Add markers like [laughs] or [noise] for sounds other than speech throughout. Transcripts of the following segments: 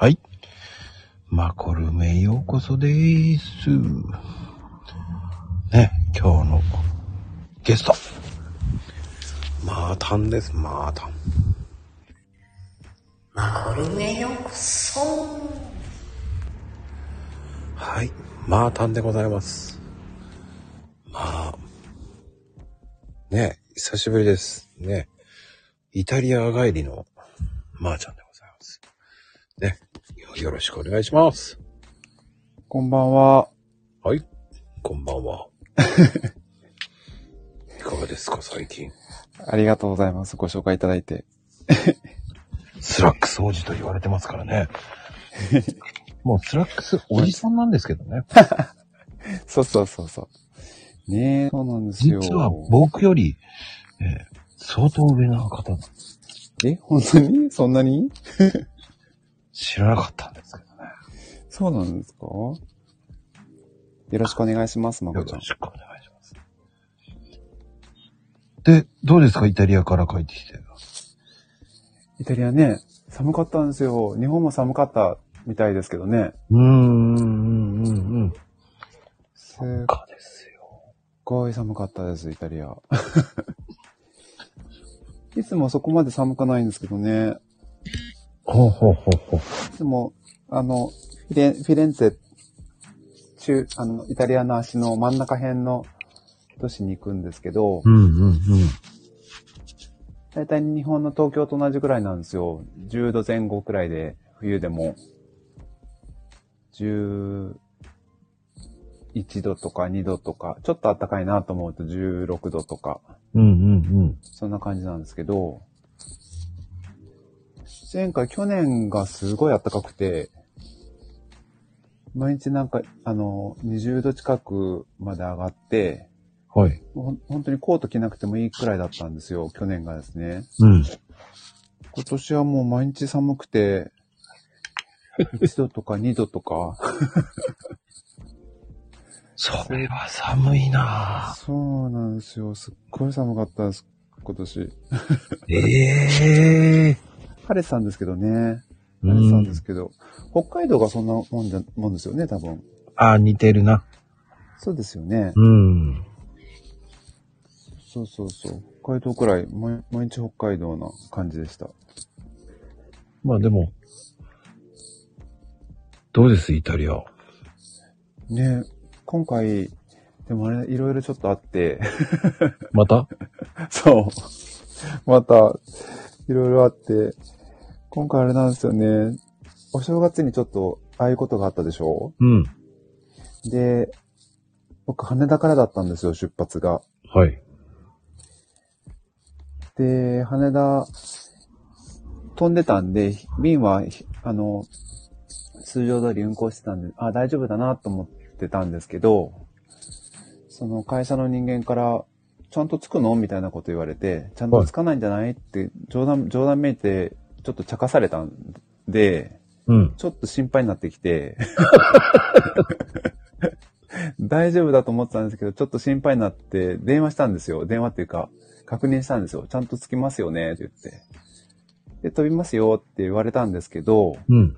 はい。マコルメへようこそでーす。ね、今日のゲスト。マータンです、マータン。マコルメへようこそ。はい、マータンでございます。まあ、ね、久しぶりです。ね、イタリア帰りのマーちゃん。よろしくお願いします。こんばんは。はい、こんばんは。[laughs] いかがですか、最近？ありがとうございます。ご紹介いただいて。スラックス王子と言われてますからね。[laughs] もうスラックスおじさんなんですけどね。[laughs] そうそうそうそう。ねえ、そうなんですよ。実は僕より、えー相当上な方なんです。え、本当に？そんなに？知らなかったんですけどね。そうなんですか？よろしくお願いします、まこちゃんよろ。しくお願いします。で、どうですか？イタリアから帰ってきて。イタリアね、寒かったんですよ。日本も寒かったみたいですけどね。うーん、うん、うん、うん。すっかですよ。ごい寒かったです、イタリア。[laughs] いつもそこまで寒くないんですけどね。ほうほうほうほう。いつも、あの、フィレン、フィレンツェ、中、あの、イタリアの足の真ん中辺の都市に行くんですけど、うん、うん、うん。大体日本の東京と同じぐらいなんですよ。10度前後くらいで、冬でも。11度とか2度とか、ちょっと暖かいなと思うと16度とか、うん、うん、うん。そんな感じなんですけど、前回、去年がすごい暖かくて、毎日なんか、あの、20度近くまで上がって、はい。ほん本当にコート着なくてもいいくらいだったんですよ、去年がですね。うん。今年はもう毎日寒くて、1度とか2度とか、[laughs] それは寒いなぁ。そうなんですよ。すっごい寒かったです、今年。ええ晴れてたんですけどね。ー。晴れてたんうん。ですけど、北海道がそんなもんじゃ、もんですよね、多分。あ、似てるな。そうですよね。うん。そうそうそう。北海道くらい、毎毎日北海道な感じでした。まあでも、どうですイタリア。ね今回、でもあれ、いろいろちょっとあって、また？[laughs] そう。また、いろいろあって、今回あれなんですよね。お正月にちょっと、ああいうことがあったでしょ？うん。で、僕、羽田からだったんですよ、出発が。はい。で、羽田、飛んでたんで、便は、ひあの、通常通り運行してたんで、あ、大丈夫だなと思ってたんですけど、その会社の人間から、ちゃんと着くの？みたいなこと言われて、ちゃんと着かないんじゃない？って、冗談、冗談めいて、ちょっと茶化されたんで、うん。ちょっと心配になってきて、[laughs] 大丈夫だと思ってたんですけど、ちょっと心配になって電話したんですよ。電話っていうか、確認したんですよ。ちゃんと着きますよね？って言って。で、飛びますよって言われたんですけど、うん。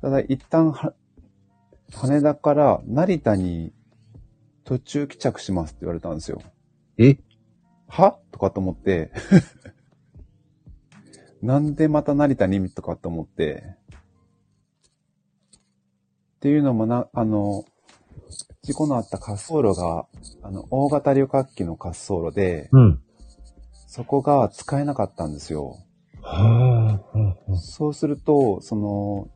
ただ一旦は、羽田から成田に途中帰着しますって言われたんですよ。え？は？とかと思って、[laughs] なんでまた成田にとかと思って、っていうのもな、あの、事故のあった滑走路が、あの、大型旅客機の滑走路で、うん。そこが使えなかったんですよ。はあ。そうすると、その、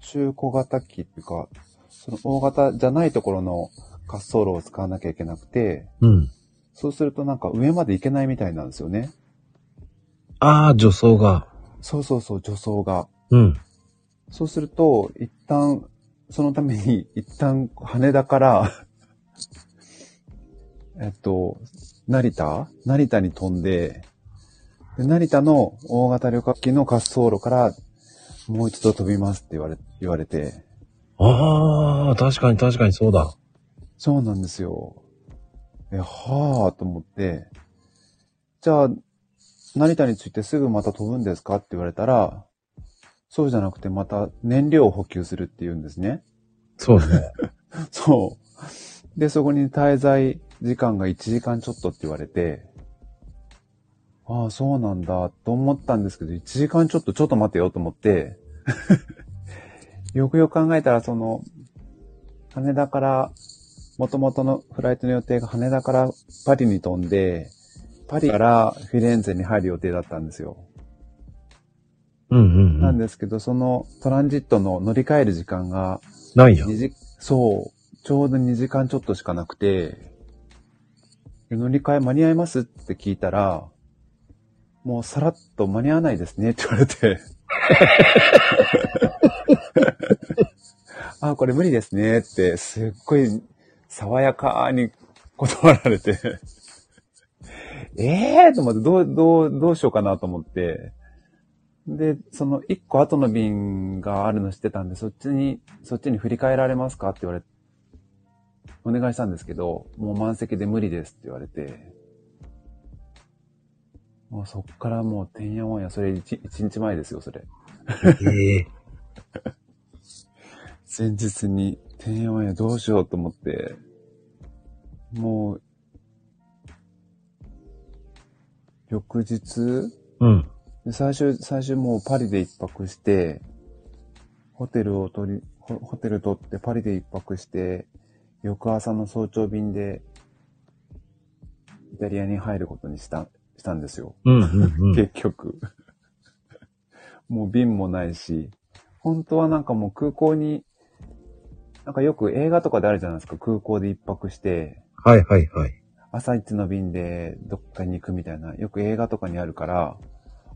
中小型機っていうか、その大型じゃないところの滑走路を使わなきゃいけなくて、うん。そうするとなんか上まで行けないみたいなんですよね。ああ、女装が。そうそうそう、助走が。うん。そうすると、一旦、そのために、[laughs] 一旦羽田から、[laughs] えっと、成田？成田に飛んでで、成田の大型旅客機の滑走路から、もう一度飛びますって言われ、言われて、ああ、確かに確かにそうだ。そうなんですよ。え、はぁと思って、じゃあ、成田に着いてすぐまた飛ぶんですかって言われたら、そうじゃなくてまた燃料を補給するって言うんですね。そうね。[laughs] そう。で、そこに滞在時間が1時間ちょっとって言われて、ああ、そうなんだと思ったんですけど、1時間ちょっとちょっと待てよと思って、[laughs] よくよく考えたら、その、羽田から、元々のフライトの予定が羽田からパリに飛んで、パリからフィレンツェに入る予定だったんですよ。うんうん、うなんん。ですけど、そのトランジットの乗り換える時間がないやん2。時、そう、ちょうど2時間ちょっとしかなくて、で乗り換え間に合いますって聞いたら、もうさらっと間に合わないですねって言われて、[laughs] あ、これ無理ですねって、すっごい爽やかに断られて、え [laughs] えーと思って、どう、どう、どうしようかなと思って、で、その一個後の便があるの知ってたんで、そっちに、そっちに振り返られますかって言われ、お願いしたんですけど、もう満席で無理ですって言われて、もうそっからもうてんやわんや、それ一一日前ですよ、それ。ええ [laughs] 前日に、てんやわんやどうしようと思って、もう、翌日？うん。で最初、最初もうパリで一泊して、ホテルを取り、ホホテル取ってパリで一泊して、翌朝の早朝便で、イタリアに入ることにした、したんですよ。うんうんうん。[laughs] 結局。[laughs] もう便もないし、本当はなんかもう空港に、なんかよく映画とかであるじゃないですか、空港で一泊して、はいはいはい。朝一の便でどっかに行くみたいな、よく映画とかにあるから、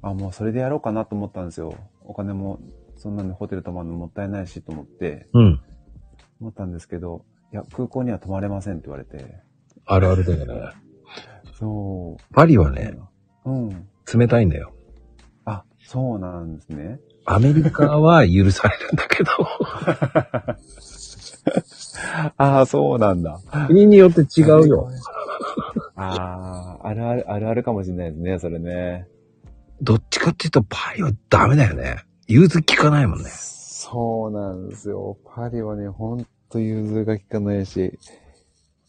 あ、もうそれでやろうかなと思ったんですよ。お金も、そんなんでホテル泊まるのもったいないしと思って、うん。思ったんですけど、いや、空港には泊まれませんって言われて。あるあるだよね。そパリはう。ね、うん。冷たいんだよ。あ、そうなんですね。アメリカは許されるんだけど、[laughs] [laughs] ああ、そうなんだ。国によって違うよ。。ああ、あるある、あるあるかもしれないですね、それね。どっちかっていうとパリはダメだよね。融通効かないもんね。そうなんですよ。パリはね、ほんと融通が利かないし、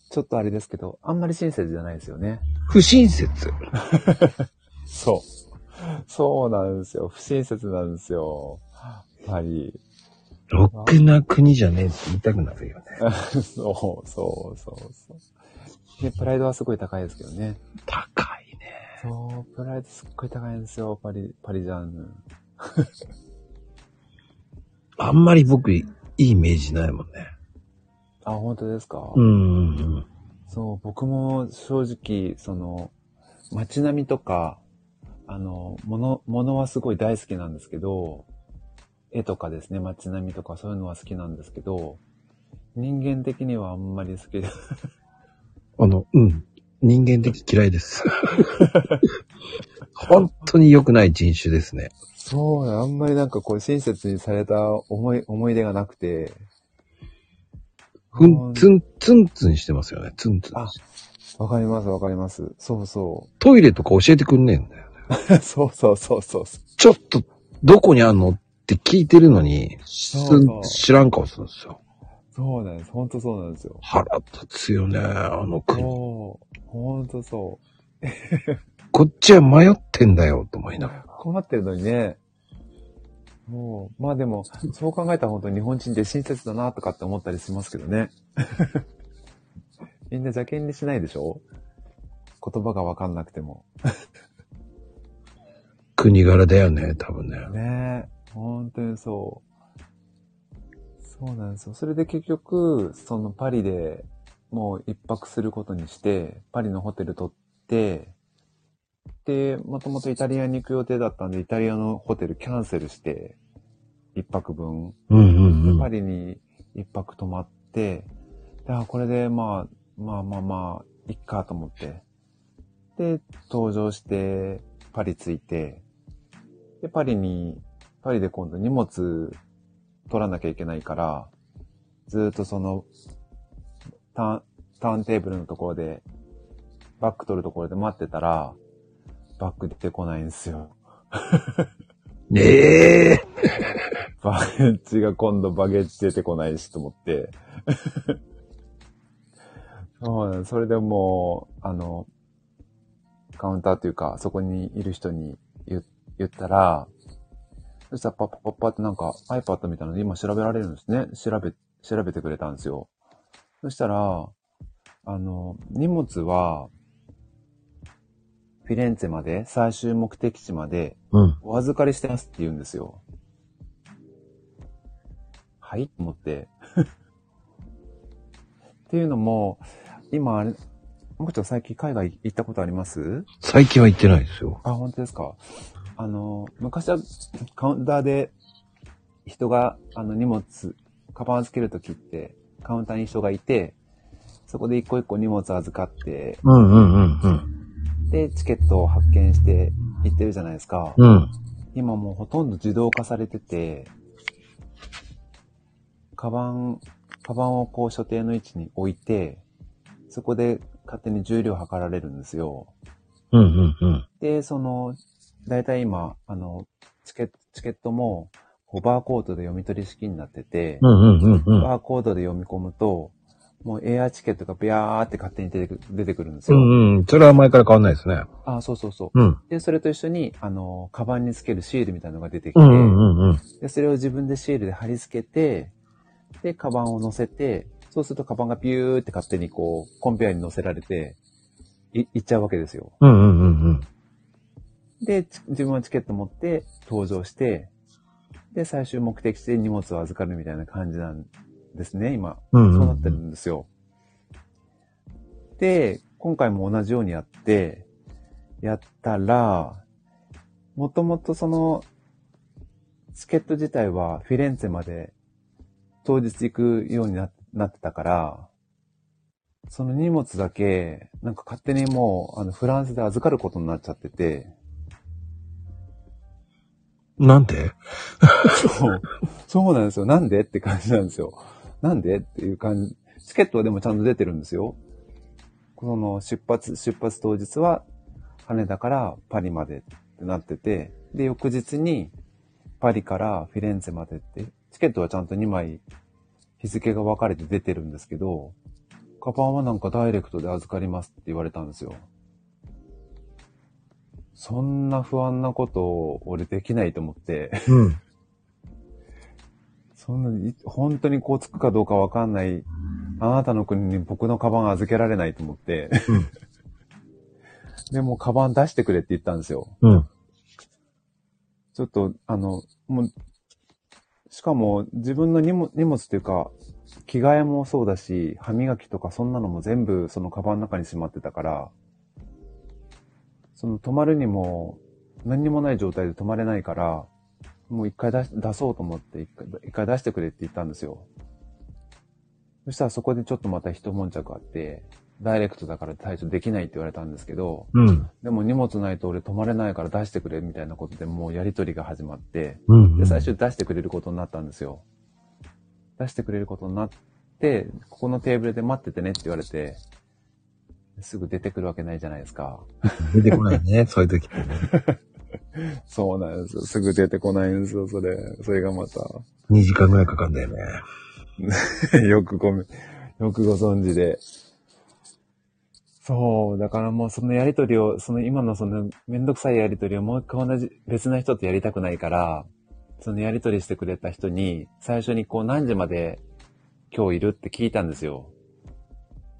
ちょっとあれですけど、あんまり親切じゃないですよね。不親切。[laughs] そう。そうなんですよ。不親切なんですよ。パリ。ろくな国じゃねえって言いたくなるよね。[laughs] そう、そう、そう、そう。で、プライドはすごい高いですけどね。高いね。そう、プライドすっごい高いんですよ、パリ、パリジャンヌ。[laughs] あんまり僕、いいイメージないもんね。あ、本当ですか？うんうんうん。そう、僕も正直、その、街並みとか、あの、もの、ものはすごい大好きなんですけど、絵とかですね、街並みとかそういうのは好きなんですけど、人間的にはあんまり好きで、[laughs] あの、うん。人間的嫌いです。[laughs] 本当に良くない人種ですね。そう、あんまりなんかこう親切にされた思い、思い出がなくて、ふん、ツン、ツンツンしてますよね。ツンツン。あわかりますわかります。そうそトイレとか教えてくんねえんだよね。う。[laughs] そうそうそうそう。ちょっと、どこにあんのって聞いてるのに、すそうそうん知らん顔するんですよ。そうなんです。ほんとそうなんですよ。腹立つよね、あの国。ほんとそう。こっちは迷ってんだよ、と思いながら。困ってるのにね。もう、まあでも、そう考えたら本当に日本人って親切だなとかって思ったりしますけどね。[laughs] みんな邪険にしないでしょ？言葉がわかんなくても。国柄だよね、多分ね。ねえ、本当にそう。そうなんですよ。それで結局、そのパリでもう一泊することにして、パリのホテル取って、で、もともとイタリアに行く予定だったんで、イタリアのホテルキャンセルして、一泊分。うんうんうパん。リに一泊泊まって、であこれでまあ、まあまあまあ、いっかと思って。で、登場して、パリ着いて、で、パリに、パリで今度荷物取らなきゃいけないから、ずーっとその、ターン、ターンテーブルのところで、バッグ取るところで待ってたら、バッグ出てこないんですよ。ねえ。[laughs] バゲッジが今度バゲッジ出てこないしと思って。[laughs] そうなんそれでもう、あの、カウンターというか、そこにいる人に言言ったら、そしたらパッパッパッパってなんか iPad みたいなので今調べられるんですね。調べ、調べてくれたんですよ。そしたら、あの、荷物は、フィレンツェまで、最終目的地までうん。お預かりしてますって言うんですよ。はい？と思って。[laughs] っていうのも、今あれ、もこちゃん最近海外行ったことあります？最近は行ってないですよ。あ、本当ですか。あの、昔はカウンターで人が、あの、荷物、カバン預けるときって、カウンターに人がいて、そこで一個一個荷物預かって、うんうんうんうん。で、チケットを発見して行ってるじゃないですか。うん。今もうほとんど自動化されてて、カバン、カバンをこう所定の位置に置いて、そこで勝手に重量測られるんですよ。うんうんうん。で、その、だいたい今、あの、チケット、チケットも、こうバーコードで読み取り式になってて、うんうんうんうん。バーコードで読み込むと、もうエアチケットがビャーって勝手に出てく出てくるんですうよ。んうん。それは前から変わんないですね。あ、そうそうそう。うん。で、それと一緒に、あの、カバンにつけるシールみたいなのが出てきて、うんうんうんうん。で、それを自分でシールで貼り付けて、で、カバンを乗せて、そうするとカバンがピューって勝手にこう、コンペアに乗せられて、い、行っちゃうわけですよ。うんうんうんうん。で、ち自分はチケット持って登場して、で、最終目的地で荷物を預かるみたいな感じなんですね、今。うんうんそうなってるんですよ。で、今回も同じようにやって、やったら、もともとその、チケット自体はフィレンツェまで当日行くようにななってたから、その荷物だけ、なんか勝手にもう、あの、フランスで預かることになっちゃってて、なんで？[laughs] そう。そうなんですよ。なんでって感じなんですよ。なんでっていう感じ。チケットはでもちゃんと出てるんですよ。この出発、出発当日は羽田からパリまでってなってて、で、翌日にパリからフィレンツェまでって、チケットはちゃんと2枚日付が分かれて出てるんですけど、カバンはなんかダイレクトで預かりますって言われたんですよ。そんな不安なことを俺できないと思って。うん。そんなに、本当にこうつくかどうかわかんない、あなたの国に僕のカバン預けられないと思って。[laughs] でも、カバン出してくれって言ったんですよ。うん。ちょっと、あの、もう、しかも自分の荷物荷物っていうか、着替えもそうだし、歯磨きとかそんなのも全部そのカバンの中にしまってたから、その泊まるにも何にもない状態で泊まれないから、もう一回出し出そうと思って一回一回出してくれって言ったんですよ。そしたらそこでちょっとまた一悶着あって、ダイレクトだから対処できないって言われたんですけど、うん。でも荷物ないと俺泊まれないから出してくれみたいなことでもうやりとりが始まって、うん。で、最終出してくれることになったんですよ。出してくれることになって、ここのテーブルで待っててねって言われて、すぐ出てくるわけないじゃないですか。出てこないね、[laughs] そういう時ってね。そうなんですよ。すぐ出てこないんですよ、それ。それがまた。2時間ぐらいかかんだよね。[laughs] よくごめん、よくご存知で。そう、だからもうそのやりとりを、その今のそのめんどくさいやりとりをもう一回同じ別な人とやりたくないから、そのやりとりしてくれた人に、最初にこう何時まで今日いるって聞いたんですよ。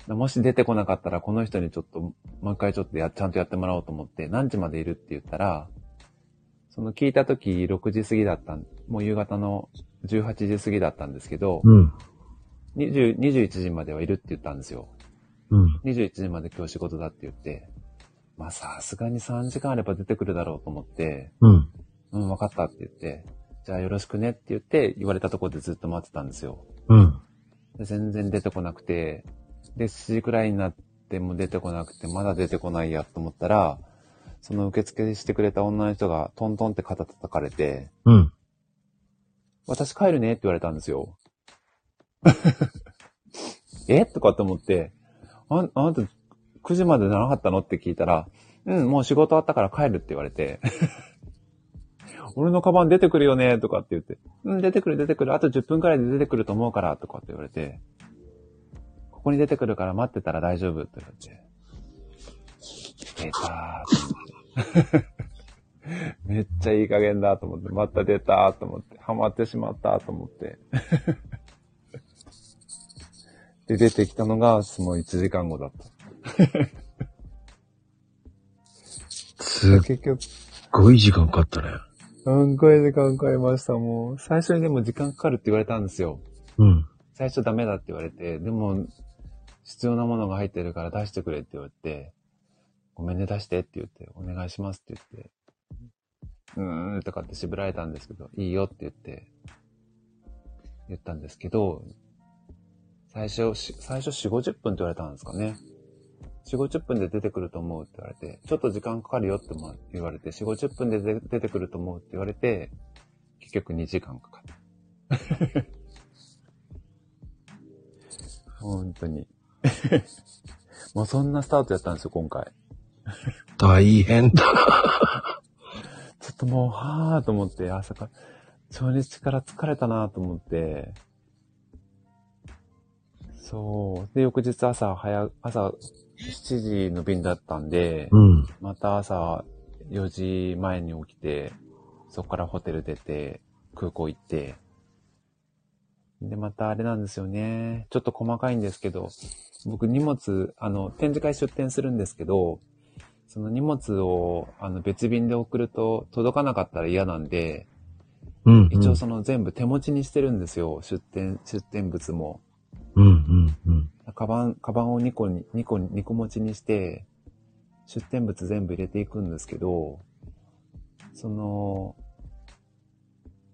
もし出てこなかったらこの人にちょっと、もう一回ちょっとや、ちゃんとやってもらおうと思って、何時までいるって言ったら、その聞いた時6時過ぎだったん、もう夕方の18時過ぎだったんですけど、うん。20 21時まではいるって言ったんですよ。うん。21時まで今日仕事だって言って、まあさすがに3時間あれば出てくるだろうと思って、うん。うん、わかったって言って、じゃあよろしくねって言って言われたところでずっと待ってたんですよ。うん。で全然出てこなくて、で、7時くらいになっても出てこなくて、まだ出てこないやと思ったら、その受付してくれた女の人がトントンって肩叩かれて、うん。私帰るねって言われたんですよ。[laughs] え？とかって思って、ああなた9時までじゃなかったの？って聞いたら、うん、もう仕事終わったから帰るって言われて。俺のカバン出てくるよね？とかって言って、うん、出てくる出てくる。あと10分くらいで出てくると思うから、とかって言われて、ここに出てくるから待ってたら大丈夫って言われて、出たーって。[laughs] めっちゃいい加減だと思って、また出たと思って、ハマってしまったと思って。[laughs] で、出てきたのが、その1時間後だった。すっ結局、ごい時間かかったね。すんごい時間かかりました、もう。最初にでも時間かかるって言われたんですよ。うん。最初ダメだって言われて、でも、必要なものが入ってるから出してくれって言われて、ごめんね、出してって言って、お願いしますって言って、うーんとかって渋られたんですけど、いいよって言って、言ったんですけど、最初、最初4、50分って言われたんですかね。4、50分で出てくると思うって言われて、ちょっと時間かかるよって言われて、4、50分で出てくると思うって言われて、結局2時間かかった。[laughs] 本当に。[laughs] もうそんなスタートやったんですよ、今回。大変だ。ちょっともう、はぁーと思って、朝から、初日から疲れたなと思って、そう。で、翌日朝早、朝7時の便だったんで、うん。また朝4時前に起きて、そこからホテル出て、空港行って、で、またあれなんですよね。ちょっと細かいんですけど、僕荷物、あの、展示会出展するんですけど、その荷物をあの別便で送ると届かなかったら嫌なんで、うん、うん。一応その全部手持ちにしてるんですよ。出店、出店物も。うん、うん、うん。カバン、カバンを2個に、2個に、2個持ちにして、出店物全部入れていくんですけど、その、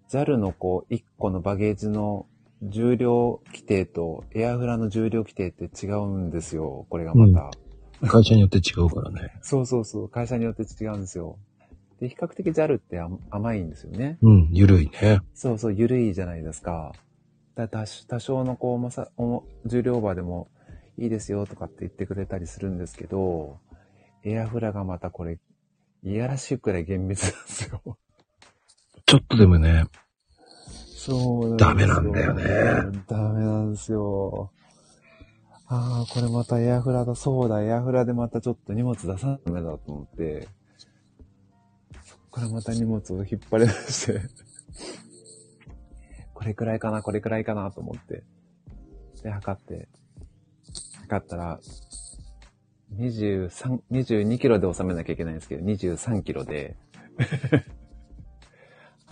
JAL のこう、1個のバゲージの重量規定とエアフラの重量規定って違うんですよ。これがまた。会社によって違うからね。そうそうそう。会社によって違うんですよ。で、比較的 JAL って甘甘いんですよね。うん、ゆるいね。そうそう、ゆるいじゃないですか。だ多多少のこう重さ、重重量オーバーでもいいですよとかって言ってくれたりするんですけど、エアフラがまたこれ、いやらしいくらい厳密なんですよ。ちょっとでもね、そうダメなんだよね。ダメなんですよ。ああ、これまたエアフラだ、そうだ、エアフラでまたちょっと荷物出さないとダメだと思って、そっからまた荷物を引っ張り出して、[laughs] これくらいかな、これくらいかなと思って。で、測って、測ったら、23、22キロで収めなきゃいけないんですけど、23キロで、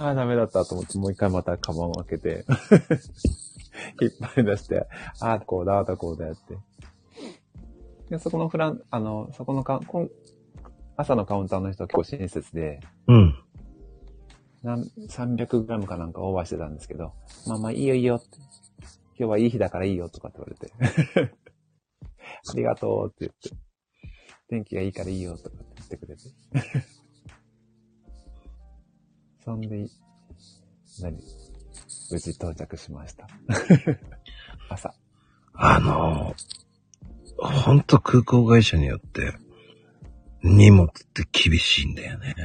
ああ、ダメだったと思って、もう一回またカバンを開けて、[laughs] 引っ張り出して、ああ、こうだ、ああだ、こうだやって。で、そこのフラン、あの、そこのカこん朝のカウンターの人は結構親切で、うん。なん300グラムかなんかオーバーしてたんですけど、まあまあいいよいいよって。今日はいい日だからいいよとかって言われて。[laughs] ありがとうって言って。天気がいいからいいよとかって言ってくれて。そんで、何？無事到着しました。[laughs] 朝。あの、ほんと空港会社によって、荷物って厳しいんだよね。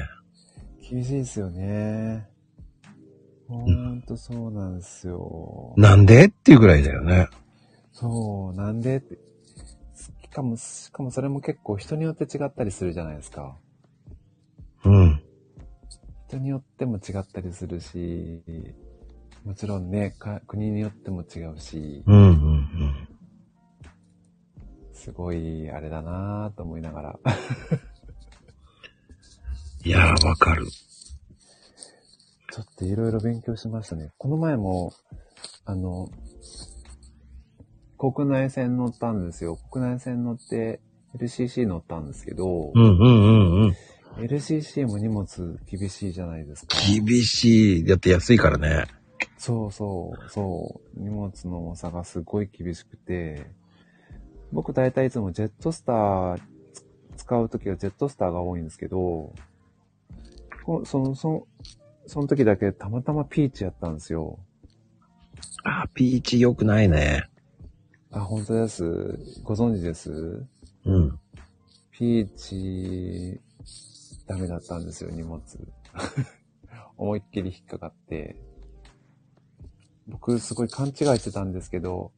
厳しいですよね。ほんとそうなんですよ。なんで？っていうぐらいだよね。そう、なんで？って。しかも、しかもそれも結構人によって違ったりするじゃないですか。うん。人によっても違ったりするし、もちろんね、か国によっても違うし、うん、うん、うん。すごいあれだなぁと思いながら。[laughs] いやー、わかる。ちょっといろいろ勉強しましたね。この前も、あの、国内線乗ったんですよ。国内線乗って LCC 乗ったんですけど、うん、うん、うん、うん。LCC も荷物厳しいじゃないですか。厳しい。だって安いからね。そうそう、そう。荷物の重さがすごい厳しくて、僕大体いつもジェットスターつ使うときはジェットスターが多いんですけど、こその、その、その時だけたまたまピーチやったんですよ。あー、ピーチ良くないね。あ、本当です。ご存知です？うん。ピーチ、ダメだったんですよ、荷物。[laughs] 思いっきり引っかかって、僕すごい勘違いしてたんですけど、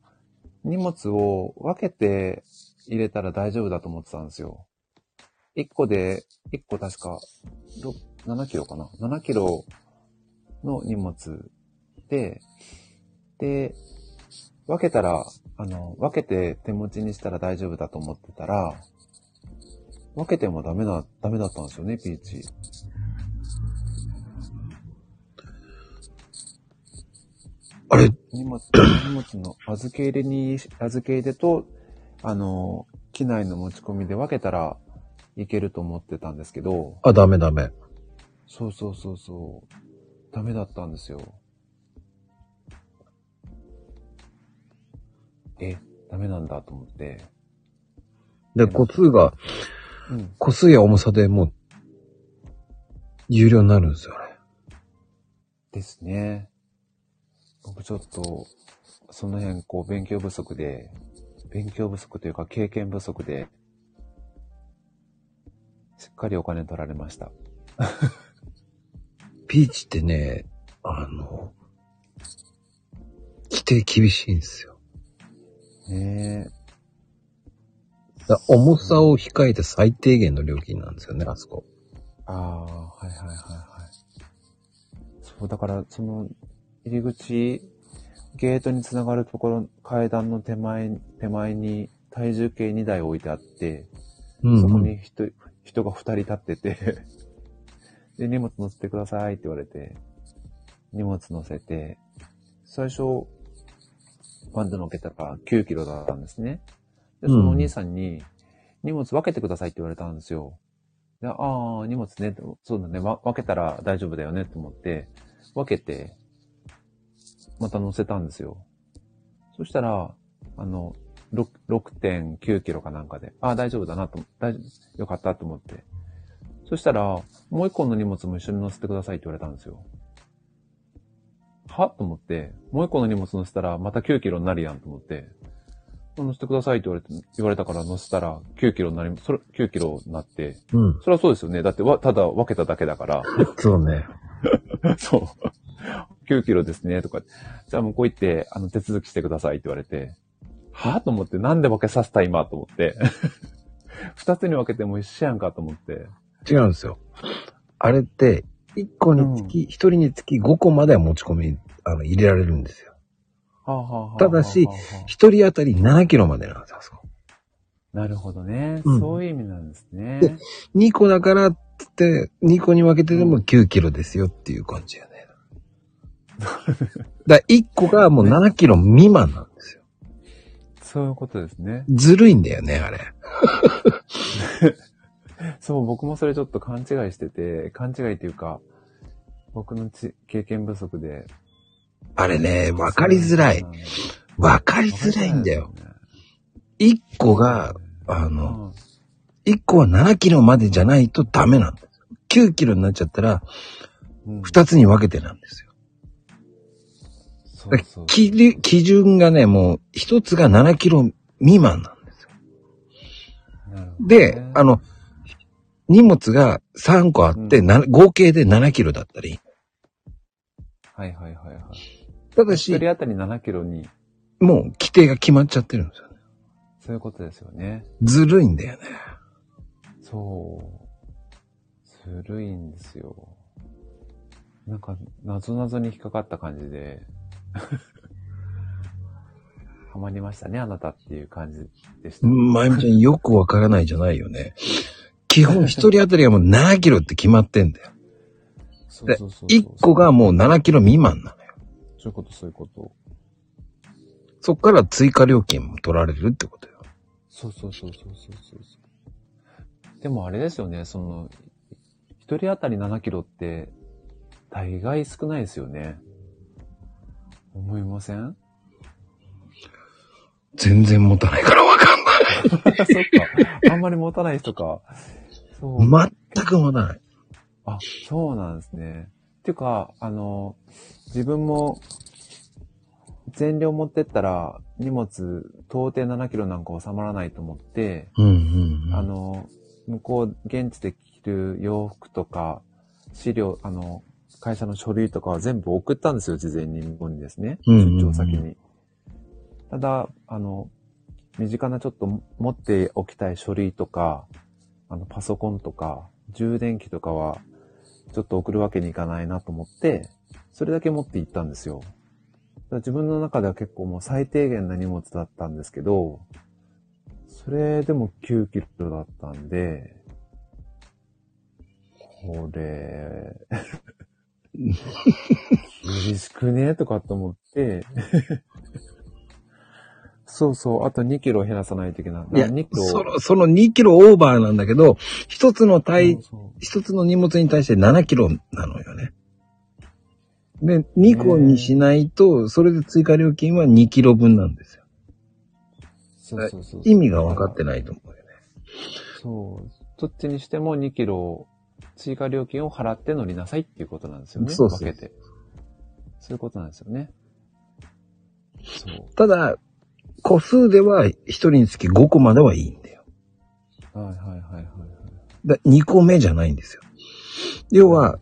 荷物を分けて入れたら大丈夫だと思ってたんですよ。1個で、1個確か、7キロかな ?7 キロの荷物で、で、分けたら、あの、分けて手持ちにしたら大丈夫だと思ってたら、分けてもダメな、ダメだったんですよね、ピーチ。あれ、荷物、荷物の預け入れに、預け入れと、あの、機内の持ち込みで分けたらいけると思ってたんですけど、あ、ダメダメ。そうそうそうそう、ダメだったんですよ。え、ダメなんだと思って。で、個数が、うん。個数や重さでもう、有料になるんですよ、あれ。ですね。僕ちょっと、その辺、こう、勉強不足で、勉強不足というか経験不足で、しっかりお金取られました。[laughs] ピーチってね、あの、規定厳しいんですよ。ねだ重さを控えて最低限の料金なんですよね、あそこ。え。ああ、はいはいはいはい。そう、だから、その、入り口、ゲートにつながるところ、階段の手前、手前に体重計2台置いてあって、うん、そこに人、人が2人立ってて、[laughs] で、荷物乗せてくださいって言われて、荷物乗せて、最初、バンド乗っけたら9キロだったんですね。で、そのお兄さんに、荷物分けてくださいって言われたんですよ。でああ、荷物ね、そうだね、わ分けたら大丈夫だよねと思って、分けて、また乗せたんですよ。そしたら、あの、6 6.9キロかなんかで、ああ、大丈夫だなと、大丈夫、よかったと思って。そしたら、もう一個の荷物も一緒に乗せてくださいって言われたんですよ。はと思って、もう一個の荷物乗せたらまた9キロになるやんと思って、乗せてくださいって言われて、言われたから乗せたら9キロになり、それ、9キロになって、うん。それはそうですよね。だってわ、ただ分けただけだから。[laughs] そうね。[laughs] そう。9キロですね、とか。じゃあもうこう言って、あの、手続きしてくださいって言われて、はぁと思って、なんで分けさせた今と思って。[laughs] 二つに分けても一緒やんかと思って。違うんですよ。あれって、1個につき、1人につき5個までは持ち込み、あの、入れられるんですよ。ただしはあはあ1人当たり7キロまでなんですよ、あそこ。なるほどね、うんそういう意味なんですね。で2個だからって、2個に分けてでも9キロですよっていう感じやね。だ1個がもう7キロ未満なんですよ。そういうことですね。ずるいんだよね、あれ。[laughs] そう、僕もそれちょっと勘違いしてて、勘違いっていうか、僕のち経験不足で。あれね、分かりづらい。分かりづらいんだよ。。1個が、あうの、ん1個は7キロまでじゃないとダメなんですよ。9キロになっちゃったら、うん2つに分けてなんですよ。基準基準がね、もう1つが7キロ未満なんですよ。で、あの、荷物が3個あって、合計で7キロだったり。はいはいはいはい。ただし、一人当たり7キロに、もう規定が決まっちゃってるんですよね。そういうことですよね。ずるいんだよね。そう。ずるいんですよ。なんか、謎々に引っかかった感じで、[laughs] ハマりましたね、あなたっていう感じでした。まゆみちゃんよくわからないじゃないよね。基本1人当たりはもう7キロって決まってんだよ。そうそうそうそう1個がもう7キロ未満な。そういうこと、そういうこと。そっから追加料金も取られるってことよ。そうそうそうそうそうそう。でもあれですよね、その、一人当たり7キロって、大概少ないですよね。思いません？全然持たないからわかんない。[laughs] そっか。あんまり持たない人か。そう。全く持たない。あ、そうなんですね。っていうか、あの、自分も、全量持ってったら、荷物、到底7キロなんか収まらないと思って、うんうん、うん。あ、の、向こう、現地で着る洋服とか、資料、あの、会社の書類とかは全部送ったんですよ、事前に向こうにですね。うんうんうん出張先に。ただ、あの、身近なちょっと持っておきたい書類とか、あの、パソコンとか、充電器とかは、ちょっと送るわけにいかないなと思って、それだけ持って行ったんですよ。自分の中では結構もう最低限な荷物だったんですけど、それでも9キロだったんで、これ、[laughs] 厳しくね？とかと思って、そうそう、あと2キロ減らさないといけない。いや、2キロ。その、その2キロオーバーなんだけど、一つの体そう、そう一つの荷物に対して7キロなのよね。で、2個にしないと、それで追加料金は2キロ分なんですよ。そうそうそう意味が分かってないと思うよね。そう。どっちにしても2キロ追加料金を払って乗りなさいっていうことなんですよね。そうそう分けて。そういうことなんですよね。そう。ただ、個数では1人につき5個まではいいんだよ。はいはいはいはいはい。だ2個目じゃないんですよ。要は、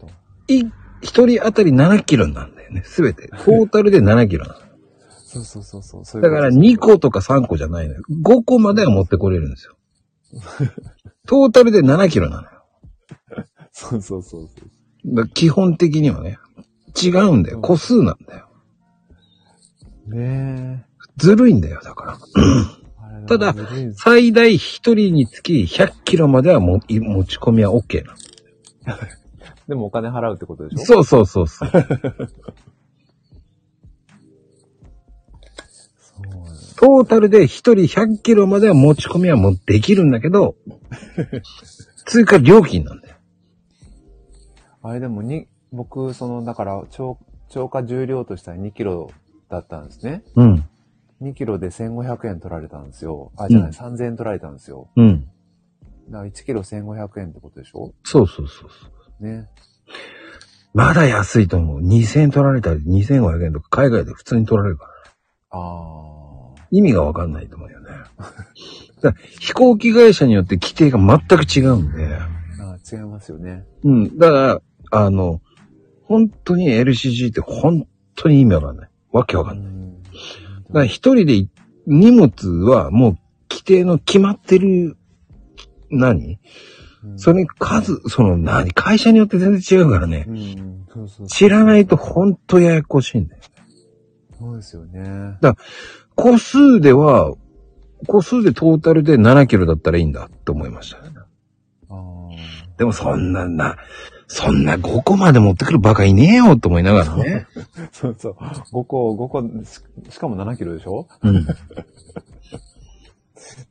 い、1人当たり7キロなんだよね。すべて。トータルで7キロなの。そうそうそうそう。そうだから2個とか3個じゃないのよ。5個までは持ってこれるんですよ。[laughs] トータルで7キロなのよ。そうそうそうそう。基本的にはね、違うんだよ。個数なんだよ。ねずるいんだよ、だから。ただ最大1人につき100キロまではもい持ち込みは OK な [laughs] でもお金払うってことでしょ？そうそうそうそう。トータルで1人100キロまでは持ち込みはもうできるんだけど、[laughs] 追加料金なんだよ。あれでもに、僕、その、だから、超、超過重量としたら2キロだったんですね。うん。2キロで1500円取られたんですよ。あ、じゃない、うん3000円取られたんですよ。うん。だから1キロ1500円ってことでしょ？そうそうそうそう。ね。まだ安いと思う。2000円取られたり2500円とか海外で普通に取られるから。あ意味がわかんないと思うよね。[laughs] だ飛行機会社によって規定が全く違うんで。ーあー。違いますよね。うん。だから、あの、本当に LCG って本当に意味わかんない。わけわかんない。ん。だから一人でい荷物はもう規定の決まってる、何？うんそれに数、その何？会社によって全然違うからねう。ん。そうそうそう知らないと本当ややこしいんだよ。そうですよね。個数では、個数でトータルで7キロだったらいいんだって思いましたね。でもそんなな、そんな5個まで持ってくるバカいねえよと思いながらね。そうそう。5個、5個、ししかも7キロでしょ？うん。[laughs]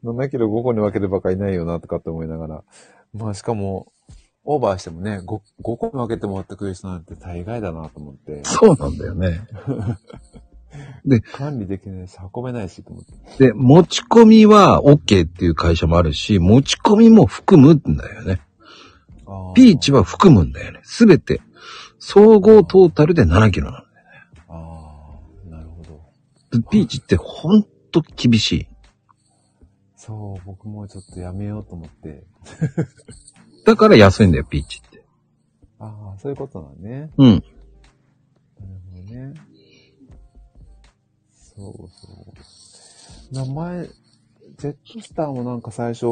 7キロ5個に分けるばかいないよなとかって思いながら。まあしかも、オーバーしてもね、5, 5個に分けて持ってくる人なんて大概だなと思って。そうなんだよね。[laughs] 管理できないし、運べないしと思って。で、持ち込みは OK っていう会社もあるし、持ち込みも含むんだよね。あピーチは含むんだよね。すべて。総合トータルで7キロなんだよ。ああ、なるほど。でピーチってほんと厳しい。そう、僕もちょっとやめようと思って。だから安いんだよ、ピーチって。ああ、そういうことなんね。うん。なるほどね。そうそう。名前、ジェットスターもなんか最初、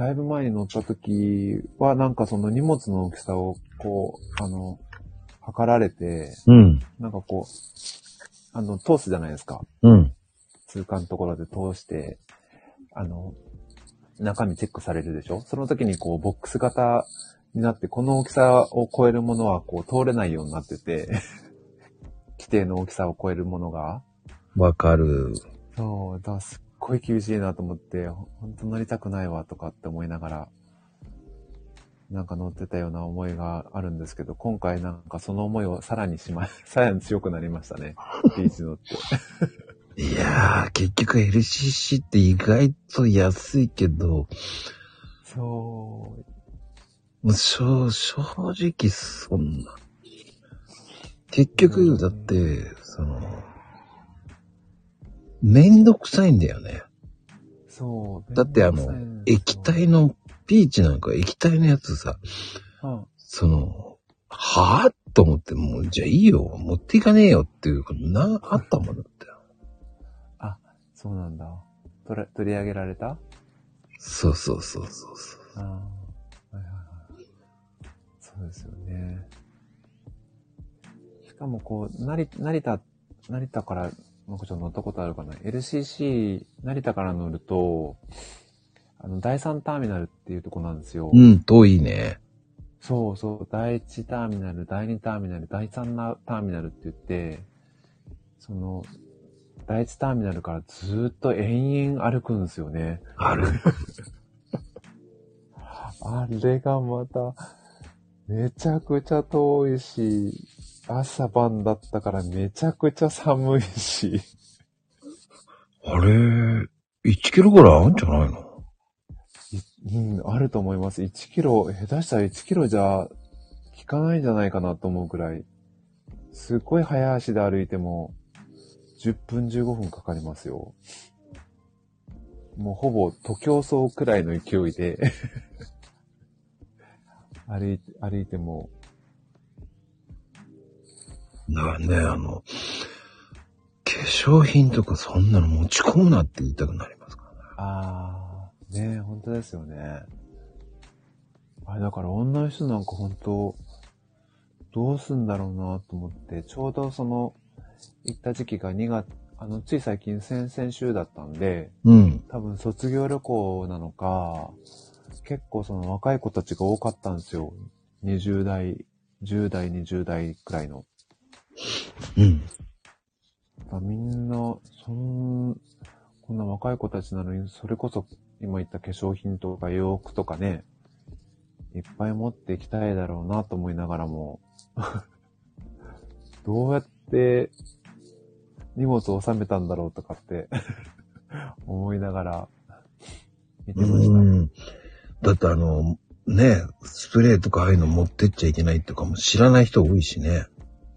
だいぶ前に乗った時は、なんかその荷物の大きさを、こう、あの、測られて、うん。なんかこう、あの、通すじゃないですか。うん。通過のところで通して、あの、中身チェックされるでしょ？その時にこう、ボックス型になって、この大きさを超えるものはこう、通れないようになってて、[laughs] 規定の大きさを超えるものが。わかる。そう、だすっごい厳しいなと思って、ほんと乗りたくないわとかって思いながら、なんか乗ってたような思いがあるんですけど、今回なんかその思いをさらにしま、[laughs] さらに強くなりましたね。[laughs] ビーチ乗って。いやー、結局 LCC って意外と安いけど、そう、もう正正直そんな。結局、だって、その、めんどくさいんだよね。そう。だってあの、液体の、ピーチなんか液体のやつさ、うんその、はぁと思って、もう、じゃあいいよ。持っていかねえよっていうことな、あったもんだって。あ、そうなんだ。取れ取り上げられた？そうそうそうそうそう。ああ、はいはいはい。そうですよね。しかもこう、成成田、成田から、まこちゃん乗ったことあるかな ?LCC、成田から乗ると、あの、第3ターミナルっていうとこなんですよ。うん、遠いね。そうそう、第1ターミナル、第2ターミナル、第3なターミナルって言って、その、第1ターミナルからずーっと延々歩くんですよね。ある。[laughs] あれがまた、めちゃくちゃ遠いし、朝晩だったからめちゃくちゃ寒いし、あれ、1キロぐらいあるんじゃないの？いうん、あると思います。1キロ、下手したら1キロじゃ効かないんじゃないかなと思うくらい、すっごい早足で歩いても、10分15分かかりますよ。もうほぼ徒競走くらいの勢いで [laughs] 歩いて、歩いても、だからね、あの、化粧品とかそんなの持ち込むなって言いたくなりますからね。ああ、ねえ、本当ですよね。あれ、だから女の人なんか本当、どうすんだろうなと思って、ちょうどその、行った時期が2月、あの、つい最近先々週だったんで、うん。多分卒業旅行なのか、結構その若い子たちが多かったんですよ。20代、10代、20代くらいの。うん。みんな、そん、こんな若い子たちなのに、それこそ今言った化粧品とか洋服とかね、いっぱい持っていきたいだろうなと思いながらも、[laughs] どうやって荷物を収めたんだろうとかって [laughs] 思いながら見てました。うん。だってあの、ね、スプレーとかああいうの持ってっちゃいけないとかも知らない人多いしね。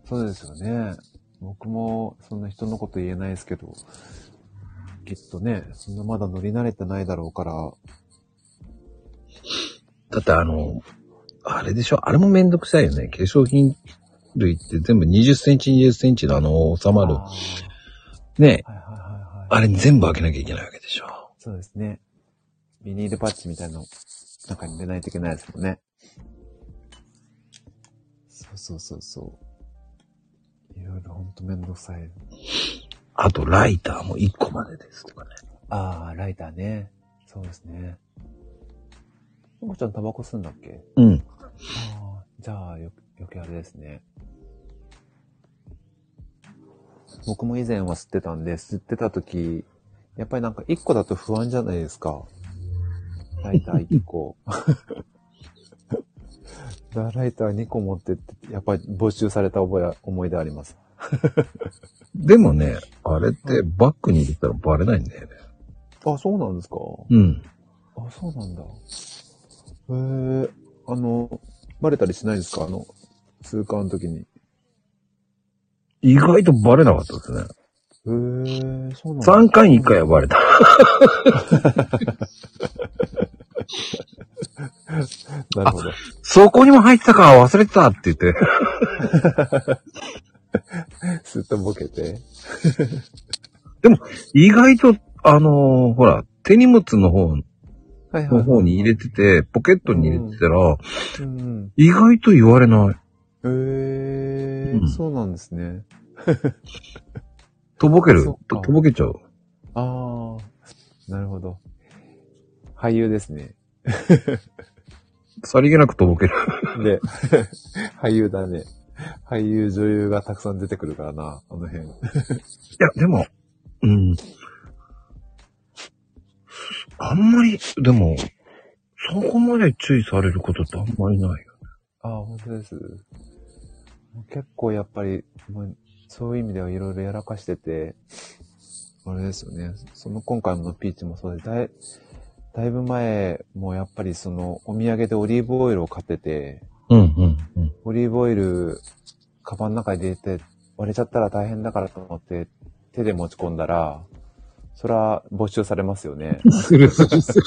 そうですよね。僕もそんな人のこと言えないですけど、きっとね、そんなまだ乗り慣れてないだろうから、だってあの、あれでしょ？あれもめんどくさいよね。化粧品類って全部20センチ20センチのあの収まる。あね。ーはいはいはいはい。あれ全部開けなきゃいけないわけでしょ？そうですね。ビニールパッチみたいなの中に入れないといけないですもんね。そうそうそうそう。いろいろほんとめんどくさい。あとライターも1個までですとかね。ああ、ライターね。そうですね。ともちゃんタバコ吸うんだっけ？うん。ああ、じゃあよ、余計あれですね。僕も以前は吸ってたんで、吸ってた時、やっぱりなんか1個だと不安じゃないですか。ライター1個。だライター2個持ってって、やっぱり没収された覚えは、思い出あります。[laughs] でもね、あれってバッグに入れたらバレないんだよね。あ、そうなんですかうん。あ、そうなんだ。へえ、あの、バレたりしないですか？あの、通過の時に。意外とバレなかったですね。へえ、そうなんだ。3回に1回はバレた。[laughs] [laughs] なるほど。そこにも入ってたか忘れてたって言って。[laughs] すっとぼけて。[laughs] 意外と、あのーほら、手荷物の方の方に入れてて、ポケットに入れてたら、うん。意外と言われない。へえ、うんそうなんですね。とぼけるそっ。かととぼけちゃう。ああ、なるほど。俳優ですね。さりげなくとぼける。で、俳優だね。俳優、女優がたくさん出てくるからな、あの辺。いや、でも、うん。あんまり、でも、そこまで注意されることってあんまりないよ。ああ、本当です。結構やっぱり、まあそういう意味ではいろいろやらかしてて、あれですよね。その今回のピーチもそうで、だい、だいぶ前、もうやっぱりそのお土産でオリーブオイルを買ってて、うん、うん、うん。オリーブオイル、カバンの中に入れて割れちゃったら大変だからと思って手で持ち込んだら、それは没収されますよね。するするする。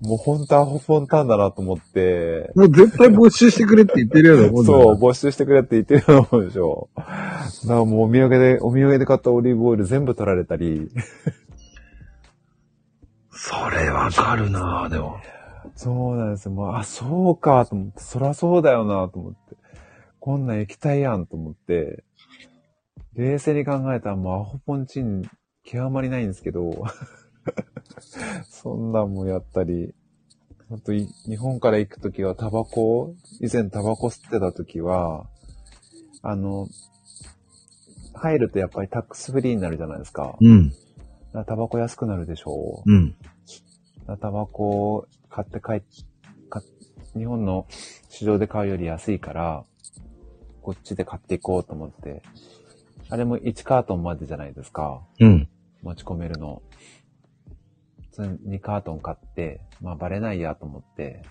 もう本当アホフォンターンだなと思って、もう絶対募集してくれって言ってるようなもんだそう、募集してくれって言ってるようなもんでしょ。だからもうお土産で、お土産で買ったオリーブオイル全部取られたり、それわかるなぁ、でも。そうなんですよ。もう、あ、そうかと思って、そらそうだよなと思って。こんなん液体やんと思って、冷静に考えたらもうアホポンチン極まりないんですけど、[laughs] そんなんもやったり、あとい日本から行くときはタバコ、以前タバコ吸ってたときは、あの、入るとやっぱりタックスフリーになるじゃないですか。うん。タバコ安くなるでしょ？うん。だからタバコを買って帰っ、日本の市場で買うより安いから、こっちで買っていこうと思って。あれも1カートンまでじゃないですか。うん。持ち込めるの。それ2カートン買って、まあバレないやと思って。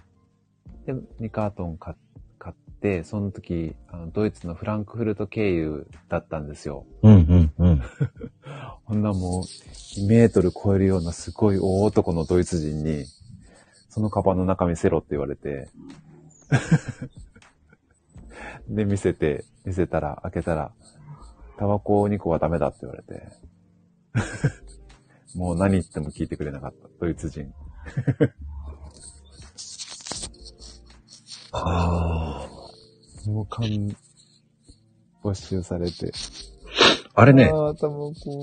で、2カートン買買って、その時、あのドイツのフランクフルト経由だったんですよ。うん、うん、うん。[laughs] こんなもう、2メートル超えるようなすごい大男のドイツ人に、そのカバンの中見せろって言われて、[laughs] で、見せて、見せたら、開けたら、タバコ2個はダメだって言われて、[laughs] もう何言っても聞いてくれなかった、ドイツ人。ああ。もう完、没収されて。あれね、あ。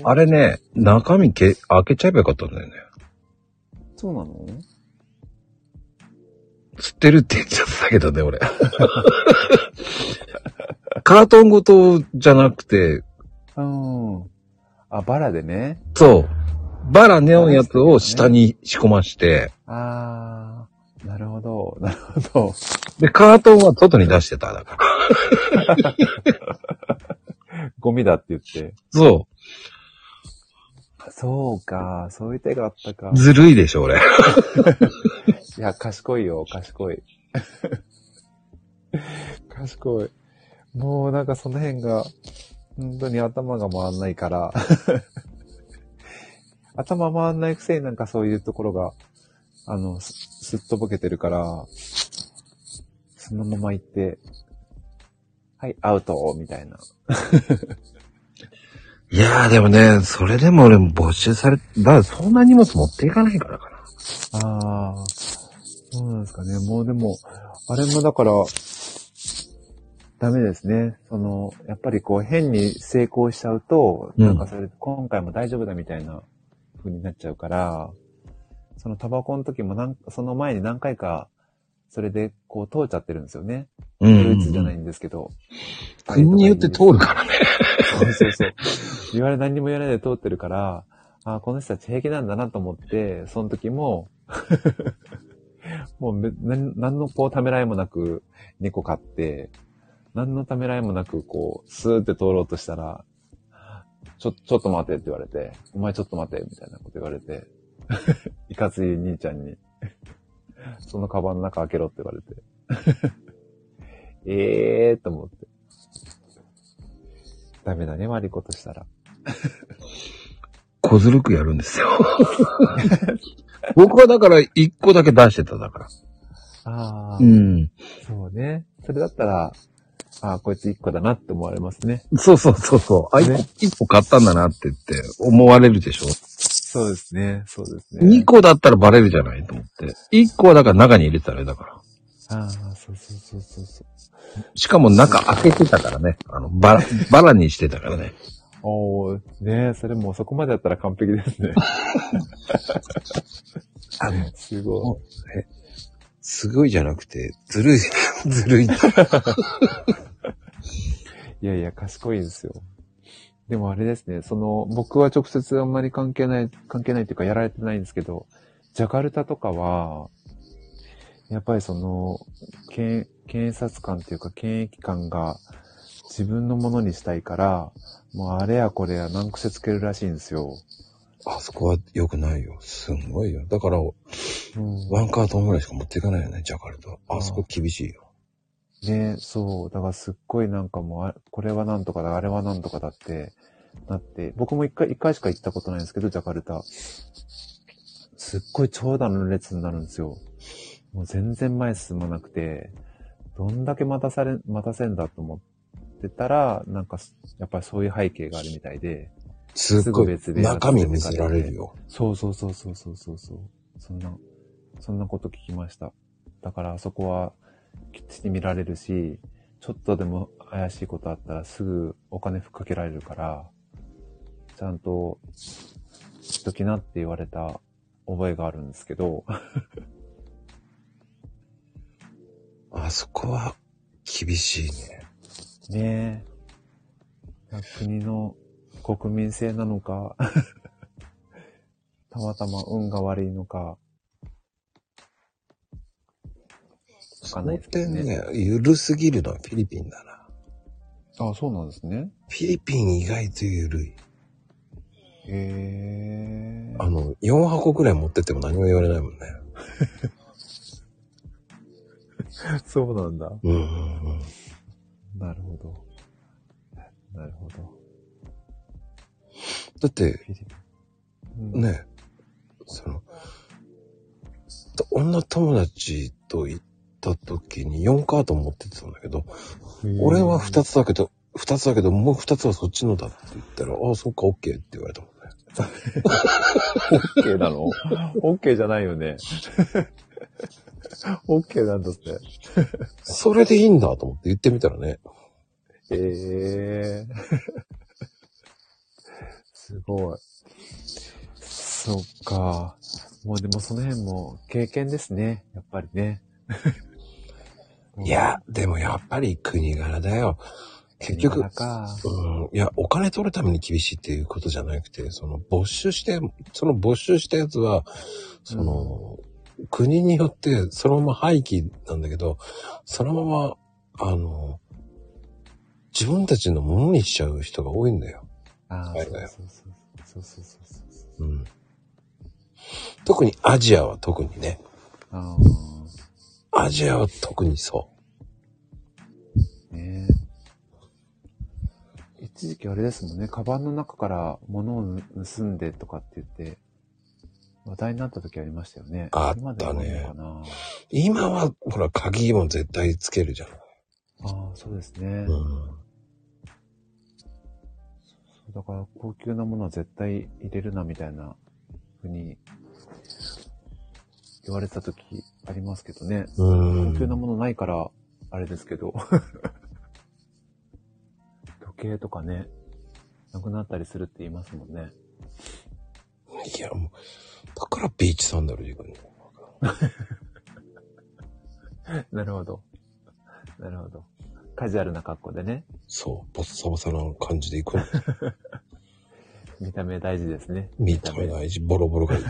あれね、中身け開けちゃえばよかったんだよね。そうなの？吸ってるって言っちゃったけどね、俺。カートンごとじゃなくて、うん。あ、バラでね。そう。バラネオンやつを下に仕込まして、あー、なるほど、なるほど。で、カートンは外に出してた、だから。[laughs] [laughs] ゴミだって言って。そそうか、そういう手があったかう。。ずるいでしょ、俺。[laughs] いや、賢いよ、賢い。[laughs] 賢い。もうなんかその辺が、本当に頭が回んないから。頭回んないくせになんかそういうところが、あの、すすっとぼけてるから、そのまま行って、はい、アウトみたいな。[laughs] いやーでもね、それでも俺も没収され、だからそんな荷物持っていかないからかな。ああ、そうなんですかね。もうでも、あれもだから、ダメですね。その、やっぱりこう変に成功しちゃうと、うんなんかそれ、今回も大丈夫だみたいな風になっちゃうから、そのタバコの時もなんその前に何回か、それでこう通っちゃってるんですよね。うドイツじゃないんですけど。国によって通るからね。そうそうそう。言われ何にも言われないで通ってるから、あこの人たち平気なんだなと思って、その時も、[laughs] もうめ何何のこうためらいもなく2個買って、何のためらいもなくこう、スーって通ろうとしたら、ちょ、ちょっと待てって言われて、お前ちょっと待てみたいなこと言われて、[laughs] いかつい兄ちゃんに、[laughs] そのカバンの中開けろって言われて、え [laughs] えーと思って。ダメだね、悪いことしたら。[laughs] 小ずるくやるんですよ。僕はだから一個だけ出してただから。ああ、うん。そうね。それだったら、ああ、こいつ一個だなって思われますね。そうそうそうそう。あ、一ね個一個買ったんだなって言って思われるでしょ。そうですね。そうですね。二個だったらバレるじゃないと思って。一個はだから中に入れてたらあれだから。ああ、そうそうそうそうそう。しかも中開けてたからね。あの、バラ、バラにしてたからね。おー、ねそれもうそこまでやったら完璧ですね。あの、すごい。すごいじゃなくて、ずるい、[laughs] ずるい。[laughs] いやいや、賢いですよ。でもあれですね、その、僕は直接あんまり関係ない、関係ないっていうかやられてないんですけど、ジャカルタとかは、やっぱりその、検、検察官っていうか検疫官が自分のものにしたいから、もうあれやこれや難癖つけるらしいんですよ。あそこは良くないよ。すんごいよ。だから、うんワンカートンぐらいしか持っていかないよね、ジャカルタ。あそこ厳しいよ。ねそう。だからすっごいなんかもうあ、これはなんとかだ、あれはなんとかだって、なって、僕も一回、一回しか行ったことないんですけど、ジャカルタ。すすっごい長蛇の列になるんですよ。もう全然前進まなくて、どんだけ待たされ、待たせんだと思ってたら、なんか、やっぱりそういう背景があるみたいで、すっごい別で中身見せられるよ。そうそうそうそうそうそうそう。そんな、そんなこと聞きました。だからあそこはきっちり見られるし、ちょっとでも怪しいことあったらすぐお金ふっかけられるから、ちゃんとしときなって言われた覚えがあるんですけど、[laughs] あそこは厳しいね。ねえ。国の国民性なのか、[laughs] たまたま運が悪いのか、わかんないですね。ゆるすぎるのはフィリピンだな。あ、そうなんですね。フィリピン意外とゆるい。へえ。あの、4箱くらい持ってっても何も言われないもんね。[laughs] そうなんだ。うんうんうん。なるほど。なるほど。だって。うん、ね、その、女友達と行った時に4カート持ってってたんだけど、俺は2つだけど、2つだけど、もう2つはそっちのだって言ったら、ああ、そっか、オッケーって言われたもんね。オッケーなの？[laughs] オッケーじゃないよね。[laughs] オッケーなんだって。それでいいんだと思って言ってみたらね。ええ [laughs] すごい。そっか。もうでもその辺も経験ですね。やっぱりね。いや、でもやっぱり国柄だよ。結局、うん、いや、お金取るために厳しいっていうことじゃなくて、その没収して、その没収したやつは、その、国によってそのまま廃棄なんだけど、そのまま、あの、自分たちのものにしちゃう人が多いんだよ。ああ、そうそうそうそうそう。うん。特にアジアは特にね。あアジアは特にそあ、ねえ。一時期あれですもんね、カバンの中から物を盗んでとかって言って、話題になった時ありましたよね。あったね今は、ほら、鍵も絶対つけるじゃん。ああ、そうですね。うん。だから高級なものは絶対入れるなみたいな風に言われた時ありますけどね。うん。高級なものないから、あれですけど。[laughs] 時計とかね、なくなったりするって言いますもんね。いや、もう、だからビーチサンダルで行くの？[laughs] なるほど。なるほど。カジュアルな格好でね。そう、ボッサボサな感じで行くの。[laughs] 見た目大事ですね。見た目大事、ボロボロがいい。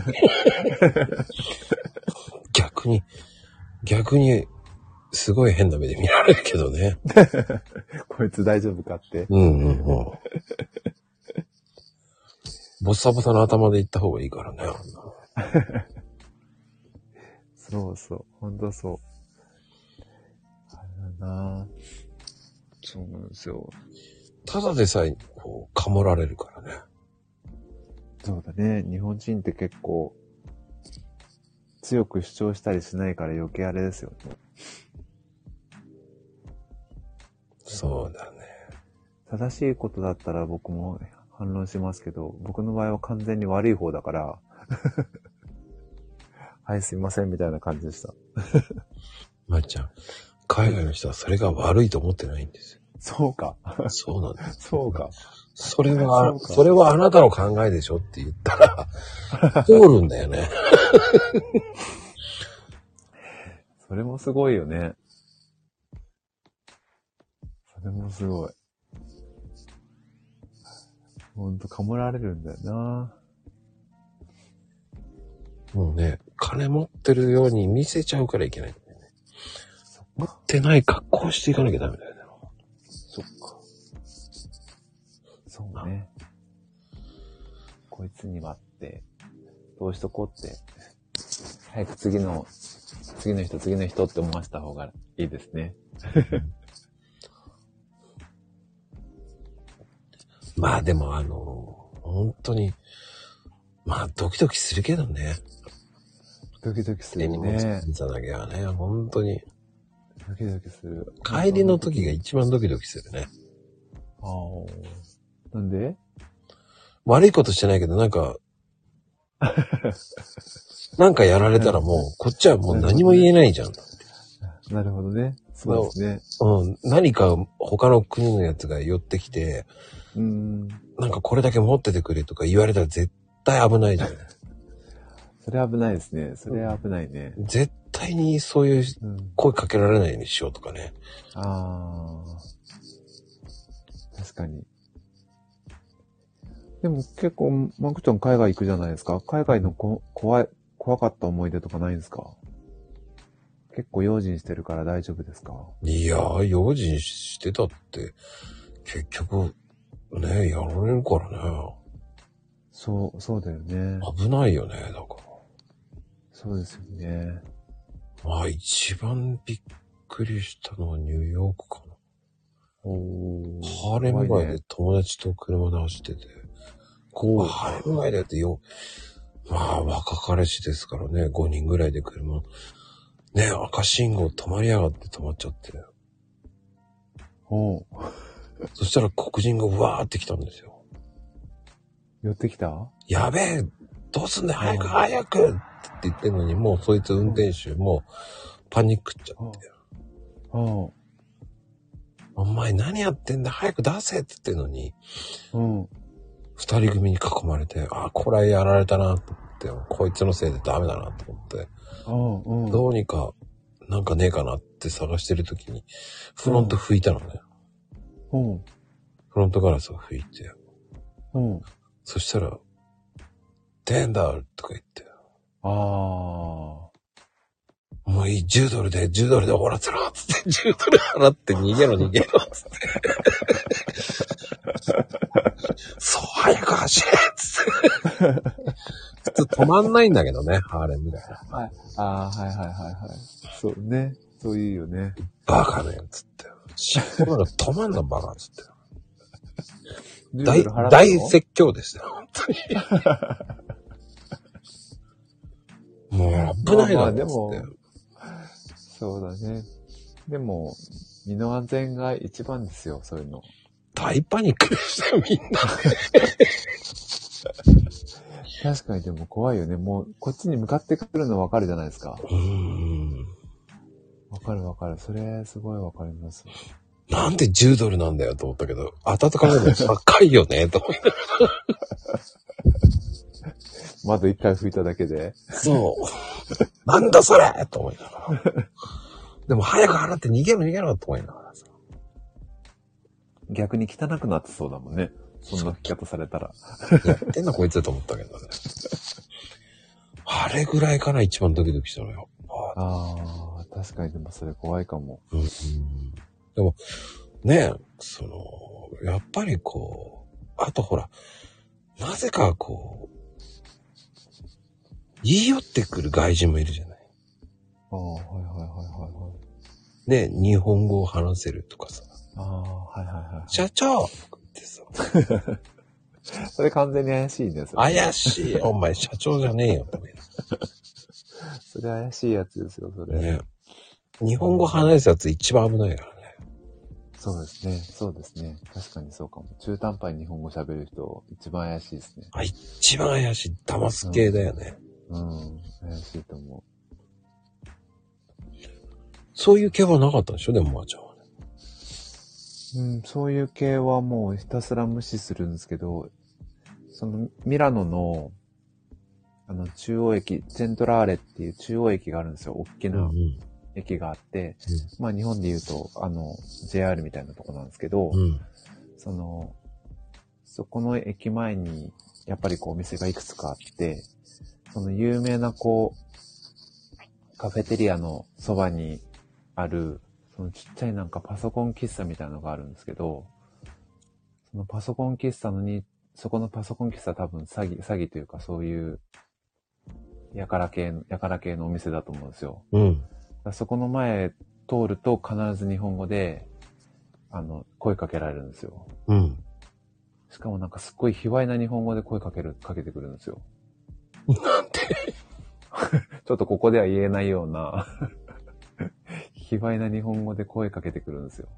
逆に、逆に、すごい変な目で見られるけどね。[laughs] こいつ大丈夫かって。うんうんうん。ボッサボサの頭で行った方がいいからね。そうそう。ほんとそう。あれだなそうなんですよ。ただでさえ、こう、かもられるからね。そうだね。日本人って結構、強く主張したりしないから余計あれですよね。そうだね。正しいことだったら僕も反論しますけど、僕の場合は完全に悪い方だから、[laughs] はい、すいません、みたいな感じでした。まっちゃん、海外の人はそれが悪いと思ってないんですよ。そうか。そうなんです。そうか。それは、それはあなたの考えでしょって言ったら、[laughs] 通るんだよね。[laughs] それもすごいよね。それもすごい。ほんと、かもられるんだよな。もうね、金持ってるように見せちゃうからいけないんだよね。持ってない格好していかなきゃダメだよね。そっか。そうね。こいつにはって、どうしとこうって、早く次の、次の人、次の人って思わせた方がいいですね。[laughs] まあでもあの、本当に、まあドキドキするけどね。ドキドキする手荷物ね。検査だけはね、本当に。ドキドキする。帰りの時が一番ドキドキするね。ああ。なんで？悪いことしてないけど、なんか、なんかやられたらもう、こっちはもう何も言えないじゃん。なるほどね。そうですね。うん。何か他の国のやつが寄ってきて、うん。なんかこれだけ持っててくれとか言われたら絶対危ないじゃん。[laughs] それ危ないですね。それ危ないね。絶対にそういううん。声かけられないようにしようとかね。ああ。確かに。でも結構、マクちゃん海外行くじゃないですか。海外のこ怖い、怖かった思い出とかないんですか？結構用心してるから大丈夫ですか？いやー、用心してたって、結局、ね、やられるからね。そう、そうだよね。危ないよね、だから。そうですよね。まあ、一番びっくりしたのはニューヨークかな。おーハーレム街で友達と車で走ってて、こう、ハーレム街でってよ、まあ、若彼氏ですからね、5人ぐらいで車、ね、赤信号止まりやがって止まっちゃって。おーそしたら黒人がうわーって来たんですよ。寄ってきた？やべえどうすんだよ早く早くって言ってんのに、もうそいつ運転手もうパニックっちゃって。おお前何やってんだ早く出せって言ってんのに、うん。二人組に囲まれて、あ、これやられたなって、こいつのせいでダメだなと思って、うん。うん。どうにかなんかねえかなって探してる時に、フロント拭いたのね。うん。フロントガラスを拭いて、うん。そしたら、テンダーとか言って、あもういい、10ドルで、10ドルで終わらせろつって、[laughs] 10ドル払って逃げろ逃げろつって。そう、早く走れつって。普通止まんないんだけどね、ハーレムみたいな。あ。はい。ああ、はいはいはいはい。そうね。そういうよね。バカねつって。シフトが止まんなバカつって。10大大説教でしたよ、本当に。[laughs] もう危ないなっつって。あでもそうだね。でも、身の安全が一番ですよ、そういうの。大パニックでしたよ、みんな。確かにでも怖いよね。もう、こっちに向かってくるの分かるじゃないですか。うーん。分かる分かる。それ、すごい分かります。なんで10ドルなんだよと思ったけど、温かめの高いよね、と思って。[laughs] 窓一回拭いただけで。そう。なんだそれと思いながら。でも早く払って逃げろ逃げろと思いながらさ。逆に汚くなってそうだもんね。そんな拭き方されたら。やってんなこいつと思ったけどね。あれぐらいかな一番ドキドキしたのよ。あああ、確かにでもそれ怖いかも。うんうんでも、ねその、やっぱりこう、あとほら、なぜかこう、言い寄ってくる外人もいるじゃない。ああ、はいはいはいはいはい。ね日本語を話せるとかさ。ああ、はいはいはい。社長ってさ、[laughs] それ完全に怪しいんですよ。怪しい。[laughs] お前社長じゃねえよそれ怪しいやつですよ、それ。ね。日本語話すやつ一番危ないからね。そうですね。そうですね。確かにそうかも。中途半端に日本語喋る人、一番怪しいですね。あ、一番怪しい。騙す系だよね。うん。怪しいと思そういう系はなかったでしょ？でも、まーちゃんはね。う。うん、そういう系はもうひたすら無視するんですけど、そのミラノの、あの、中央駅、セントラーレっていう中央駅があるんですよ。大きな駅があって、まあ日本で言うと、あの、JR みたいなとこなんですけど、うん。うん。その、そこの駅前に、やっぱりこうお店がいくつかあって、その有名なこう、カフェテリアのそばにある、そのちっちゃいなんかパソコン喫茶みたいなのがあるんですけど、そのパソコン喫茶のに、そこのパソコン喫茶多分詐欺、詐欺というかそういう、やから系の、やから系のお店だと思うんですよ。うん。そこの前通ると必ず日本語で、あの、声かけられるんですよ。うん。しかもなんかすっごい卑猥な日本語で声かける、かけてくるんですよ。なんでちょっとここでは言えないような、卑猥な日本語で声かけてくるんですよ。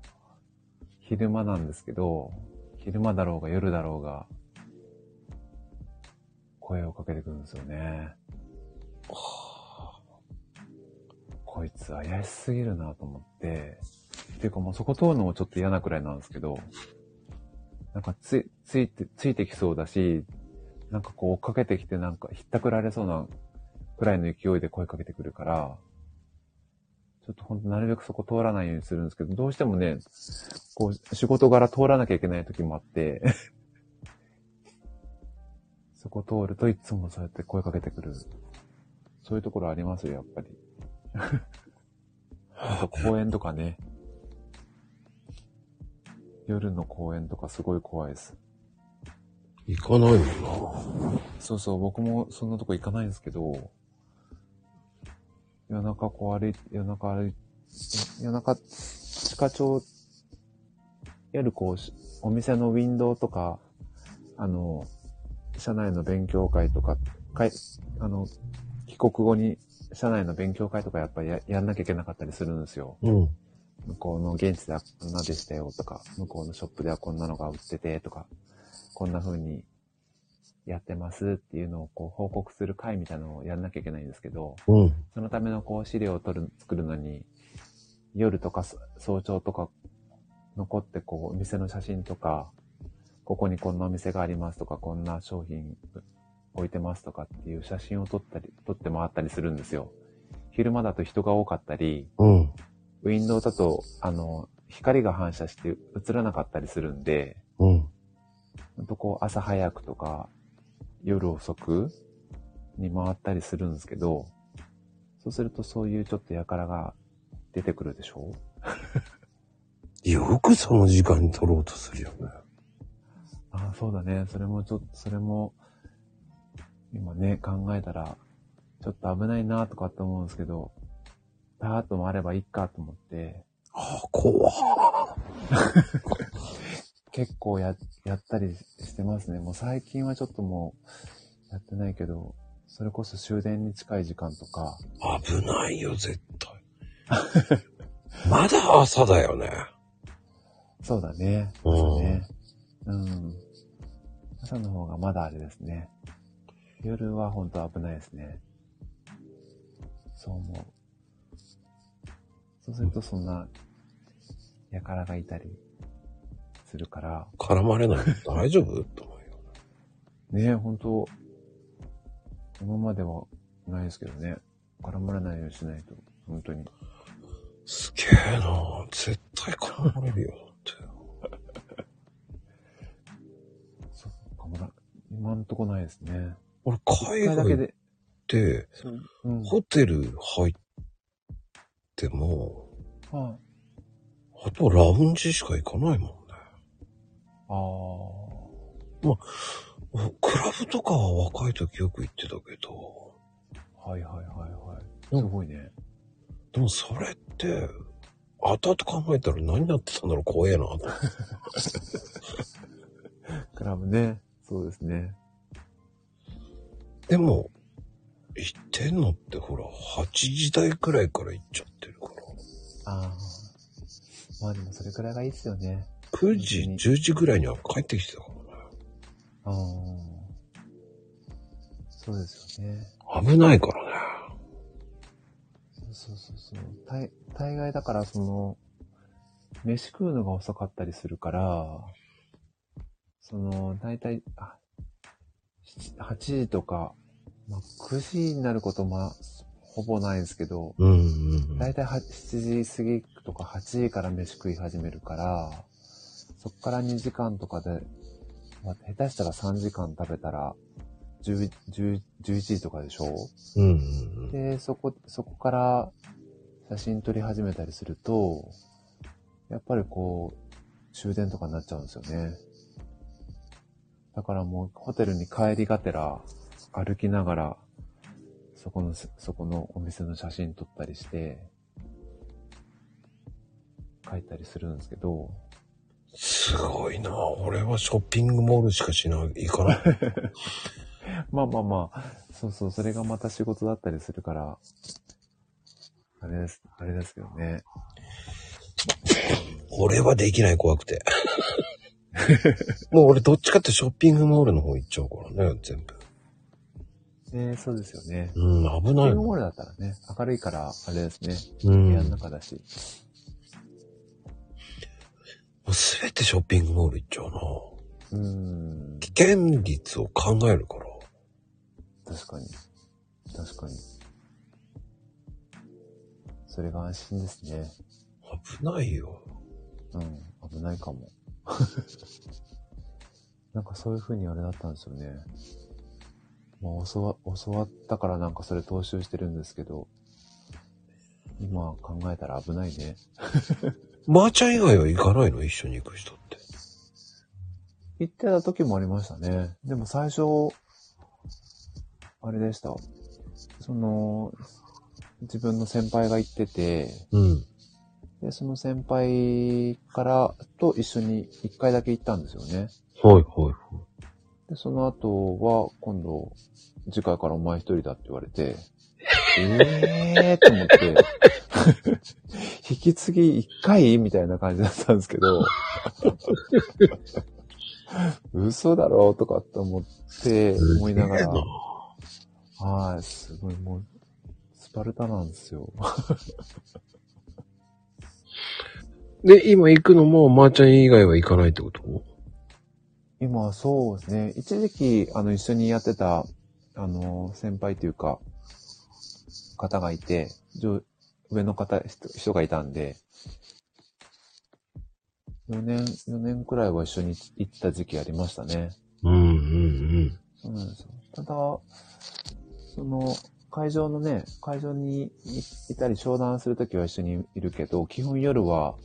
昼間なんですけど、昼間だろうが夜だろうが、声をかけてくるんですよね。こいつ怪しすぎるなと思って、っていうかもうそこ通るのもちょっと嫌なくらいなんですけど、なんかつ、ついて、ついてきそうだし、なんかこう追っかけてきてなんかひったくられそうなくらいの勢いで声かけてくるから、ちょっとほんとなるべくそこ通らないようにするんですけど、どうしてもね、こう仕事柄通らなきゃいけない時もあって、[laughs] そこ通るといつもそうやって声かけてくる。そういうところありますよ、やっぱり。[laughs] あと公園とかね。夜の公園とかすごい怖いです。行かないもんな。そうそう、僕もそんなとこ行かないんですけど、夜中こう歩いて、夜中歩いて、夜中、地下町、夜こうし、お店のウィンドウとか、あの、社内の勉強会とか、かい、あの、帰国後に社内の勉強会とかやっぱりややんなきゃいけなかったりするんですよ。うん。向こうの現地ではこんなでしたよとか、向こうのショップではこんなのが売っててとか、こんな風にやってますっていうのをこう報告する会みたいなのをやんなきゃいけないんですけど、うん。そのためのこう資料を取る、作るのに、夜とかそ早朝とか残ってこうお店の写真とか、ここにこんなお店がありますとか、こんな商品置いてますとかっていう写真を撮ったり、撮って回ったりするんですよ。昼間だと人が多かったり、うん。ウィンドウだと、あの、光が反射して映らなかったりするんで、うん。ほんとこう朝早くとか夜遅くに回ったりするんですけど、そうするとそういうちょっと輩が出てくるでしょ？[laughs] よくその時間に撮ろうとするよね。ああ、そうだね。それもちょっと、それも、今ね、考えたら、ちょっと危ないなとかって思うんですけど、パーッと回ればいいかと思って、ああ、怖っ [laughs] 結構や、やったりしてますね。もう最近はちょっともう、やってないけど、それこそ終電に近い時間とか、危ないよ、絶対。まだ朝だよね。そうだね。うんそうね。うん。朝の方がまだあれですね。夜は本当危ないですね。そう思う。そうするとそんな、やからがいたりするから、絡まれない。大丈夫？[laughs] と思うよ。ね本当今まではないですけどね。絡まれないようにしないと、本当に。すげえな絶対絡まれるよ [laughs] って。そうかもな。今んとこないですね。俺、一海外で。て、うん。ホテル入っても、はい。あとラウンジしか行かないもんね。ああ。クラブとかは若い時よく行ってたけど、はいはいはいはい。うんすごいね。でもそれって、後々考えたら何やってたんだろう怖えなと。クラブね。そうですね。でも、行ってんのってほら、8時台くらいから行っちゃってるから。ああ。まあでもそれくらいがいいですよね。9時、10時ぐらいには帰ってきてたからね。ああ。そうですよね。危ないからね。そうそうそうそう。大、大概だからその、飯食うのが遅かったりするから、その、大体、あ、7 8時とか、まあ、9時になることまあ、ほぼないんですけど、うんうんうん。大体は7時過ぎとか8時から飯食い始めるから、そっから2時間とかで、まあ、下手したら3時間食べたら、10 10 11時とかでしょ？うんうんうん。で、そこ、そこから写真撮り始めたりすると、やっぱりこう、終電とかになっちゃうんですよね。だからもうホテルに帰りがてら歩きながら、そこの、そこのお店の写真撮ったりして、帰ったりするんですけど、すごいな俺はショッピングモールしかしない、行かない。まあまあまあ、そうそう、それがまた仕事だったりするから、あれです、あれですけどね。俺はできない、怖くて。[laughs] もう俺どっちかってショッピングモールの方行っちゃうからね、全部。ねそうですよね。うん、危ない。ショッピングモールだったらね、明るいから、あれですね。う部屋の中だし。うすべてショッピングモール行っちゃうな。うーん。危険率を考えるから。確かに。確かに。それが安心ですね。危ないよ。うん。危ないかも。[laughs] なんかそういう風にあれだったんですよね。まあ、教わ、教わったからなんかそれ踏襲してるんですけど、今考えたら危ないね。[laughs] まーちゃん以外は行かないの？一緒に行く人って。行ってた時もありましたね。でも最初、あれでした。その、自分の先輩が行ってて、うん。で、その先輩からと一緒に一回だけ行ったんですよね。はいはいはい。で、その後は、今度、次回からお前一人だって言われて、ええーと思って、[laughs] 引き継ぎ一回みたいな感じだったんですけど、嘘だろうとかって思って、思いながら、はい、すごいもう、スパルタなんですよ。[laughs] で、今行くのも、まーちゃん以外は行かないってこと？今、そうですね。一時期、あの、一緒にやってた、あの、先輩というか、方がいて、上上の方、人人がいたんで、4年、4年くらいは一緒に行ってた時期ありましたね。うんうんうん。そうなんですよ。ただ、その、会場のね、会場にいいたり商談するときは一緒にいるけど、基本夜は、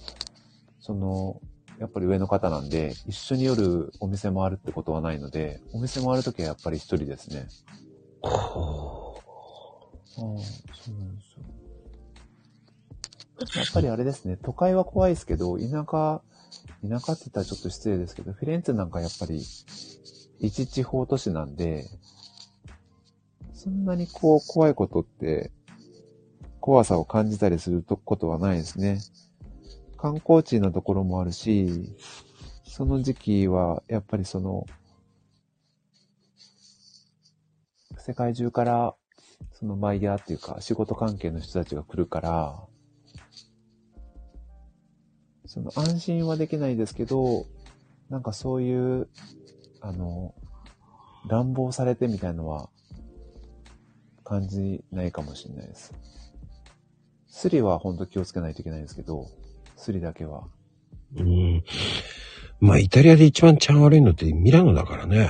その、やっぱり上の方なんで、一緒に夜お店回るってことはないので、お店回るときはやっぱり一人ですね。ああ、そうなんですよ。やっぱりあれですね、都会は怖いですけど、田舎、田舎って言ったらちょっと失礼ですけど、フィレンツェなんかやっぱり、一地方都市なんで、そんなにこう怖いことって、怖さを感じたりすることはないですね。観光地のところもあるし、その時期はやっぱりその、世界中からそのバイヤーっていうか仕事関係の人たちが来るから、その安心はできないですけど、なんかそういう、あの、乱暴されてみたいのは感じないかもしれないです。スリは本当気をつけないといけないんですけど、スリだけは。うん。まあ、イタリアで一番治安悪いのってミラノだからね。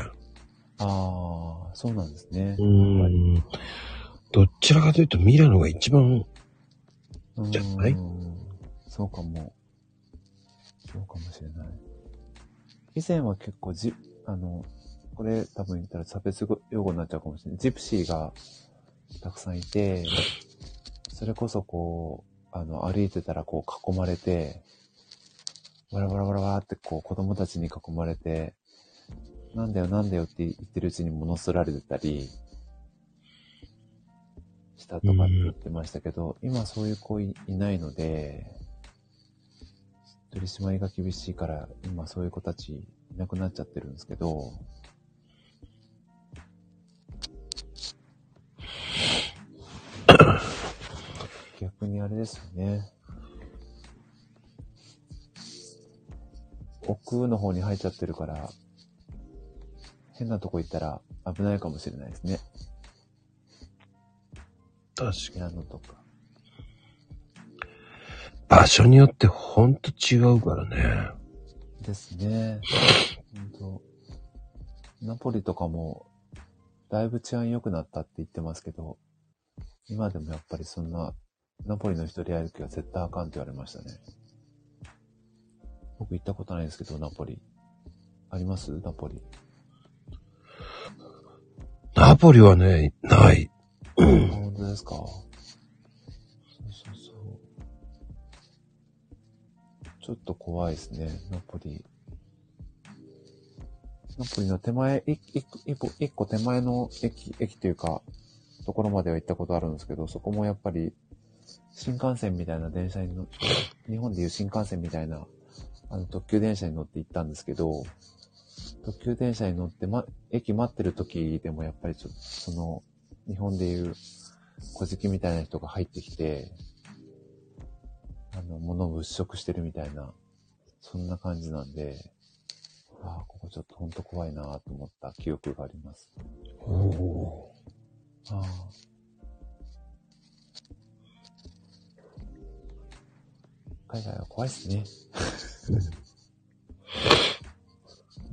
ああ、そうなんですねう。ん。どちらかというとミラノが一番、じゃない？うーんそうかも。そうかもしれない。以前は結構じ、あの、これ多分言ったら差別用語になっちゃうかもしれない。ジプシーがたくさんいて、それこそこう、あの、歩いてたらこう囲まれて、バラバラバラバラってこう子供たちに囲まれて、なんだよなんだよって言ってるうちに物すられてたり、したとかって言ってましたけど、今そういう子いいないので、取り締まりが厳しいから、今そういう子たちいなくなっちゃってるんですけど、逆にあれですよね。奥の方に入っちゃってるから、変なとこ行ったら危ないかもしれないですね。確ピアノとか。場所によってほんと違うからね。ですね。本当ナポリとかも、だいぶ治安良くなったって言ってますけど、今でもやっぱりそんな、ナポリの一人歩きは絶対あかんって言われましたね。僕行ったことないですけど、ナポリ。あります？ナポリ。ナポリはね、ない。本当ですかそうそうそう。ちょっと怖いですね、ナポリ。ナポリの手前、一個一個一個手前の駅、駅というか、ところまでは行ったことあるんですけど、そこもやっぱり、新幹線みたいな電車に乗って、日本でいう新幹線みたいな、あの特急電車に乗って行ったんですけど、特急電車に乗って、ま、駅待ってる時でもやっぱりちょっと、その、日本でいう、小じきみたいな人が入ってきて、あの、物を物色してるみたいな、そんな感じなんで、ああ、ここちょっとほんと怖いなと思った記憶があります。おおああ。海外は怖いっすね。[laughs]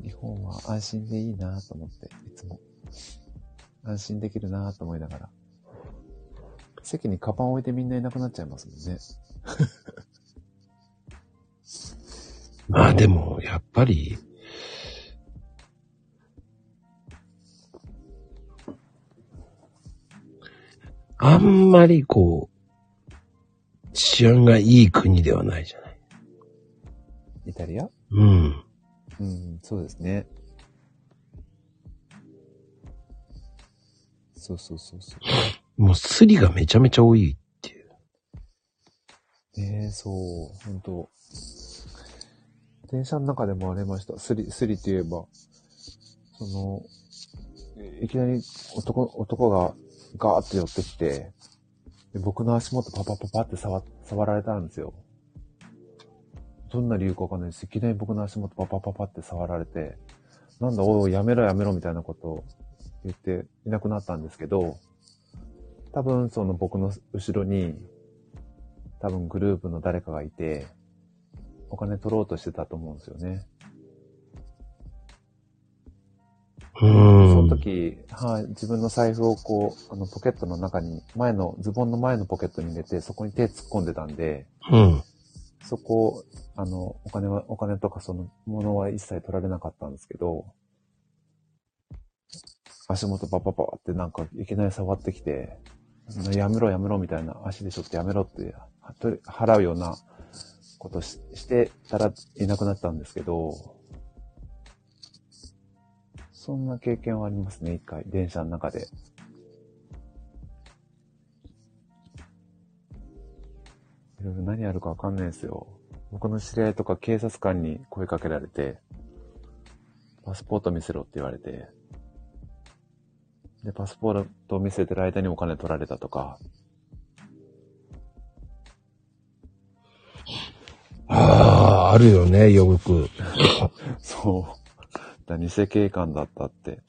日本は安心でいいなと思って、いつも。安心できるなと思いながら。席にカバン置いてみんないなくなっちゃいますもんね。[laughs] まあでも、やっぱり、あんまりこう、治安がいい国ではないじゃない。イタリア？うん。うん、そうですね。そうそうそうそう。もうスリがめちゃめちゃ多いっていう。ねえ、そう、ほんと。電車の中でもありました。スリ、スリって言えば、その、いきなり男、男がガーッと寄ってきて、で僕の足元パパパパって触、触られたんですよ。どんな理由かわかんないです。いきなり僕の足元パパパパって触られて、なんだ、おい、やめろやめろみたいなことを言っていなくなったんですけど、多分その僕の後ろに、多分グループの誰かがいて、お金取ろうとしてたと思うんですよね。うそん。の時、はい、自分の財布をこう、あの、ポケットの中に、前の、ズボンの前のポケットに入れて、そこに手突っ込んでたんで、うん。そこ、あの、お金は、お金とかその、ものは一切取られなかったんですけど、足元パパパってなんかいきなり触ってきて、やめろやめろみたいな、足でちょっとやめろって、払うようなことししてたらいなくなったんですけど、そんな経験はありますね、一回、電車の中で。いろいろ何やるかわかんないですよ。僕の知り合いとか警察官に声かけられて、パスポート見せろって言われて、で、パスポートを見せてる間にお金取られたとか、ああ、あるよね、よく。[laughs] そう。だ偽警官だったって。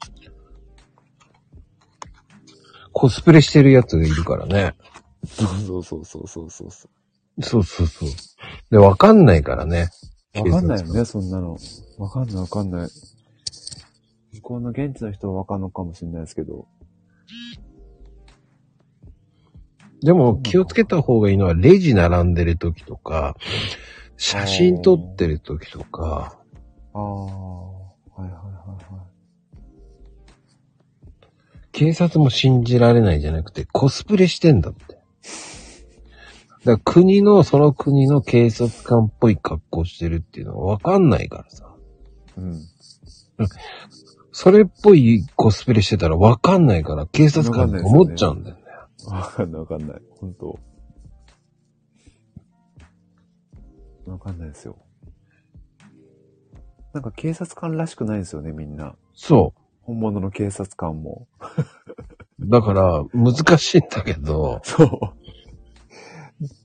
コスプレしてるやつがいるからね。そうそうそうそうそうそそうそうそう。で、わかんないからね。う。わかんないよね、そんなの。わかんないわかんない。向こうの現地の人はわかんのかもしれないですけど。でも気をつけた方がいいのは、レジ並んでる時とか、写真撮ってる時とか、ああ、はいはいはいはい。警察も信じられないじゃなくて、コスプレしてんだって。だから国の、その国の警察官っぽい格好してるっていうのはわかんないからさ。うん。それっぽいコスプレしてたらわかんないから、警察官って思っちゃうんだよね。わかんないわかんない。本当わかんないですよ。なんか警察官らしくないんですよね、みんな。そ本物の警察官も。う。だから、難しいんだけど、そう。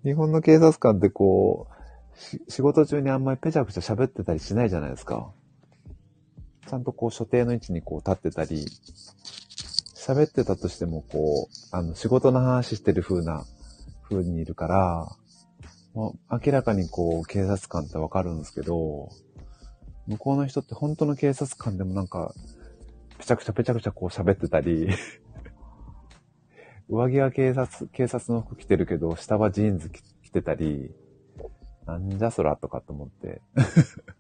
日本の警察官ってこう、し仕事中にあんまりペチャクチャ喋ってたりしないじゃないですか。ちゃんとこう所定の位置にこう立ってたり、喋ってたとしてもこう、あの仕事の話してる風な風にいるから、もう明らかにこう警察官ってわかるんですけど、向こうの人って本当の警察官でもなんか、ぺちゃくちゃぺちゃくちゃこう喋ってたり、[laughs] 上着は警察、警察の服着てるけど、下はジーンズ着てたり、なんじゃそらとかと思って。[laughs]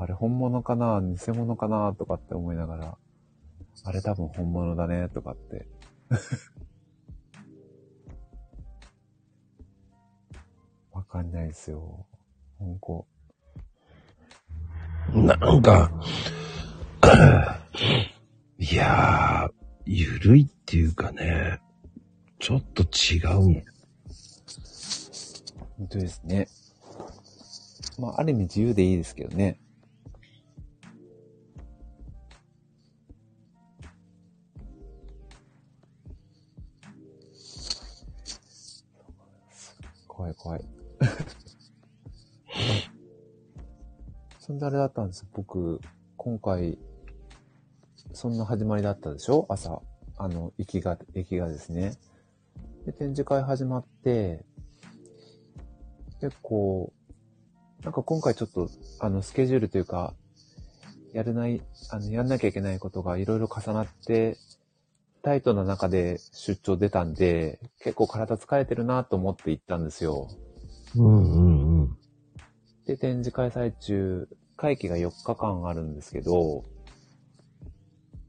あれ本物かな？偽物かな？とかって思いながら、あれ多分本物だね？とかって。[laughs] わかんないですよ。ほんこ。なんか、[coughs] いやー、ゆるいっていうかね、ちょっと違う。本当ですね。まあ、ある意味自由でいいですけどね。怖い怖い。[laughs] そんであれだったんです。僕、今回、そんな始まりだったでしょ？朝。あの、行きが、行きがですね。で、展示会始まって、結構、なんか今回ちょっと、あの、スケジュールというか、やれない、あの、やんなきゃいけないことがいろいろ重なって、タイトな中で出張出たんで、結構体疲れてるなと思って行ったんですよ。うんうんうん。で、展示会最中、会期が4日間あるんですけど、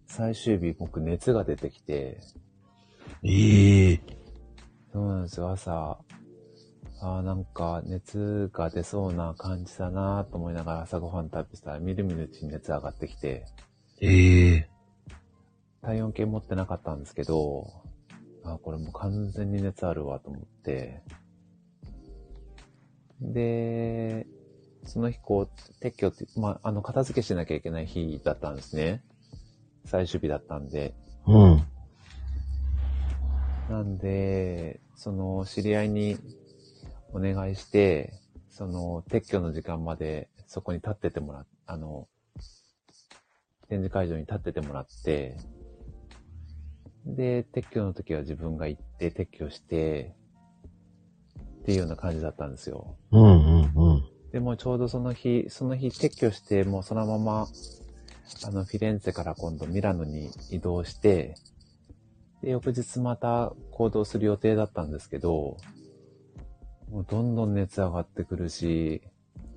最終日僕熱が出てきて、ええそうなんですよ、朝。ああ、なんか熱が出そうな感じだなと思いながら朝ごはん食べてたら、みるみるうちに熱上がってきて、ええ体温計持ってなかったんですけど、あーこれもう完全に熱あるわと思って、で、その日こう、撤去って、まあ、あの、片付けしなきゃいけない日だったんですね。最終日だったんで。うん。なんで、その、知り合いにお願いして、その、撤去の時間までそこに立っててもらっ、あの、展示会場に立っててもらって、で、撤去の時は自分が行って撤去して、っていうような感じだったんですよ。うんうんうん。でもちょうどその日、その日撤去して、もうそのまま、あの、フィレンツェから今度ミラノに移動して、で、翌日また行動する予定だったんですけど、もうどんどん熱上がってくるし、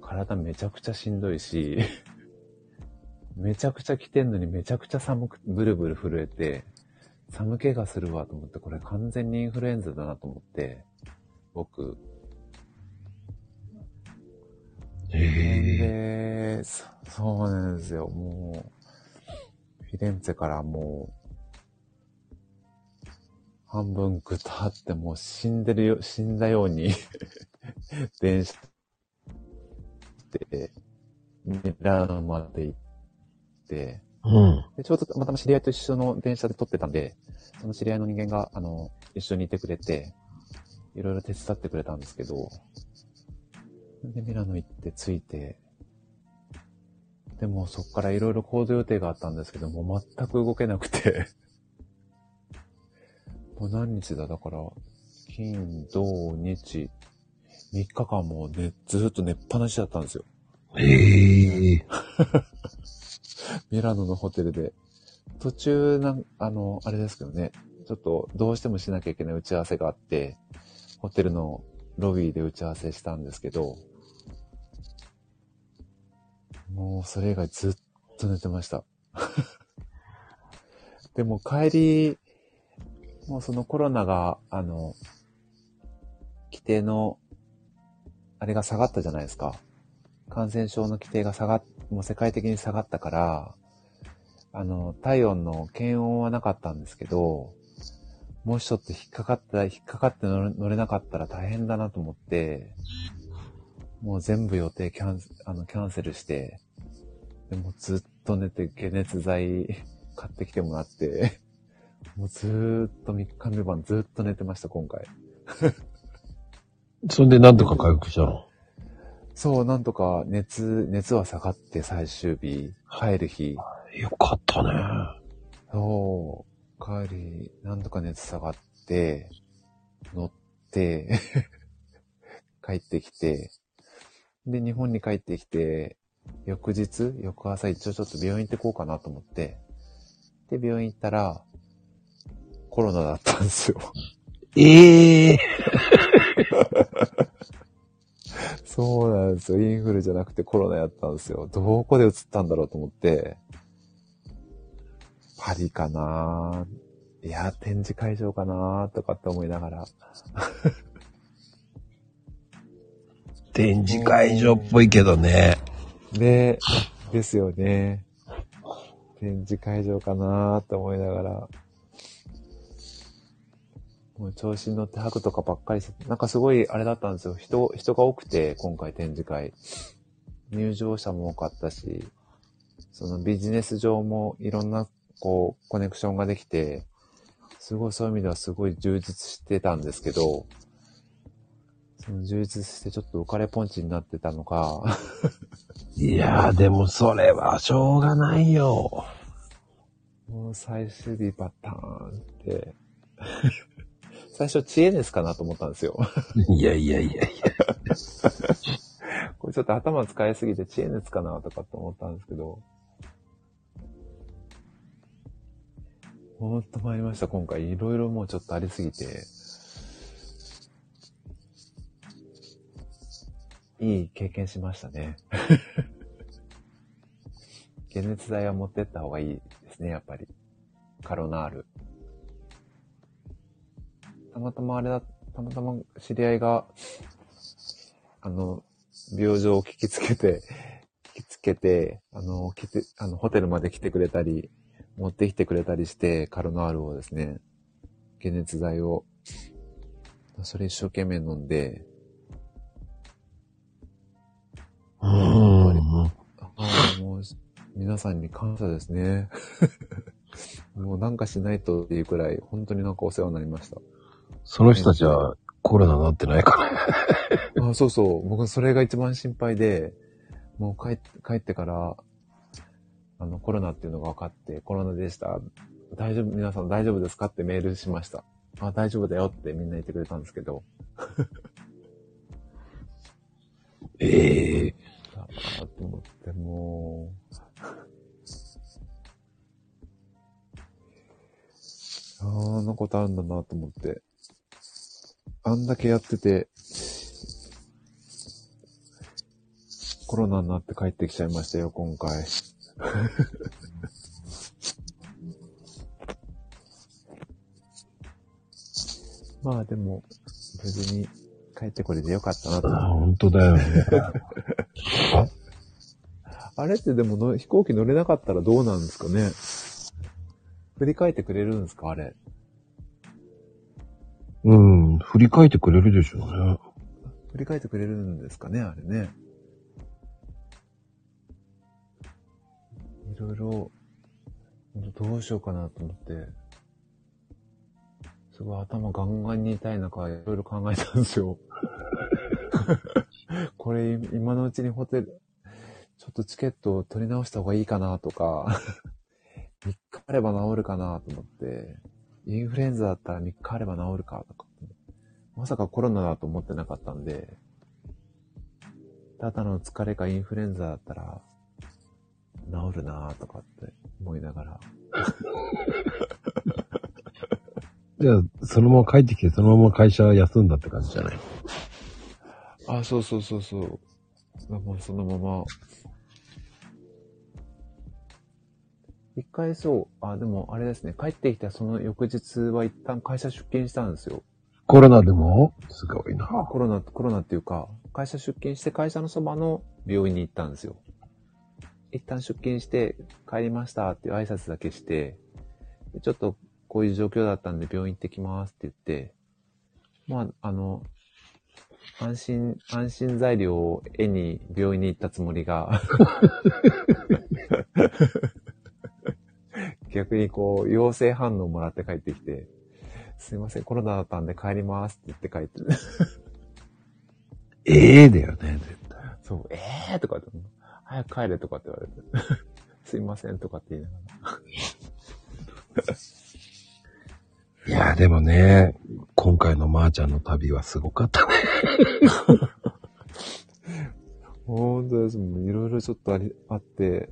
体めちゃくちゃしんどいし、[laughs] めちゃくちゃ来てんのにめちゃくちゃ寒く、ブルブル震えて、寒気がするわと思って、これ完全にインフルエンザだなと思って、僕、ええで、そそうなんですよ。もう、フィレンツェからもう、半分ぐたってもう死んでるよ、死んだように、[laughs] 電車で、ミラノまで行って、うん。で、ちょうどたまたま知り合いと一緒の電車で撮ってたんで、その知り合いの人間が、あの、一緒にいてくれて、いろいろ手伝ってくれたんですけど、で、ミラノ行って着いて、でもそっからいろいろ行動予定があったんですけど、もう全く動けなくて、[laughs] もう何日だ？だから、金、土、日、3日間もうね、ずっと寝っぱなしだったんですよ。ええ [laughs] ミラノのホテルで。途中なん、あの、あれですけどね、ちょっとどうしてもしなきゃいけない打ち合わせがあって、ホテルのロビーで打ち合わせしたんですけど、もうそれ以外ずっと寝てました。[laughs] でも帰り、もうそのコロナが、あの、規定の、あれが下がったじゃないですか。感染症の規定が下がっ、もう世界的に下がったから、あの、体温の検温はなかったんですけど、もしちょっと引っかかった、引っかかって乗れなかったら大変だなと思って、もう全部予定キャンあのキャンセルして、でもずっと寝て解熱剤買ってきてもらって、もうずーっと3日目晩ずっと寝てました、今回。それでなんとか回復したの？そう、なんとか熱、熱は下がって最終日、帰る日、よかったね。そう、帰り、なんとか熱下がって、乗って、[laughs] 帰ってきて、で、日本に帰ってきて、翌日、翌朝一応ちょっと病院行ってこうかなと思って、で、病院行ったら、コロナだったんですよ。ええ [laughs] [laughs] そうなんですよ。インフルじゃなくてコロナやったんですよ。どこで移ったんだろうと思って、パリかないや、展示会場かなとかって思いながら。[laughs] 展示会場っぽいけどね。で、ですよね。展示会場かなーって思いながら、もう調子に乗って吐くとかばっかりして、なんかすごいあれだったんですよ。人、人が多くて、今回展示会。入場者も多かったし、そのビジネス上もいろんな、こう、コネクションができて、すごいそういう意味ではすごい充実してたんですけど、その充実してちょっと浮かれポンチになってたのか、いやー、でもそれはしょうがないよ。もう最終日パターンって、最初知恵ですかなと思ったんですよ。いやいやいやいや。[laughs] これちょっと頭使いすぎて知恵熱かなとかって思ったんですけど、ほんと参りました、今回。いろいろもうちょっとありすぎて、いい経験しましたね。[laughs] 解熱剤は持ってった方がいいですね、やっぱり。カロナール。たまたまあれだ、たまたま知り合いが、あの、病状を聞きつけて、聞きつけて、あの、来て、あの、ホテルまで来てくれたり、持ってきてくれたりして、カロナールをですね、解熱剤を、それ一生懸命飲んで、うーん。ああ、もう、皆さんに感謝ですね。[laughs] もうなんかしないとっていうくらい、本当になんかお世話になりました。その人たちはコロナになってないから。あそうそう。僕それが一番心配で、もう帰っ帰ってから、あの、コロナっていうのが分かって、コロナでした。大丈夫、皆さん大丈夫ですかってメールしました。あ、大丈夫だよってみんな言ってくれたんですけど。ええだなと思って、もう。あんなことあるんだなと思って。あんだけやってて、コロナになって帰ってきちゃいましたよ、今回。[laughs] まあでも、無事に帰ってこれでよかったなとあ、本当だよね。[laughs] あれってでもの飛行機乗れなかったらどうなんですかね振り返ってくれるんですかあれ。うん、振り返ってくれるでしょうね。振り返ってくれるんですかねあれね。いろいろ、どうしようかなと思って。すごい頭ガンガンに痛い中、いろいろ考えたんですよ。[laughs] これ、今のうちにホテル、ちょっとチケットを取り直した方がいいかなとか、[laughs] 3日あれば治るかなと思って、インフルエンザだったら3日あれば治るかとか、まさかコロナだと思ってなかったんで、ただの疲れかインフルエンザだったら、治るなぁとかって思いながら。[laughs] じゃあ、そのまま帰ってきて、そのまま会社休んだって感じじゃない？あ、そうそうそうそう。もうそのまま。一回そう、あ、でもあれですね、帰ってきたその翌日は一旦会社出勤したんですよ。コロナでも？すごいな。コロナ、コロナっていうか、会社出勤して会社のそばの病院に行ったんですよ。一旦出勤して帰りましたっていう挨拶だけして、でちょっとこういう状況だったんで病院行ってきますって言って、まあ、あの、安心、安心材料を絵に病院に行ったつもりが、[laughs] 逆にこう、陽性反応もらって帰ってきて、すいません、コロナだったんで帰りますって言って帰って、[laughs] ええだよね、絶対。そう、えーとかって、早く帰れとかって言われて、[laughs] すいませんとかって言いながら。[laughs] いや、でもね、今回のまーちゃんの旅はすごかったね。本当です。もういろいろちょっとあり、あって、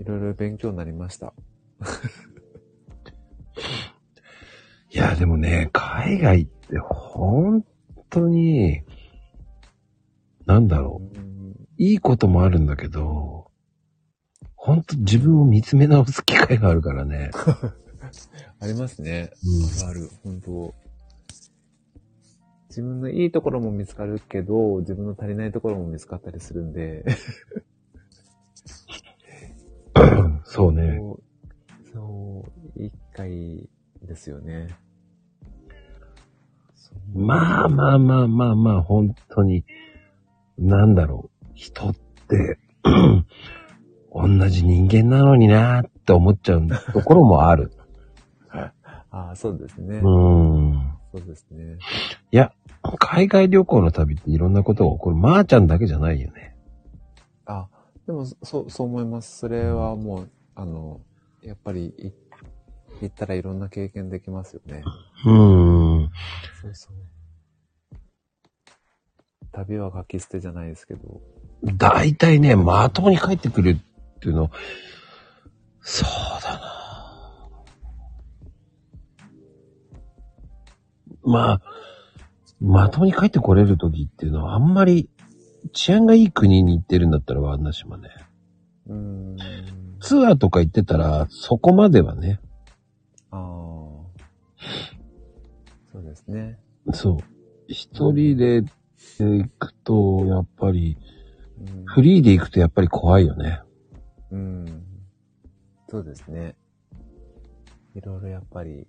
いろいろ勉強になりました。[laughs] いや、でもね、海外って本当に、なんだろう。うんいいこともあるんだけど、本当自分を見つめ直す機会があるからね。[laughs] ありますね。うん。ある、本当自分のいいところも見つかるけど、自分の足りないところも見つかったりするんで、そうね。そう、一回ですよね。まあまあまあまあまあ、本当に、なんだろう。人って、[clears throat] 同じ人間なのになーって思っちゃうところもある。[laughs] ああ、そうですね。うーん。そうですね。いや、海外旅行の旅っていろんなことが起こる。まー、ちゃんだけじゃないよね。あ、でも、そう、そう思います。それはもう、あの、やっぱり、い行ったらいろんな経験できますよね。うーん。そうそう。旅は書き捨てじゃないですけど。大体ね、まともに帰ってくるっていうの、そうだな。まあ、まともに帰ってこれる時っていうのはあんまり治安がいい国に行ってるんだったらワンナ島ね。うーん。ツアーとか行ってたらそこまではね。ああ。そうですね。そう。一人で行くと、やっぱり、うん。フリーで行くとやっぱり怖いよね。うん。そうですね。いろいろやっぱり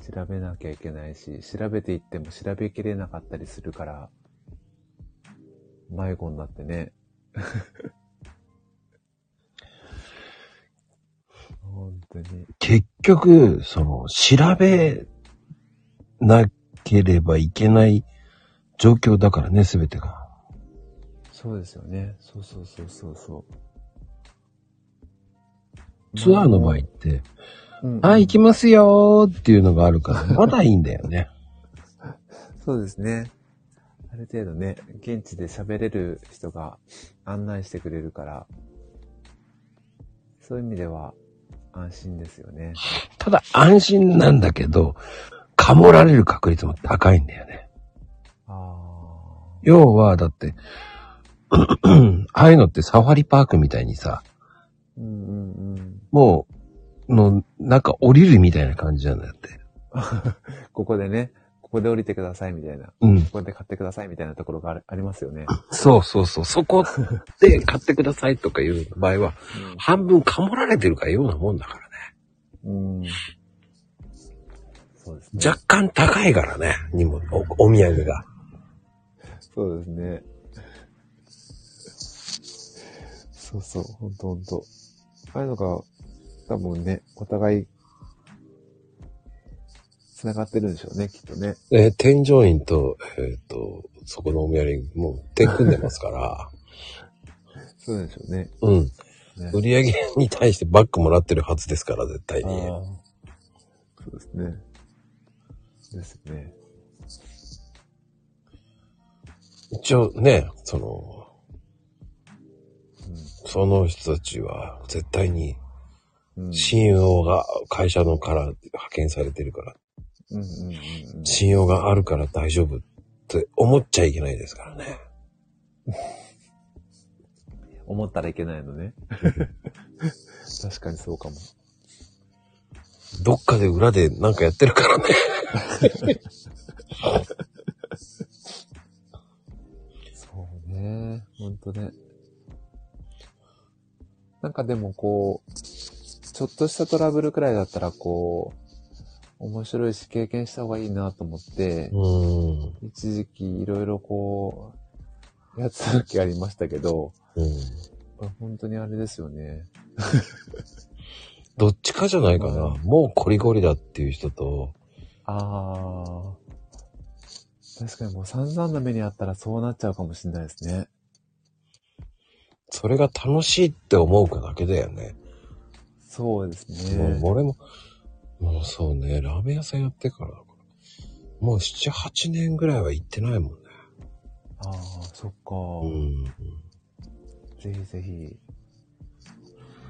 調べなきゃいけないし、調べていっても調べきれなかったりするから、迷子になってね。本当に。結局、その、調べなければいけない状況だからね、すべてが。そうですよね。そうそうそうそうそう。ツアーの場合って、うんはい、行きますよーっていうのがあるから、まだいいんだよね。[laughs] そうですね。ある程度ね、現地で喋れる人が案内してくれるから、そういう意味では安心ですよね。ただ安心なんだけど、かもられる確率も高いんだよね。あ要は、だって、[clears throat] ああいうのってサファリパークみたいにさ、あ。うんうんうん。もう、の、なんか降りるみたいな感じなんだって。[laughs] ここでね、ここで降りてくださいみたいな。こうん。こで買ってくださいみたいなところがあるありますよね。そうそうそう。そこで買ってくださいとかいう場合は、半分かもられてるかようなもんだからね。うん。うん。そうですね。若干高いからね、にも、おお土産が。そうですね。そうそう、ほんとほんと。ああいうのが、多分ね、お互い、繋がってるんでしょうね、きっとね。えー添乗員と、えっ、と、そこのお土産、もう手組んでますから、[laughs] そうでしょうね。うん。ね売り上げに対してバックもらってるはずですから、絶対に。そうですね。ですね。一応ね、その、うんその人たちは絶対にうん。信用が会社のから派遣されてるから、うんうんうんうん。信用があるから大丈夫って思っちゃいけないですからね。[laughs] 思ったらいけないのね。確かにそうかも。どっかで裏でなんかやってるからね。[laughs] そうね。ほんとね。なんかでもこう、ちょっとしたトラブルくらいだったらこう、面白いし経験した方がいいなと思って、うん。一時期いろいろこう、やつ時ありましたけど、うん。本当にあれですよね。[laughs] どっちかじゃないかな。うんもうコリコリだっていう人と、ああ。確かにもう散々な目にあったらそうなっちゃうかもしれないですね。それが楽しいって思うかだけだよね。そうですね。俺も、もうそうね、ラーメン屋さんやってからだから。もう7、8年ぐらいは行ってないもんね。ああ、そっか、うん。ぜひぜひ。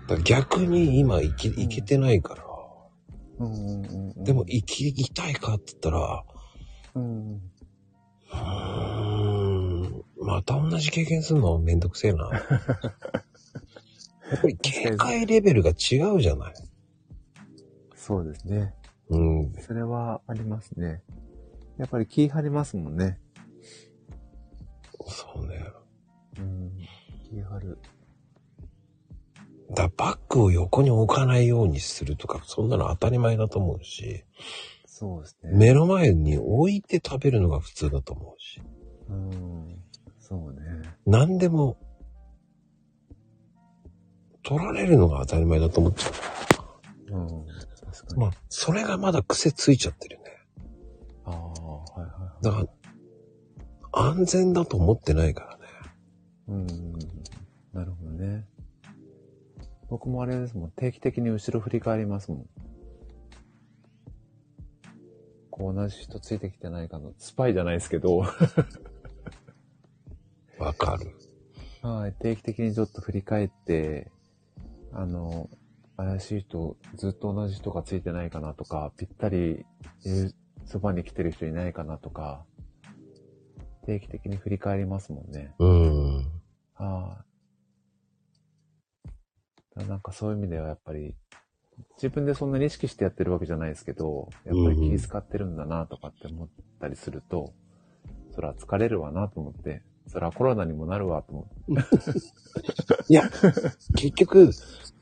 だ逆に今行け、行けてないから。うんうんうんうん。でも行き、行きたいかって言ったら、うん。うーん、また同じ経験するの？めんどくせえな。[laughs] やっぱり警戒レベルが違うじゃない。そうですね。うん。それはありますね。やっぱり気張りますもんね。そうね。うん。気張る。だバッグを横に置かないようにするとか、そんなの当たり前だと思うし、そうですね。目の前に置いて食べるのが普通だと思うし、うん。そうね。何でも、取られるのが当たり前だと思っちゃうう。に。まあ、それがまだ癖ついちゃってるね。ああ、はいはいはい。だから、安全だと思ってないからね。うん。なるほどね。僕もあれですもん。定期的に後ろ振り返りますもん。こう同じ人ついてきてないかの、スパイじゃないですけど、わかる。はい、定期的にちょっと振り返って、あの、怪しい人、ずっと同じ人がついてないかなとか、ぴったり、そばに来てる人いないかなとか、定期的に振り返りますもんね。うん。はい。だからなんかそういう意味ではやっぱり、自分でそんなに意識してやってるわけじゃないですけど、やっぱり気遣ってるんだなとかって思ったりすると、そら疲れるわなと思って、そらコロナにもなるわと思って。[laughs] いや、結局、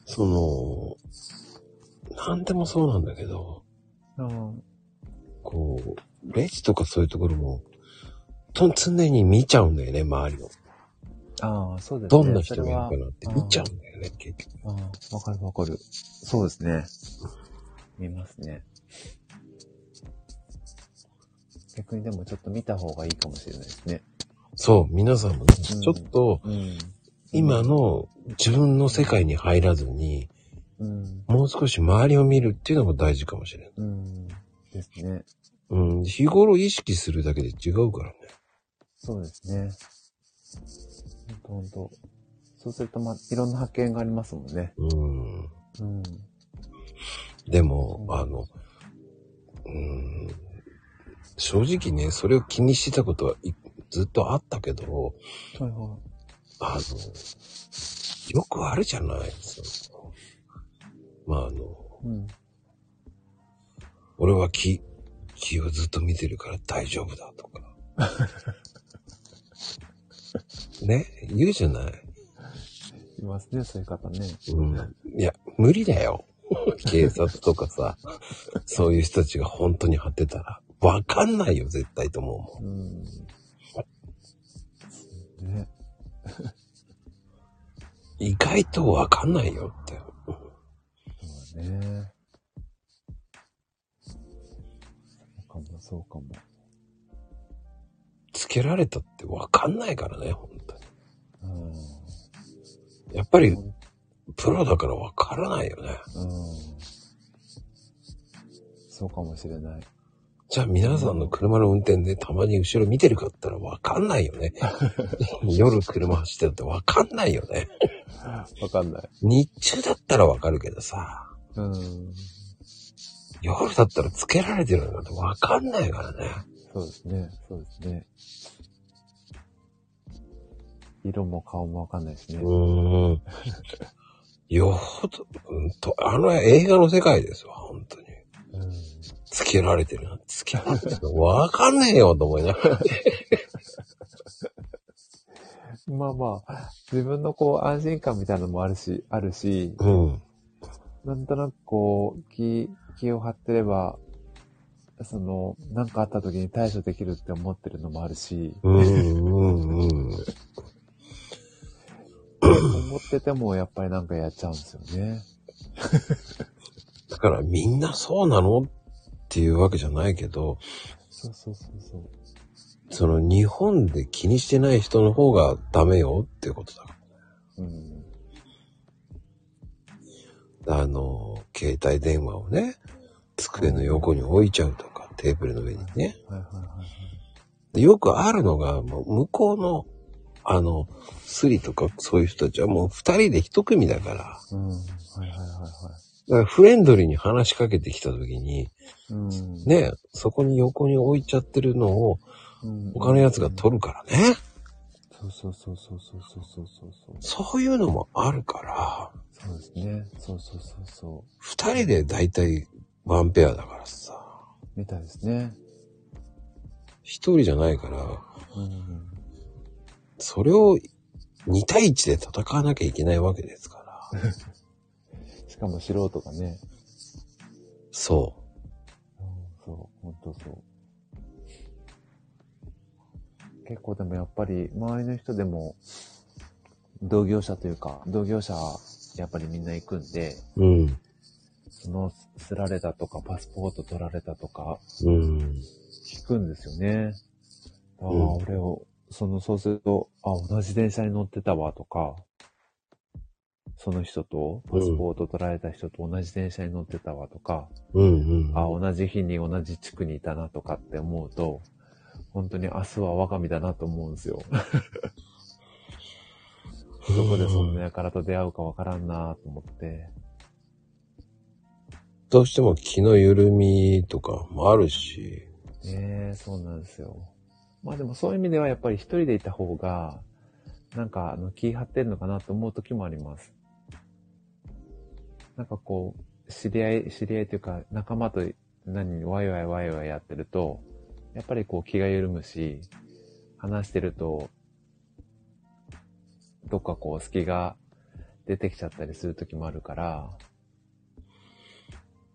その、なんでもそうなんだけど、うんこう、レジとかそういうところも、と常に見ちゃうんだよね、周りを。ああ、そうですね。どんな人がいるかなって見ちゃうんだよね、結局。ああ、わかるわかる。そうですね。見ますね。逆にでもちょっと見た方がいいかもしれないですね。そう、皆さんもね、うんちょっと、うん。今の自分の世界に入らずに、うん。もう少し周りを見るっていうのも大事かもしれない。うん。ですね。うん、日頃意識するだけで違うからね。そうですね。ほんとほんと。そうすると、まあ、いろんな発見がありますもんね。うん。うん。でも、あの、うん、正直ね、それを気にしてたことはいずっとあったけど、はいはあの、よくあるじゃないそのまああの、い。うん。俺は気、気をずっと見てるから大丈夫だとか。[laughs] ね、言うじゃない？いますね、そういう方ね。うん。いや、無理だよ。[laughs] 警察とかさ、そういう人たちが本当に張ってたら、わかんないよ、絶対と思うもん。うん。ね。[laughs] 意外とわかんないよって。そうだね。そうかも、そうかも。つけられたってわかんないからね、本当に。うん。やっぱり、プロだからわからないよね。うん。そうかもしれない。じゃあ皆さんの車の運転でたまに後ろ見てるかったらわかんないよね。[laughs] 夜車走ってたってわかんないよね。わかんない。日中だったらわかるけどさ、うん。夜だったらつけられてるのなんてわかんないからね。そうですね。そうですね。色も顔もわかんないしね。うーん。よほど、うんと、あの映画の世界ですわ、本当に。うん。つけられてるな。つけられてるのわかんねえよと思いながら。まあまあ、自分のこう安心感みたいなのもあるし、あるし、うん。なんとなくこう、気、気を張ってれば、その、なんかあった時に対処できるって思ってるのもあるし、うん、うん、うん。思っててもやっぱりなんかやっちゃうんですよね。だからみんなそうなの？っていうわけじゃないけど、そうそうそうそう。その日本で気にしてない人の方がダメよっていうことだ。うん。あの、携帯電話をね、机の横に置いちゃうとか、テーブルの上にね。はいはいよくあるのが、もう向こうの、あの、スリとかそういう人たちはもう二人で一組だから、うん。はいはいはいはい。フレンドリーに話しかけてきた時に、うん。ね、そこに横に置いちゃってるのをうん、他のやつが取るからね。そうそうそうそうそうそうそうそうそう。そういうのもあるから、そうですね。そうそうそうそ二人で大体ワンペアだからさ、う。みたいですね。一人じゃないから、うん。それを2対1で戦わなきゃいけないわけですから。[laughs] しかも素人がね。そうん、そう、ほんとそう。結構でもやっぱり周りの人でも同業者というか、同業者やっぱりみんな行くんで、う。うん。その、すられたとか、パスポート取られたとか、うん。聞くんですよね。ああ、うん俺を、その、そうすると、あ、同じ電車に乗ってたわとか、その人と、パスポート取られた人と同じ電車に乗ってたわとか、うんうん。あ、同じ日に同じ地区にいたなとかって思うと、本当に明日は我が身だなと思うんですよ。どこでそんな輩と出会うかわからんなと思って。どうしても気の緩みとかもあるし、ねえ、そうなんですよ。まあでもそういう意味ではやっぱり一人でいた方が、なんかあの気張ってんのかなと思う時もあります。なんかこう、知り合い、知り合いというか仲間と何、ワイワイワイワイやってると、やっぱりこう気が緩むし、話してると、どっかこう隙が出てきちゃったりする時もあるから、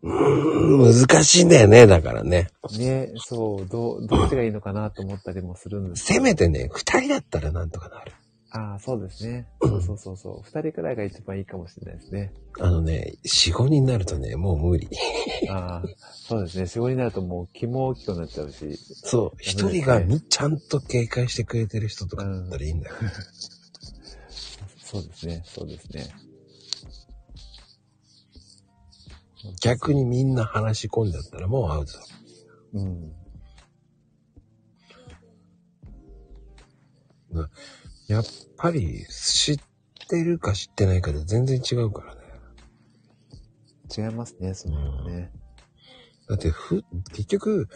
うーん、難しいんだよね、だからね。ね、そう、どう、どっちがいいのかなと思ったりもするんですせめてね、二人だったらなんとかなる。ああ、そうですね。そうそうそうそう。二人くらいが一番いいかもしれないですね。あのね、四五人になるとね、もう無理。[laughs] ああ、そうですね。仕事になるともう気も大きくなっちゃうし。そう、一人がみちゃんと警戒してくれてる人とかだったらいいんだよ。そうですね。そうですね。逆にみんな話し込んじゃったらもうアウトだ。うん。やっぱり知ってるか知ってないかで全然違うからね。違いますね、その辺はね。だってふ、結局、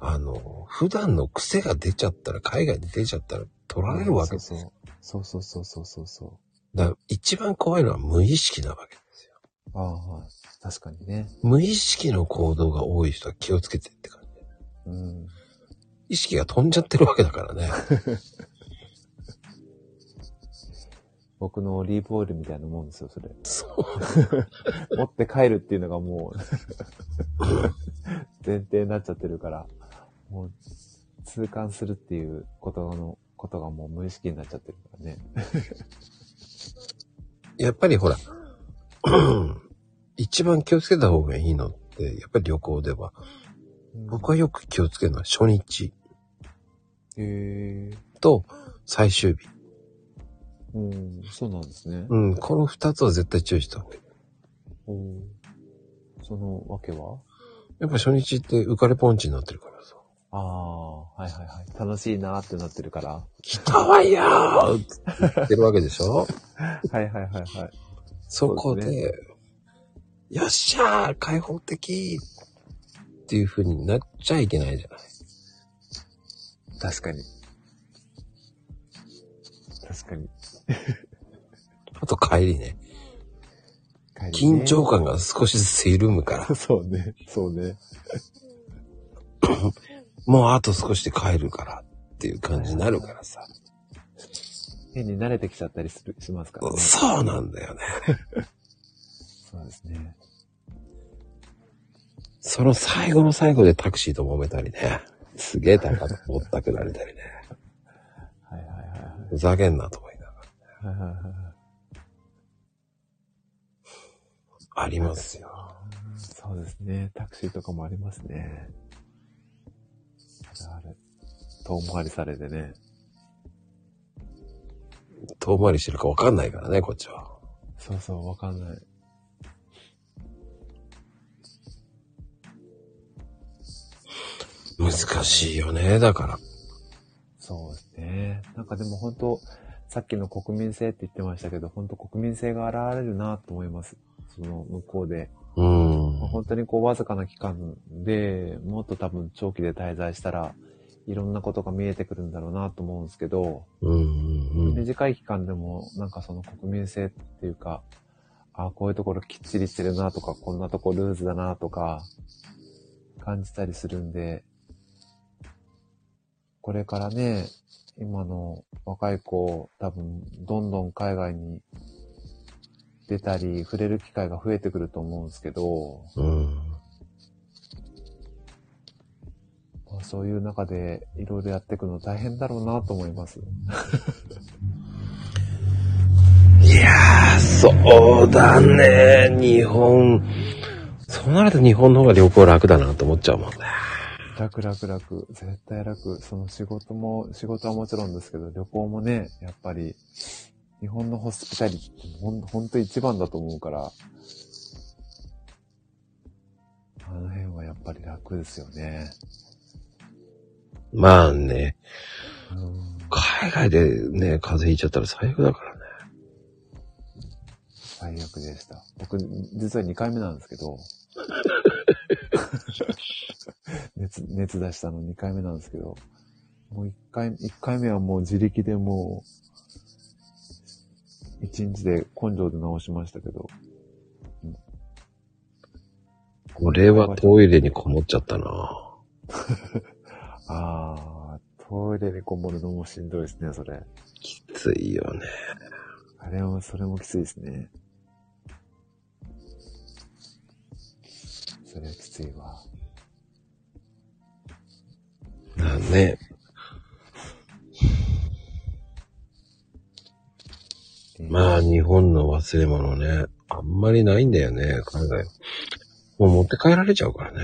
あの、普段の癖が出ちゃったら、海外で出ちゃったら取られるわけですよ。そうそうそうそうそうそだから一番怖いのは無意識なわけですよ。う。ああ、はい。確かにね。無意識の行動が多い人は気をつけてって感じ。うん。意識が飛んじゃってるわけだからね。[laughs] 僕のオリーブオイルみたいなもんですよ、それ。そう。持って帰るっていうのがもう、[laughs] 前提になっちゃってるから、もう、痛感するっていうことの、ことがもう無意識になっちゃってるからね。やっぱりほら、[clears throat] 一番気をつけた方がいいのって、やっぱり旅行では、僕はよく気をつけるのは初日へえと最終日。うん、そうなんですね。うん、この二つは絶対注意した方がいい。そのわけは？やっぱ初日って浮かれポンチになってるからさ。ああ、はいはいはい。楽しいなーってなってるから。来たわよーって言ってるわけでしょ？[laughs] はいはいはいはい。そこそうで、よっしゃー開放的っていう風になっちゃいけないじゃない。確かに。確かに。[laughs] あと帰りね。帰りね緊張感が少しずつ緩むから。[laughs] そうね。そうね。[laughs] もうあと少しで帰るからっていう感じになるからさ。変に慣れてきちゃったりするしますからね。そうなんだよね。そうですね。その最後の最後でタクシーと揉めたりね。すげえ高くぼったくられたりね。はいはいはいはい。ふざけんなと。はいはいはいはいありますよ。そうですね。タクシーとかもありますね。あるある。遠回りされてね。遠回りしてるかわかんないからね、こっちは。そうそう、わかんない。難しいよね、だから。そうですね。なんかでも本当さっきの国民性って言ってましたけど、本当国民性が現れるなと思います。その向こうで。うん。本当にこうわずかな期間で、もっと多分長期で滞在したら、いろんなことが見えてくるんだろうなと思うんですけど、うんうんうん。短い期間でもなんかその国民性っていうか、あこういうところきっちりしてるなとか、こんなとこルーズだなとか、感じたりするんで、これからね、今の若い子、多分、どんどん海外に出たり、触れる機会が増えてくると思うんですけど、うん。まあ、そういう中でいろいろやっていくの大変だろうなと思います。いやー、そうだね。日本。そうなると日本の方が旅行楽だなと思っちゃうもんね。楽楽楽。絶対楽。その仕事も、仕事はもちろんですけど、旅行もね、やっぱり、日本のホスピタリティってほんほんと一番だと思うから、あの辺はやっぱり楽ですよね。まあね、うん。海外でね、風邪ひいちゃったら最悪だからね。最悪でした。僕、実は2回目なんですけど、[laughs] [laughs] 熱、熱出したの2回目なんですけど、もう1回、1回目はもう自力でもう、1日で根性で治しましたけど、俺はトイレにこもっちゃったな。[laughs] あー、トイレにこもるのもしんどいですね、それ。きついよね。あれは、それもきついですね。それはきついわ。だね。まあ、日本の忘れ物ね。あんまりないんだよね、海外。もう持って帰られちゃうからね。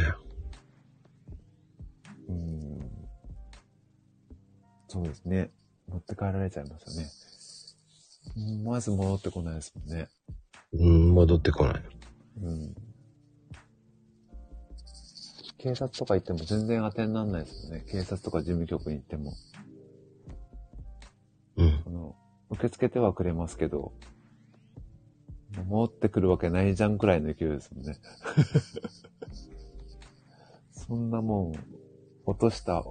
うん。そうですね。持って帰られちゃいますよね。うんまず戻ってこないですもんね。うん、戻ってこない。うん。警察とか行っても全然当てにならないですもんね。警察とか事務局に行っても。うん。あの、受け付けてはくれますけど、戻ってくるわけないじゃんくらいの勢いですもんね。[laughs] そんなもん、落とした、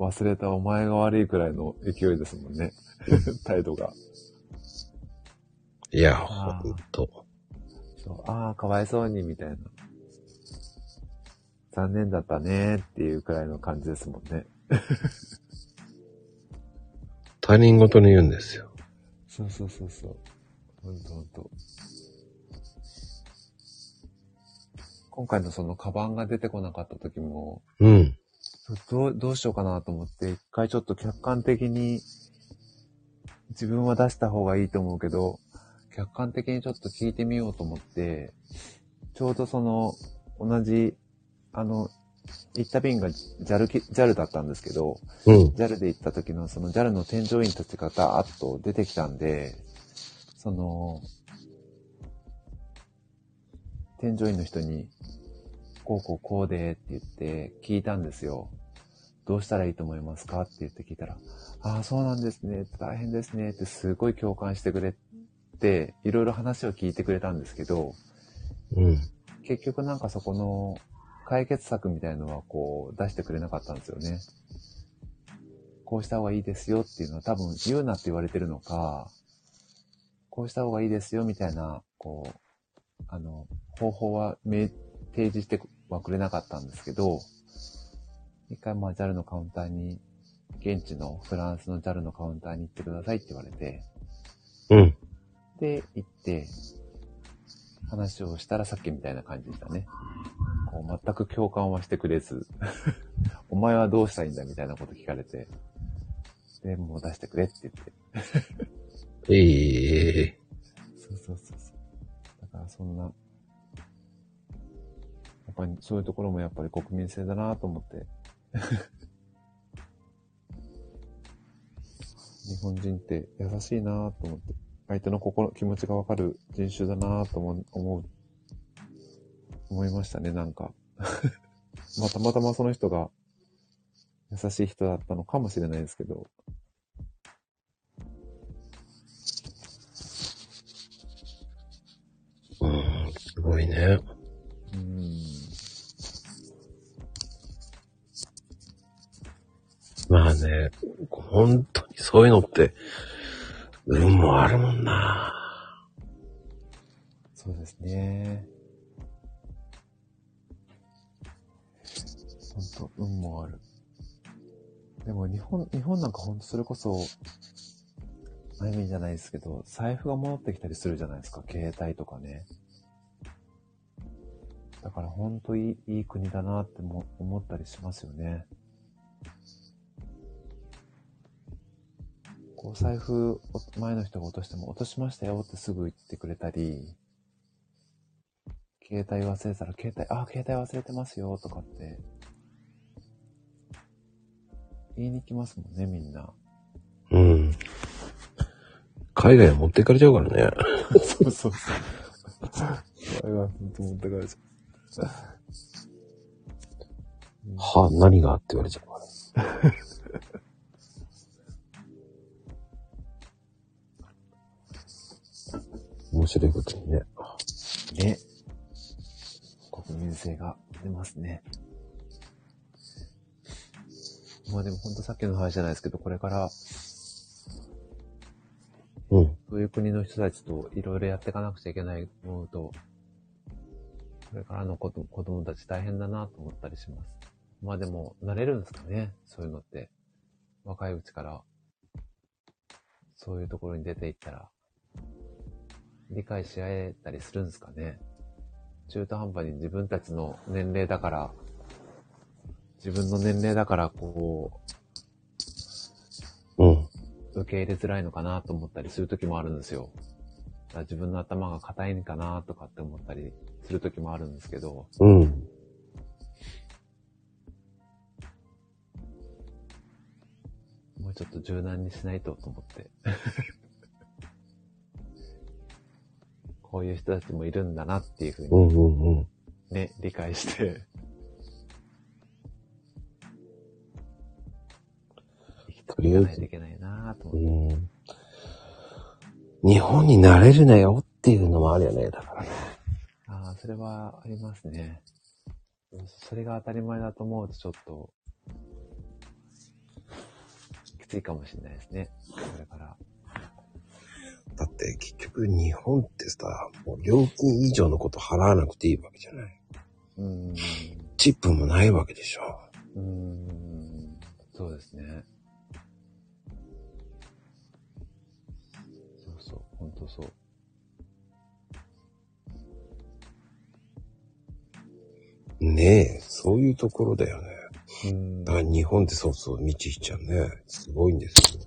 忘れたお前が悪いくらいの勢いですもんね。[laughs] 態度が。いや、ほんと。そうああ、かわいそうに、みたいな。残念だったねっていうくらいの感じですもんね。他人事に言うんですよ。そうそうそうそう。ほんとほんと。今回のそのカバンが出てこなかった時も、うん。どう、どうしようかなと思って、一回ちょっと客観的に自分は出した方がいいと思うけど、客観的にちょっと聞いてみようと思って、ちょうどその、同じ、あの、行った便が JAL, き JAL だったんですけど、うん。JAL で行った時のその JAL の添乗員たちがダーッと出てきたんで、その、添乗員の人に、こうこうこうでって言って聞いたんですよ。どうしたらいいと思いますかって言って聞いたら、ああ、そうなんですね。大変ですね。ってすごい共感してくれて、いろいろ話を聞いてくれたんですけど、うん。結局なんかそこの解決策みたいのはこう出してくれなかったんですよね。こうした方がいいですよっていうのは多分言うなって言われてるのか、こうした方がいいですよみたいな、こう、あの、方法は明提示してはくれなかったんですけど、一回まあ JAL のカウンターに、現地のフランスの JAL のカウンターに行ってくださいって言われて、うん。で、行って、話をしたらさっきみたいな感じでしたね。こう全く共感はしてくれず、[laughs] お前はどうしたいんだみたいなこと聞かれて、で、もう出してくれって言って。ええそうそうそうそう。だからそんな、やっぱりそういうところもやっぱり国民性だなと思って。[laughs] 日本人って優しいなと思って。相手の心、気持ちがわかる人種だなと思う、思いましたね、なんか。[laughs] まあ、たまたまその人が優しい人だったのかもしれないですけど。うん。すごいね。うん。まあね、本当にそういうのって、運もあるもんな。そうですね。本当運もある。でも日本、日本なんか本当それこそ、あゆみじゃないですけど、財布が戻ってきたりするじゃないですか、携帯とかね。だからほんといいいい国だなっても思ったりしますよね。こう財布、前の人が落としても落としましたよってすぐ言ってくれたり、携帯忘れたら携帯、あ、携帯忘れてますよとかって、言いに来ますもんね、みんな。うん。海外へ持っていかれちゃうからね。そうそうそう。あれは本当持ってかれちゃう。はあ、何がって言われちゃうから。面白いことにね。ね。国民性が出ますね。まあでも本当さっきの話じゃないですけど、これからうん。そういう国の人たちといろいろやっていかなくちゃいけないと思うと、これからの子供子供たち大変だなと思ったりします。まあでも、慣れるんですかねそういうのって。若いうちから、そういうところに出ていったら、理解し合えたりするんですかね中途半端に自分たちの年齢だから、自分の年齢だから、こうん。う、受け入れづらいのかなと思ったりする時もあるんですよ。だから自分の頭が硬いんかなとかって思ったりする時もあるんですけど、うん。もうちょっと柔軟にしないとと思って。[laughs] こういう人たちもいるんだなっていうふうにうんうんうん。ね、理解して。生きていかないけないなと思って。うん。日本に慣れるなよっていうのもあるよね、だからね。ああ、それはありますね。それが当たり前だと思うとちょっと、きついかもしれないですね。これから。だって結局日本ってさ、もう料金以上のこと払わなくていいわけじゃない。うん。チップもないわけでしょ。うん。そうですね。ほんとそう。ねえ、そういうところだよね。うーんだから日本ってそうそう、道ひちゃんね、すごいんですよ。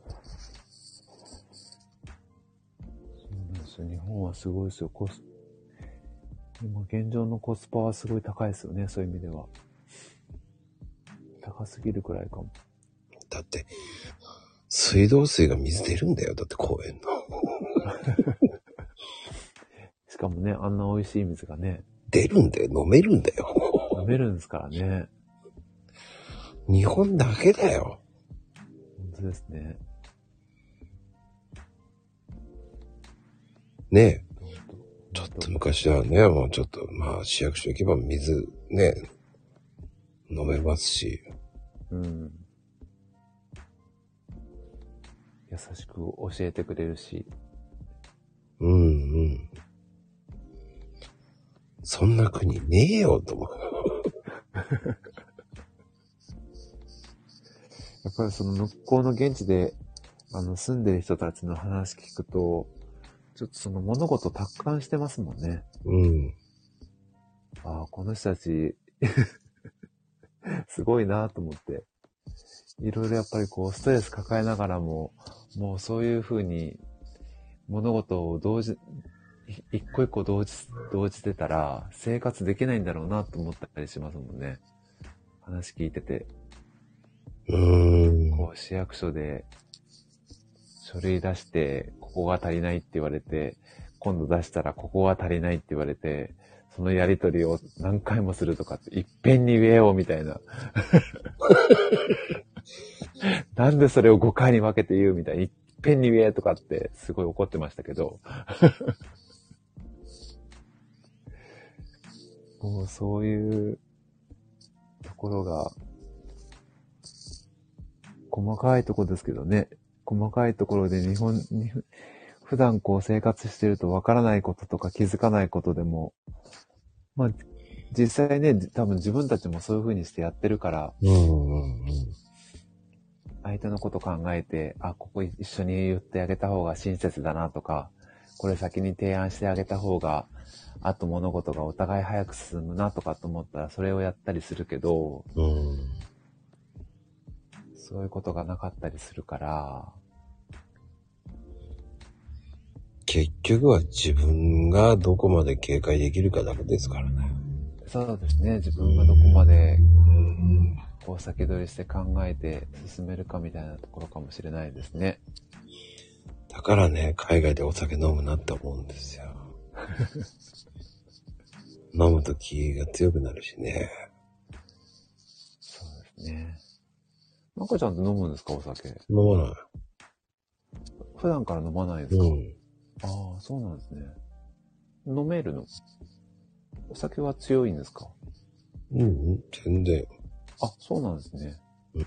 そうなんですよ。日本はすごいですよ。コス、今現状のコスパはすごい高いですよね。そういう意味では。高すぎるくらいかも。だって、水道水が水出るんだよ。だって公園の。[laughs] しかもね、あんな美味しい水がね、出るんだよ。飲めるんだよ。飲めるんですからね。日本だけだよ。本当ですね。ねえ、ちょっと昔はね、もうちょっと、まあ市役所行けば水ね、飲めますし。うん。優しく教えてくれるし。うんうん。そんな国ねえよ、と思う。[laughs] やっぱりその向こうの現地で、あの、住んでる人たちの話聞くと、ちょっとその物事達観してますもんね。うん。ああ、この人たち、[laughs] すごいなと思って。いろいろやっぱりこう、ストレス抱えながらも、もうそういうふうに、物事を同時、い一個一個同時、同時てたら、生活できないんだろうなと思ったりしますもんね。話聞いてて。うーん。こう、市役所で、書類出して、ここが足りないって言われて、今度出したらここが足りないって言われて、そのやりとりを何回もするとかって、いっぺんに言えよ、みたいな。[laughs] なんでそれを5回に分けて言うみたいな。いっぺんに言えとかって、すごい怒ってましたけど。[laughs] もうそういうところが、細かいところですけどね。細かいところで日本に、普段こう生活してるとわからないこととか気づかないことでも、まあ、実際ね、多分自分たちもそういう風にしてやってるから、うんうんうん。相手のこと考えて、あ、ここ一緒に言ってあげた方が親切だなとか、これ先に提案してあげた方が、あと物事がお互い早く進むなとかと思ったら、それをやったりするけど、うん。そういうことがなかったりするから、結局は自分がどこまで警戒できるかだけですからね。そうですね、自分がどこまで、こう先取りして考えて進めるかみたいなところかもしれないですね。だからね、海外でお酒飲むなって思うんですよ。[laughs] 飲むと気が強くなるしね。そうですね。まこちゃんって飲むんですか、お酒？飲まない。普段から飲まないですか、うん。ああ、そうなんですね。飲めるの？お酒は強いんですか？うん、うん、全然。あ、そうなんですね。うん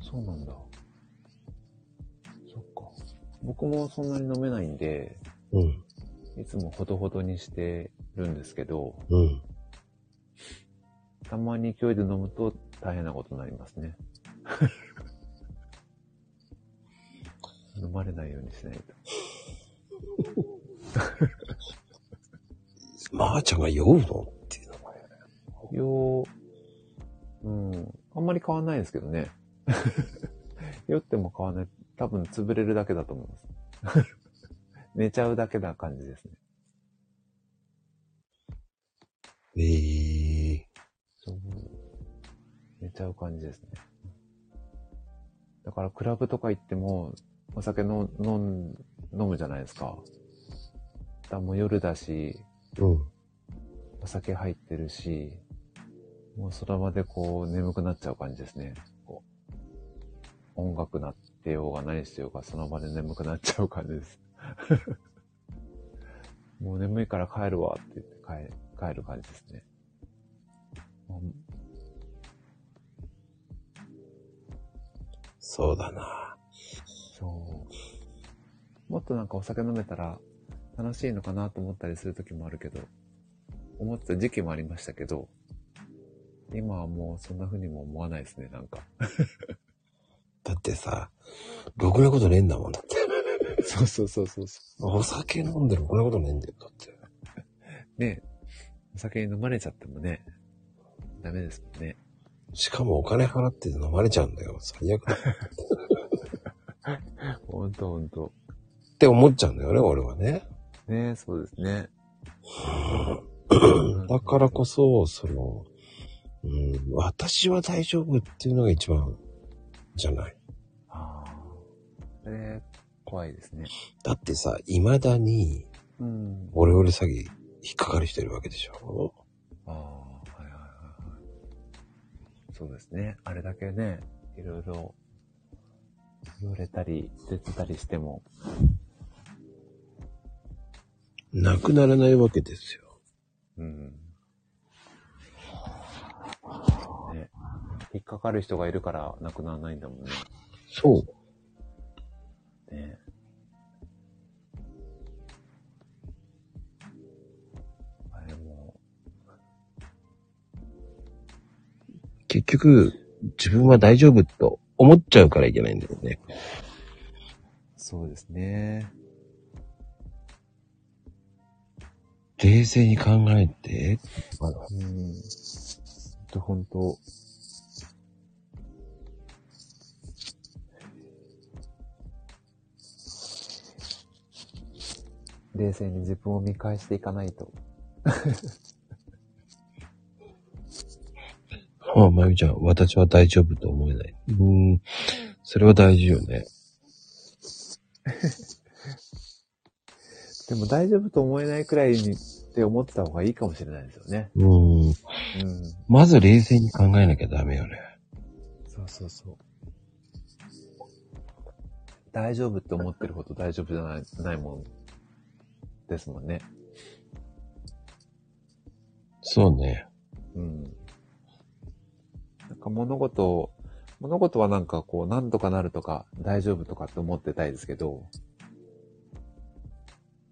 そうなんだ。そっか。僕もそんなに飲めないんで、うん。いつもほどほどにしてるんですけど、うん。たまに勢いで飲むと大変なことになりますね。[laughs] 飲まれないようにしないと。[laughs] まー、ちゃんが酔うの？っていうのがね。よう、うん、あんまり変わんないですけどね。[laughs] 酔っても変わんない。多分潰れるだけだと思います。[laughs] 寝ちゃうだけな感じですね。ええそう。寝ちゃう感じですね。だからクラブとか行っても、お酒の飲むじゃないですか。だもう夜だし、うん。お酒入ってるし、もうその場でこう眠くなっちゃう感じですね。こう音楽なってようが何してようがその場で眠くなっちゃう感じです。[laughs] もう眠いから帰るわって言って帰帰る感じですね。そうだな。そう。もっとなんかお酒飲めたら楽しいのかなと思ったりする時もあるけど、思ってた時期もありましたけど、今はもうそんな風にも思わないですね、なんか。[laughs] だってさ、ろくなことねえんだもんだって。[laughs] そうそうそうそうそお酒飲んでろくなことねえんだよ、だって。う。[laughs] ねお酒に飲まれちゃってもね、ダメですもんね。しかもお金払って飲まれちゃうんだよ。最悪ほんとほんと。て思っちゃうんだよね、俺はね。ねそうですね。だからこそ、その、うん、私は大丈夫っていうのが一番じゃない。ああ。それ、怖いですね。だってさ、未だに、うん。オレオレ詐欺引っかかりしてるわけでしょああ、はいはいはいはい。そうですね。あれだけね、いろいろ、言われたり、出てたりしても、なくならないわけですよ。うん。ね。引っかかる人がいるからなくならないんだもんね。そう。ねあれも、結局、自分は大丈夫と思っちゃうからいけないんだよね。そうですね。冷静に考えて、うん。ほんとほんと。冷静に自分を見返していかないと。あ [laughs] あ、まゆみちゃん、私は大丈夫と思えない。うーん、それは大事よね。[laughs] でも大丈夫と思えないくらいにって思ってた方がいいかもしれないですよね。うーん、うん。まず冷静に考えなきゃダメよね。そうそうそう。大丈夫って思ってるほど大丈夫じゃない、ないもんですもんね。そうね。うん。なんか物事を、物事はなんかこう、なんとかなるとか、大丈夫とかって思ってたいですけど、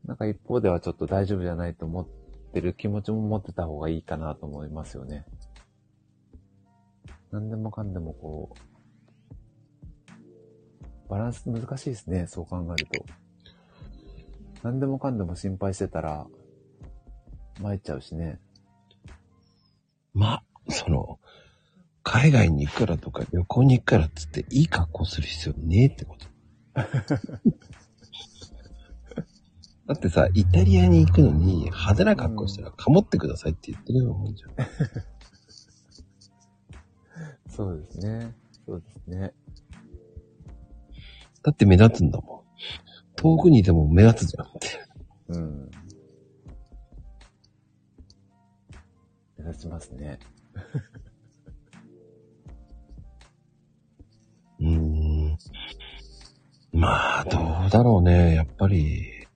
なんか一方ではちょっと大丈夫じゃないと思ってる気持ちも持ってた方がいいかなと思いますよね。何でもかんでもこう、バランス難しいですね、そう考えると。何でもかんでも心配してたら、参っちゃうしね。まあ、その、海外に行くからとか旅行に行くからっつっていい格好する必要ねえってこと。[laughs] だってさ、イタリアに行くのに派手な格好したらかもってくださいって言ってるようなもんじゃん。[laughs] そうですね。そうですね。だって目立つんだもん。遠くにいても目立つじゃんって。うん。目立ちますね。うーん。まあ、どうだろうね。やっぱり。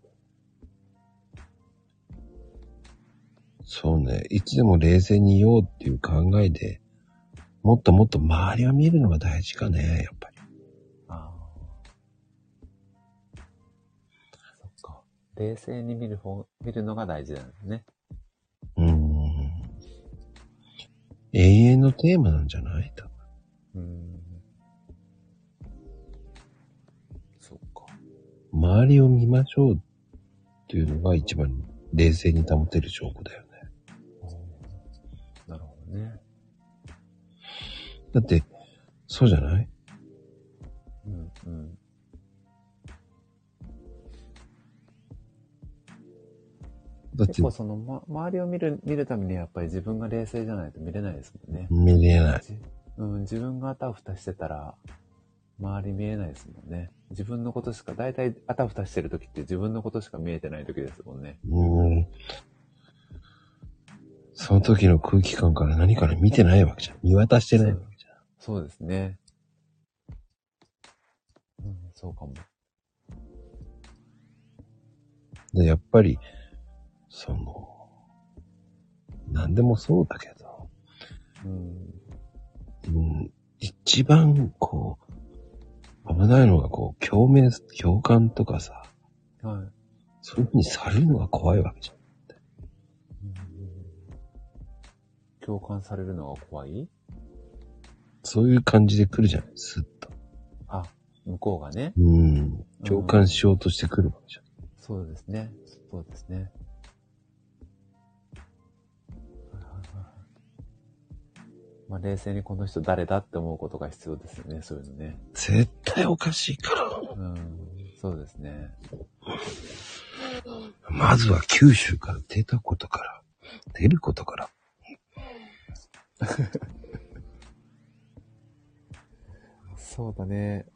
そうね。いつでも冷静にいようっていう考えで、もっともっと周りを見るのが大事かね。やっ冷静に見る方、見るのが大事なんですね。うーん。永遠のテーマなんじゃない？多分うん。そっか。周りを見ましょうっていうのが一番冷静に保てる証拠だよね。なるほどね。だって、そうじゃない？うん、うん。結構その、ま、周りを見る、見るためにやっぱり自分が冷静じゃないと見れないですもんね。見れない。じうん、自分があたふたしてたら、周り見えないですもんね。自分のことしか、だいたいあたふたしてる時って自分のことしか見えてない時ですもんね。うん。その時の空気感から何から見てないわけじゃん。見渡してないわけじゃん。そうですね。うん、そうかも。で、やっぱり、その、何でもそうだけど、うん。うん、一番こう、危ないのがこう、共鳴、共感とかさ、はい。そういう風にされるのが怖いわけじゃん。共感されるのが怖い？そういう感じで来るじゃないスッと。あ、向こうがね。うん。共感しようとしてくるわけじゃん。そうですね。そうですね。まあ、冷静にこの人誰だって思うことが必要ですよね、そういうのね。絶対おかしいから。うん、そうですね。まずは九州から出たことから、出ることから。[laughs] そうだね。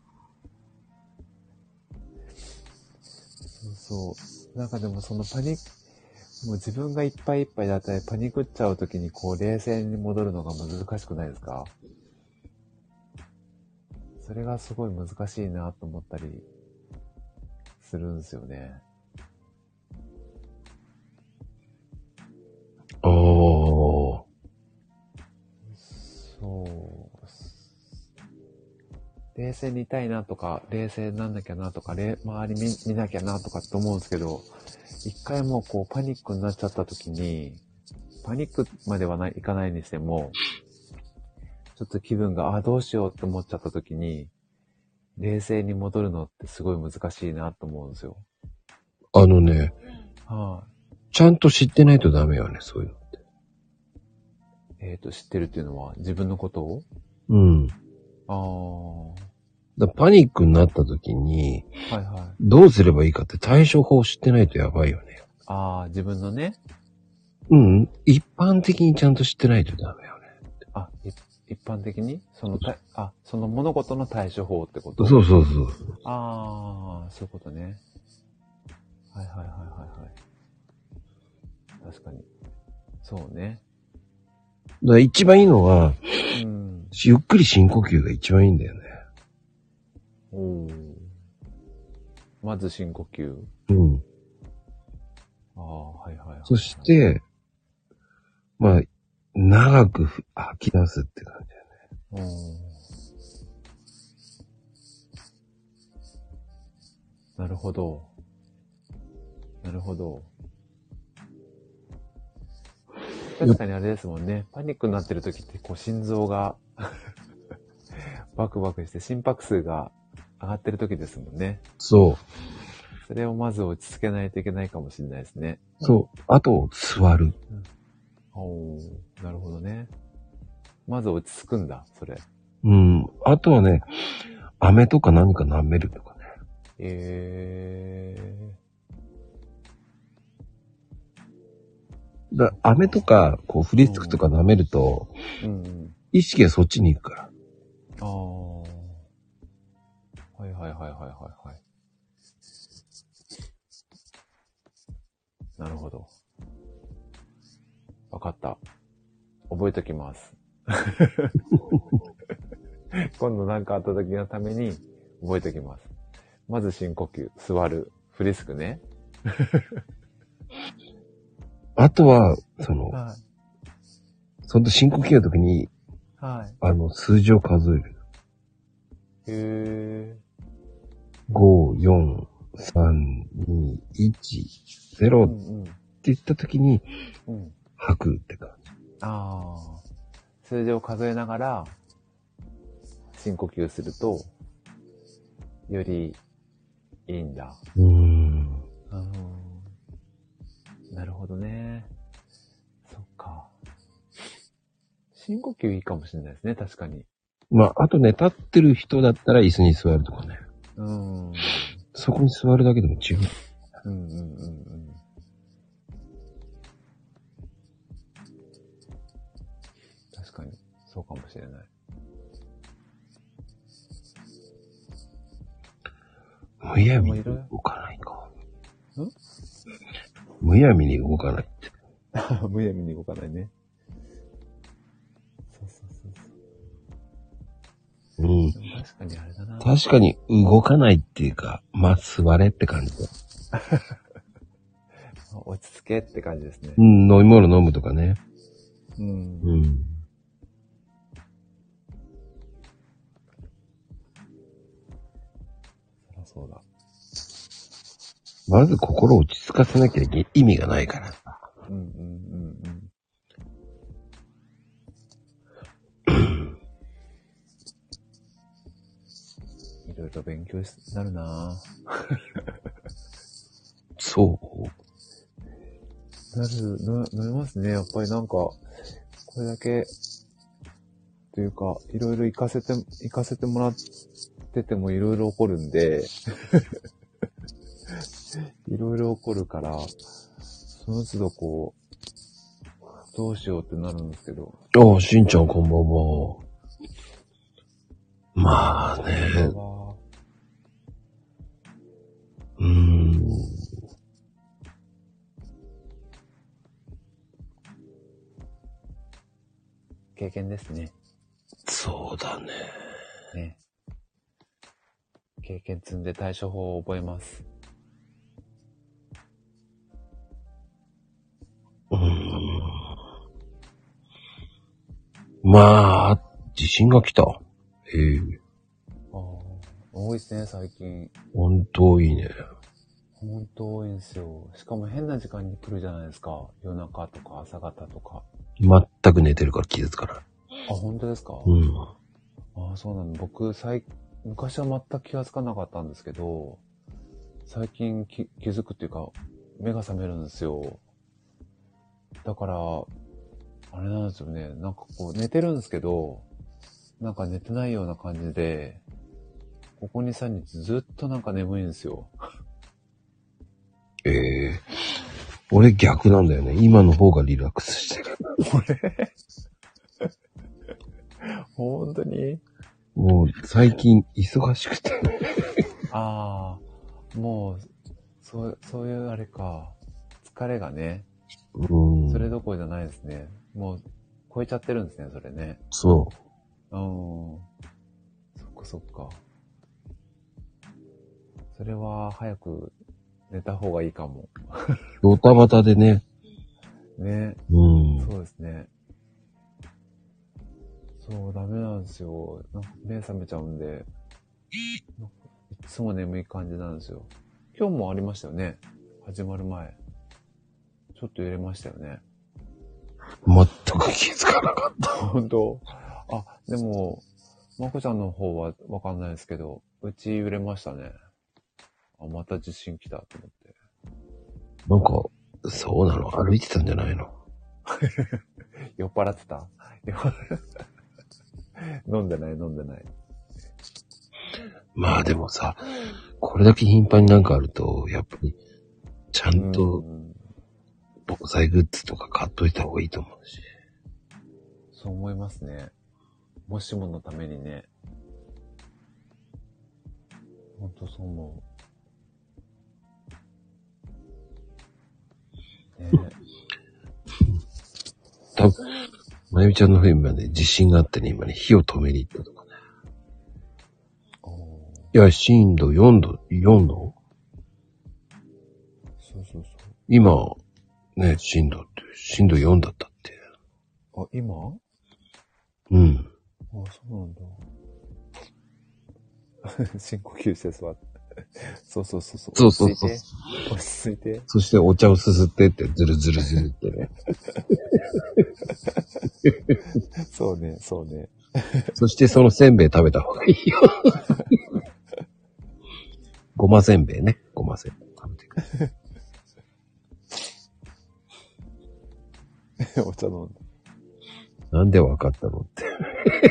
そうそう。なんかでもそのパニック、もう自分がいっぱいいっぱいだったりパニックっちゃうときにこう冷静に戻るのが難しくないですか？それがすごい難しいなと思ったりするんですよね。おー。そう。冷静にいたいなとか、冷静になんなきゃなとか、れ周り見見なきゃなとかって思うんですけど、一回もうこうパニックになっちゃった時に、パニックまではない、いかないにしても、ちょっと気分が、あ、どうしようって思っちゃった時に、冷静に戻るのってすごい難しいなと思うんですよ。あのね、はちゃんと知ってないとダメよね、そういうのって。い。えっ、と、知ってるっていうのは自分のことを？うん。ああ、はだパニックになった時に、いはい。どうすればいいかって対処法を知ってないとやばいよね。ああ、自分のね、うん。一般的にちゃんと知ってないとダメよね。あ、い一般的に？そのた、あ、その物事の対処法ってこと？そうそうそう。ああ、そういうことね。はいはいはいはいはい。確かに。そうね。だから一番いいのは、うん。ゆっくり深呼吸が一番いいんだよね。おーまず深呼吸。うん。ああ、はいはいはい。そして、まあ、長くふ吐き出すって感じだよね。なるほど。なるほど。確かにあれですもんね。パニックになってる時って、こう、心臓が [laughs] バクバクして心拍数が上がってる時ですもんね。そう。それをまず落ち着けないといけないかもしれないですね。そう。あと、座る。おー、なるほどね。まず落ち着くんだ、それ。うん。あとはね、飴とか何か舐めるとかね。えだ飴とか、こう、フリスクとか舐めると、ー。うんうん。意識がそっちに行くから。あー。はいはいはいはいはいはい。なるほど。わかった。覚えときます。[laughs] 今度なんかあった時のために覚えときます。まず深呼吸、座る、フリスクね。[laughs] あとは、その、はその深呼吸の時に、い。はい。あの、数字を数える。へ5、4、3、2、1、ー。0って。言った時に、うん。吐くって感じ。ああ。数字を数えながら、深呼吸すると、よりいいんだ。うーん。うん。なるほどね。そっか。深呼吸いいかもしれないですね、確かに。まあ、あとね、立ってる人だったら椅子に座るとかね。うん。そこに座るだけでも違う。うんうんうんうん。確かに、そうかもしれない。むやみに動かないか。むやみに動かないって。[laughs] むやみに動かないね。確かにあれだな。確かに動かないっていうか、まあ、座れって感じだ。[laughs] 落ち着けって感じですねう。ん、飲み物飲むとかね。うん。うん。そそうだ。まず心を落ち着かせなきゃ意味がないから。うんうんうんうん。ろいろ勉強になるなそう。ぁなる、な、なりますね。やっぱりなんか、これだけ、というか、いろいろ行かせて、行かせてもらっててもいろいろ起こるんで、[laughs] いろいろ起こるから、その都度こう、どうしようってなるんですけど、ああ、しんちゃんこんばんは。まあね。は、うーん。経験ですね。そうだね。ね。経験積んで対処法を覚えます。うーん。まあ、地震が来た。ええああ、多いですね、最近。本当いいね。ほんと多いんですよ。しかも変な時間に来るじゃないですか。夜中とか朝方とか。全く寝てるから気づかない。あ、本当ですか、うん。ああ、そうなの。僕、最、昔は全く気がつかなかったんですけど、最近き気づくっていうか、目が覚めるんですよ。だから、あれなんですよね。なんかこう、寝てるんですけど、なんか寝てないような感じで、ここ2、3日ずっとなんか眠いんですよ。ええ俺逆なんだよね。今の方がリラックスしてる。本当に？もう最近忙しくて。ああ、もう、そう、そういうあれか。疲れがね、うん。それどころじゃないですね。もう、超えちゃってるんですね、それね。そう。うん。そっかそっか。それは早く寝た方がいいかも。ドタバタでね。ね。うん。そうですね。そう、ダメなんですよ。なんか目覚めちゃうんで。なんかいつも眠い感じなんですよ。今日もありましたよね。始まる前。ちょっと揺れましたよね。全く気づかなかった。[laughs] 本当あ、でも、まこちゃんの方はわかんないですけど、うち揺れましたね。あ、また地震来たと思って。なんか、そうなの？歩いてたんじゃないの？[laughs] 酔っ払ってた？[laughs] 飲んでない飲んでない。まあでもさ、これだけ頻繁になんかあると、やっぱり、ちゃんとうん防災グッズとか買っといた方がいいと思うし。そう思いますね。もしものためにね。ほんとそう思う。ね多分、まゆみちゃんの冬今ね、地震があってね、今ね、火を止めに行ったとかね。いや、震度4度、4度？そうそう今、ね、震度って、震度4だったって。そう。あ、今？うん。あ、そうなんだ。[laughs] 深呼吸して座って。そうそうそうそう。そうそうそう落ち着いて。落ち着いて。そしてお茶をすすってって、ずるずるずるってね。[laughs] そうね、そうね。そしてそのせんべい食べた方がいいよ。ごませんべいね。ごませんべい食べてくる。[laughs] お茶飲んで。なんでわかったのって。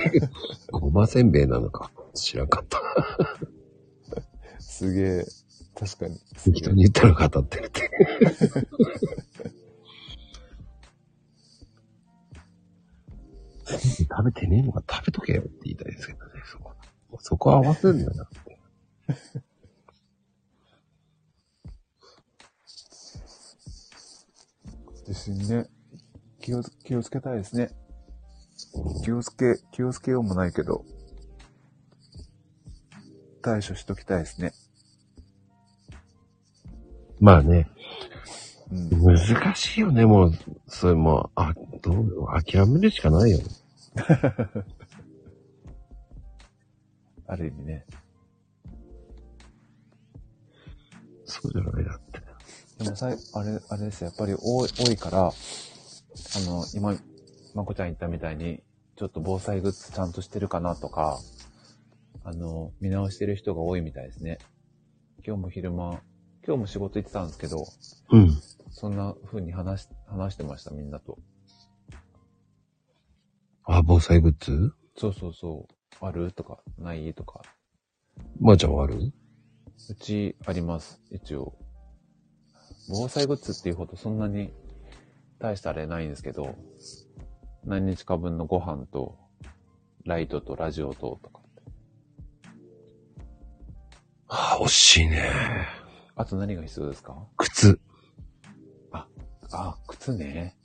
[laughs] ごませんべいなのか。知らんかった。すげえ。確かに。すげえ人に言ったら語ってるって。食べてねえのか食べとけよって言いたいですけどね、そこ。そこ合わせるんだなって。[laughs] 地震ね。気をつ、気をつけたいですね。気をつけ、気をつけようもないけど、対処しときたいですね。まあね、うん。難しいよね、もう、それもう、あ、どう、諦めるしかないよね。[laughs] ある意味ね。そうじゃないだって。でもさい、あれ、あれですよ。やっぱり多い、多いから、あの、今、まこちゃん言ったみたいに、ちょっと防災グッズちゃんとしてるかなとか、あの、見直してる人が多いみたいですね。今日も昼間、今日も仕事行ってたんですけど、うん。そんな風に話し、話してました、みんなと。あ、防災グッズ？そうそうそう。ある？とか、ない？とか。まー、ちゃんはある？うちあります、一応。防災グッズっていうほどそんなに大したあれないんですけど、何日か分のご飯と、ライトとラジオととか。あ、惜しいね。あと何が必要ですか？靴。あ、靴ね。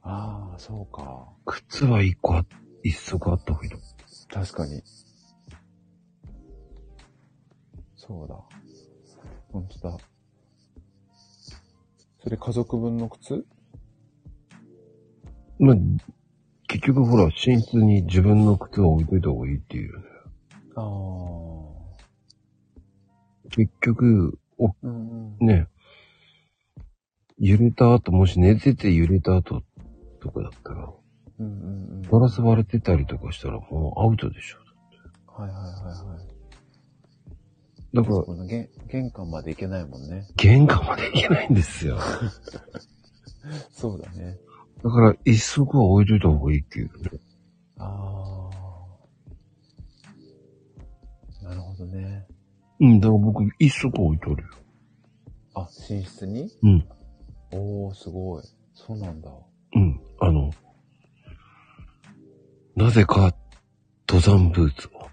ああ、そうか。靴は一個あ、一足あった方がいいと思確かに。そうだ。本当だ。それ家族分の靴？う。まあ、結局ほら、寝室に自分の靴を置いといた方がいいっていうよね。ああ。結局、お、うんうん。ね、揺れた後、もし寝てて揺れた後とかだったら、うんうんうん。ガラス割れてたりとかしたらもうアウトでしょ。はいはいはいはい。だから、この玄玄関まで行けないもんね。玄関まで行けないんですよ。[laughs] そうだね。だから、一足は置いといた方がいいっていうね。ああ。なるほどね。うん、だから僕、一足置いとるよ。あ、寝室に？うん。おー、すごい。そうなんだ。うん。あの、なぜか、登山ブーツを。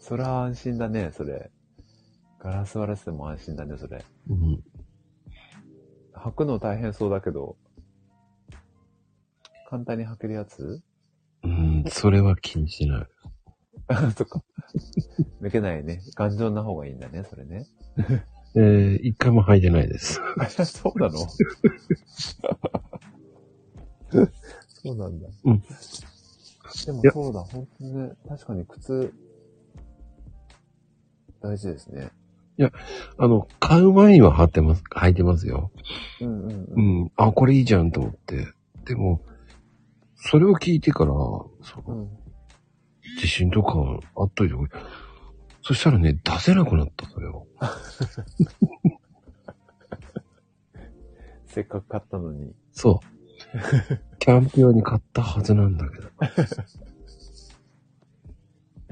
[laughs] それは安心だね、それ。ガラス割れてても安心だね、それ。うん。履くの大変そうだけど、簡単に履けるやつ？うん、それは気にしない。あ、[laughs] そっか。抜けないね。頑丈な方がいいんだね、それね。[laughs] えー、一回も履いてないです。[laughs] そうなの？そうなんだ。うん。でもそうだ、本当にね、確かに靴、大事ですね。あの、買う前には貼ってます、履いてますよ。うんうんううん。ん。あ、これいいじゃんと思って。でも、それを聞いてから、そううん。地震とかあっといて。そしたらね、出せなくなった、それを。[laughs] せっかく買ったのに。そう。キャンプ用に買ったはずなんだけど。[laughs]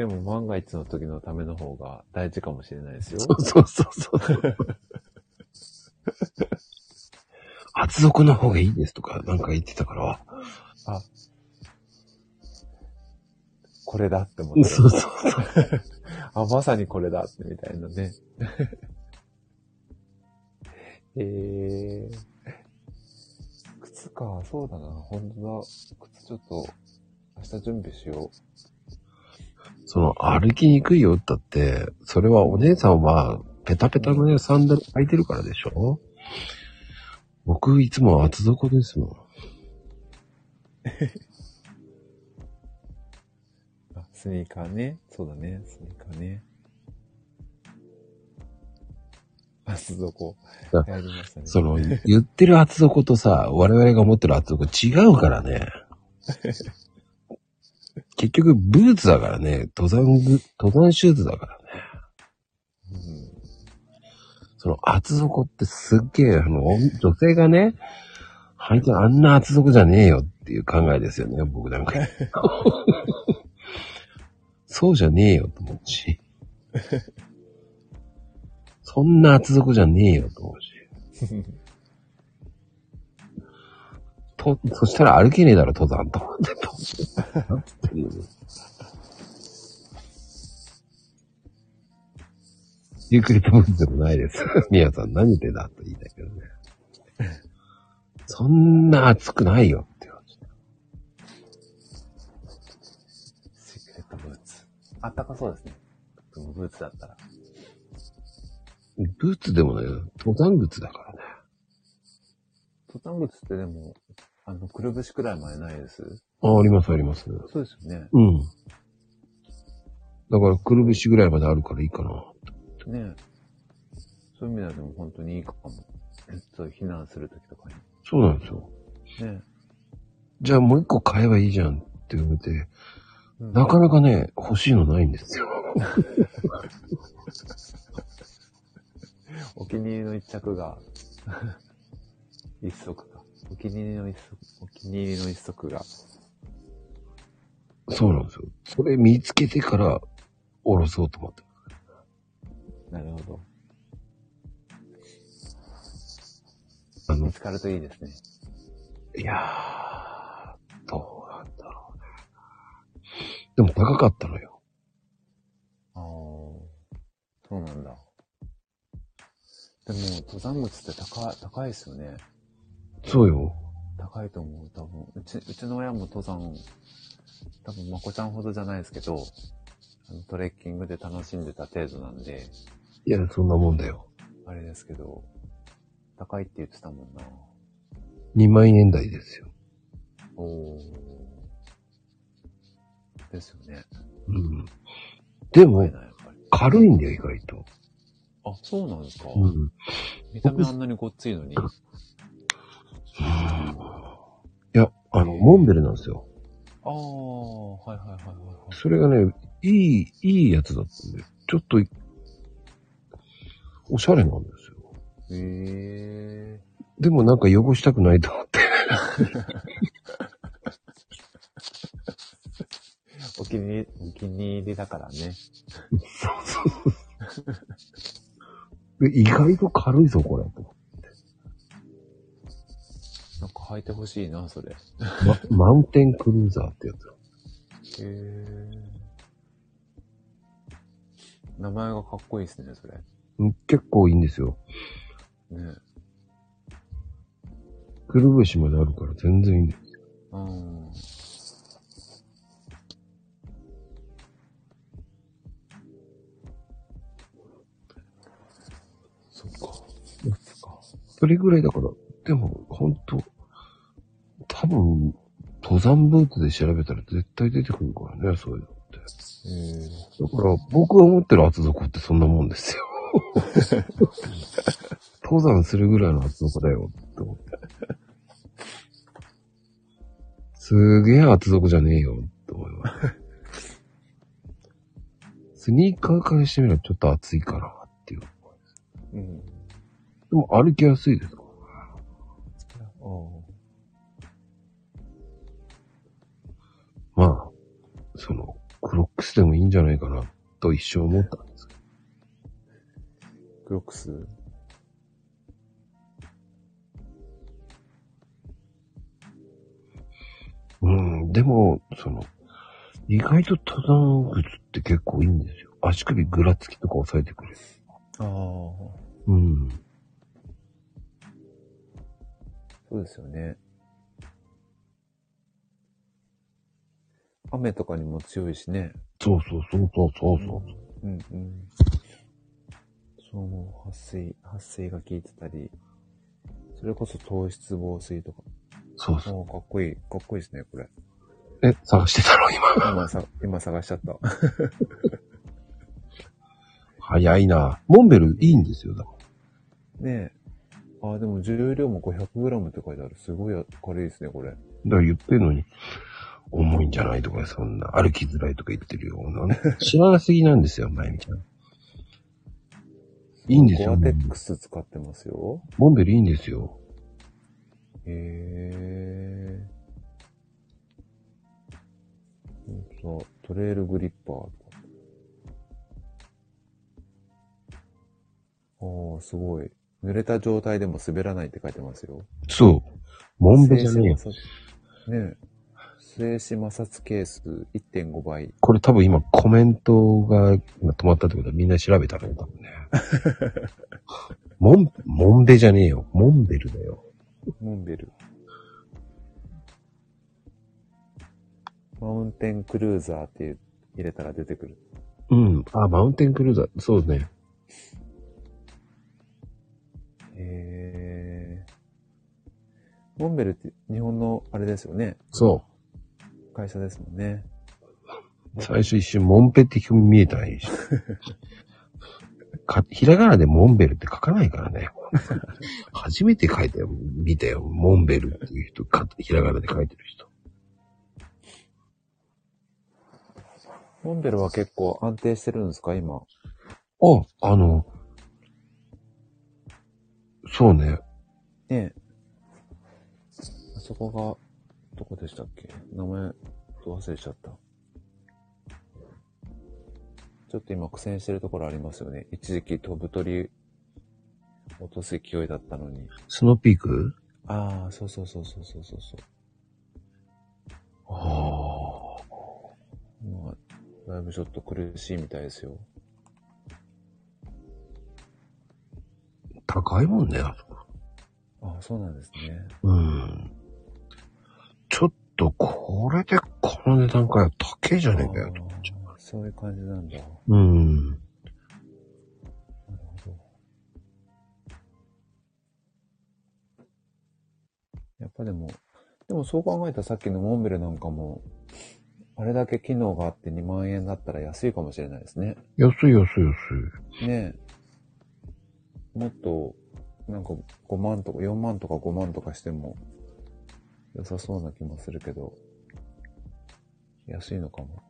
でも万が一の時のための方が大事かもしれないですよ。そうそうそうそう。厚底の方がいいですとか、なんか言ってたから。あ、これだって思って。そうそうそう。[laughs] あ、まさにこれだってみたいなね。[laughs] えー。靴か、そうだな、本当だ。靴ちょっと、明日準備しよその、歩きにくいよったって、それはお姉さんは、ペタペタのね、サンダル履いてるからでしょ？僕、いつも厚底ですもん。[laughs] う。あスニーカーね。そうだね、スニーカーね。厚底。あやりましたね。その、言ってる厚底とさ、我々が思ってる厚底違うからね。[laughs] [laughs] 結局、ブーツだからね、登山ぐ、登山シューズだからね。うんその厚底ってすっげえ、あの、女性がね、履いてあんな厚底じゃねえよっていう考えですよね、僕なんか。[laughs] そうじゃねえよと思うし。[laughs] そんな厚底じゃねえよと思うし。と、そしたら歩けねえだろ、登山と。思って。なんつってんのゆっくり飛ぶんでもないです。みやさん何でだと言いたいけどね。そんな暑くないよ。って話。シークレットブーツ。あったかそうですね。でもブーツだったら。ブーツでもね、登山靴だからね。登山靴ってでも、あの、くるぶしくらいまでないです？あ、ありますあります。そうですよね。うん。だから、くるぶしぐらいまであるからいいかな。ねそういう意味ではでも本当にいいかも。そういう避難するときとかそうなんですよ。に。ねじゃあもう一個買えばいいじゃんって言われて、うんなかなかね、欲しいのないんですよ。[laughs] お気に入りの一着が、[laughs] 一足か。お気に入りの一足、お気に入りの一足が。そうなんですよ。それ見つけてから、おろそうと思って。なるほど。あの見、つかるといいですね。いやー、どうなんだろうね。でも高かったのよ。ああ、そうなんだ。でも、登山靴って高い、高いですよね。そうよ。高いと思う、多分。うち、うちの親も登山、多分、まこちゃんほどじゃないですけど、あのトレッキングで楽しんでた程度なんで、いや、そんなもんだよ。あれですけど、高いって言ってたもんな。2万円台ですよ。おー。ですよね。うん。でもやっぱり。軽いんだよ、意外と。あ、そうなんですか、うん。見た目あんなにごっついのに。いや、あの、モンベルなんですよ。ああ、はいはいはいはいはい。それがね、いい、いいやつだったんで、ちょっとい、おしゃれなんですよ。へえでもなんか汚したくないと思って。[laughs] お気に入り、お気に入りだからね。で意外と軽いぞ、これ。履いてほしいな、それ。へま、マウンテンクルーザーってやつ。え名前がかっこいいですね、それ。うん結構いいんですよ。ねくるぶしまであるから全然いいんです。うん。そっか。そっか。それぐらいだから、でも、ほんと、多分、登山ブーツで調べたら絶対出てくるからね、そういうのって。だから、僕が思ってる厚底ってそんなもんですよ。[laughs] 登山するぐらいの厚底だよって思って。すげえ厚底じゃねえよって思います。スニーカーからしてみればちょっと暑いかなっていう。でうん。も歩きやすいですかああ。まあ、その、クロックスでもいいんじゃないかな、と一生思ったんですけど。クロックス？うん、でも、その、意外と登山靴って結構いいんですよ。足首ぐらつきとか抑えてくれる。ああ。うん。そうですよね。雨とかにも強いしね。そうそうそうそうそうそう。うんうん。そう、撥水、撥水が効いてたり、それこそ糖質防水とか。そうそう。かっこいい、かっこいいですね、これ。え、探してたの？今。今さ、今探しちゃった。[laughs] 早いな。モンベルいいんですよ、だから。ねえ。あ、でも重量も 500g って書いてある。すごい軽いですね、これ。だから言ってるのに、重いんじゃないとか、そんな、歩きづらいとか言ってるようなね。知らなすぎなんですよ、前みたいな。いいんですよゴアテックス使ってますよ。モンベルいいんですよ。へえ。ほんとだトレイルグリッパー。ああ、すごい。濡れた状態でも滑らないって書いてますよ。そう。モンベじゃねえよ。ねえ。静止摩擦係数1.5倍。これ多分今コメントが今止まったってことはみんな調べたの多分ね。モン、モンベじゃねえよ。モンベルだよ。モンベル。マウンテンクルーザーって入れたら出てくる。うん。あ、マウンテンクルーザー。そうね。へえ。モンベルって日本のあれですよね。そ会社ですもんね。う。最初一瞬モンペって見えたらいいし。か、ひらがなでモンベルって書かないからね。初めて書いたよ。見たよ。モンベルっていう人、かひらがなで書いてる人。モンベルは結構安定してるんですか？今。あ、あの、そうね。ねえ。あそこが、どこでしたっけ？名前、と忘れちゃった。ちょっと今苦戦してるところありますよね。一時期飛ぶ鳥落とす勢いだったのに。スノーピーク？ああ、そうそうそうそうそうそうそう。ああ。まあ、だいぶちょっと苦しいみたいですよ。高いもんね、あそこ。ああ、そうなんですね。うん。と、これでこの値段かよ、高えじゃねえかよ、と思っちゃあーそういう感じなんだ。なるう。うん。ほど。やっぱでも、でもそう考えたらさっきのモンベルなんかも、あれだけ機能があって2万円だったら安いかもしれないですね。安い安い安い。ねえ。もっと、なんか5万とか4万とか5万とかしても良さそうな気もするけど、安いのかも。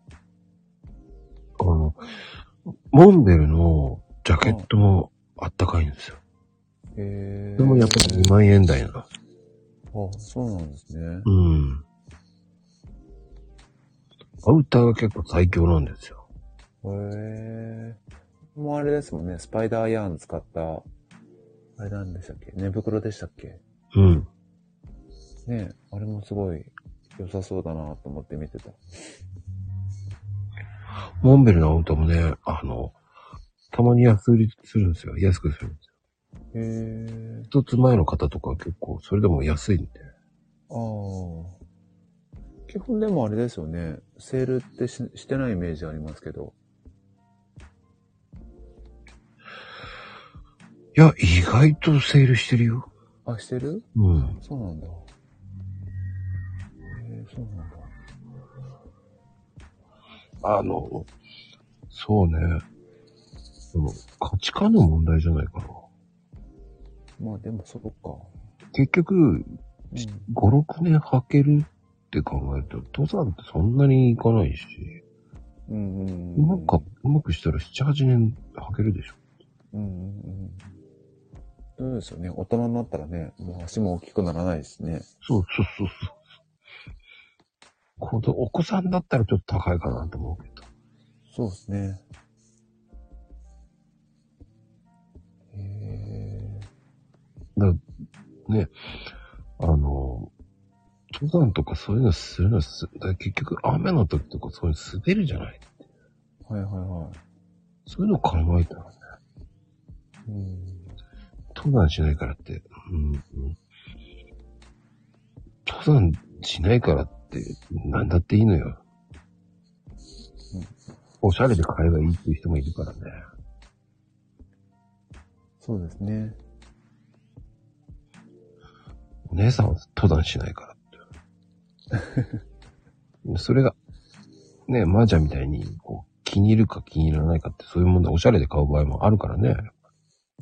あの、モンベルのジャケットもあったかいんですよ。へえ。でもやっぱり2万円台な。あ、そうなんですね。うん。アウターが結構最強なんですよ。へえ。もうあれですもんね。スパイダーヤーン使った、あれなんでしたっけ？寝袋でしたっけ？うん。ねえ、あれもすごい良さそうだなと思って見てた。モンベルのアウターもね、あの、たまに安売りするんですよ。安くするんですよ。へえ。一つ前の方とか結構それでも安いんで。ああ。基本でもあれですよね。セールってししてないイメージありますけど。いや、意外とセールしてるよ。あ、してる？うん。そうなんだ。あの、そうね。でも価値観の問題じゃないかな。まあでもそうか。結局、うん。5、6年履けるって考えると、登山ってそんなに行かないし。うんうんうん。なんか、うまくしたら7、8年履けるでしょ。うんうんうん。そうですよね。大人になったらね、もう足も大きくならないですね。そうそうそうそう。子供お子さんだったらちょっと高いかなと思うけど。そうですね。へえ。だからね、あの、登山とかそういうのするのす、だ結局雨の時とかそういうの滑るじゃないはいはいはい。そういうの考えたらね、うん。登山しないからって、うん、うん。登山しないからって、なんだっていいのよ。おしゃれで買えばいいっていう人もいるからね。そうですね。お姉さんは登山しないからって。[laughs] それが、ね、麻雀みたいに、こう、気に入るか気に入らないかって、そういうものおしゃれで買う場合もあるからね。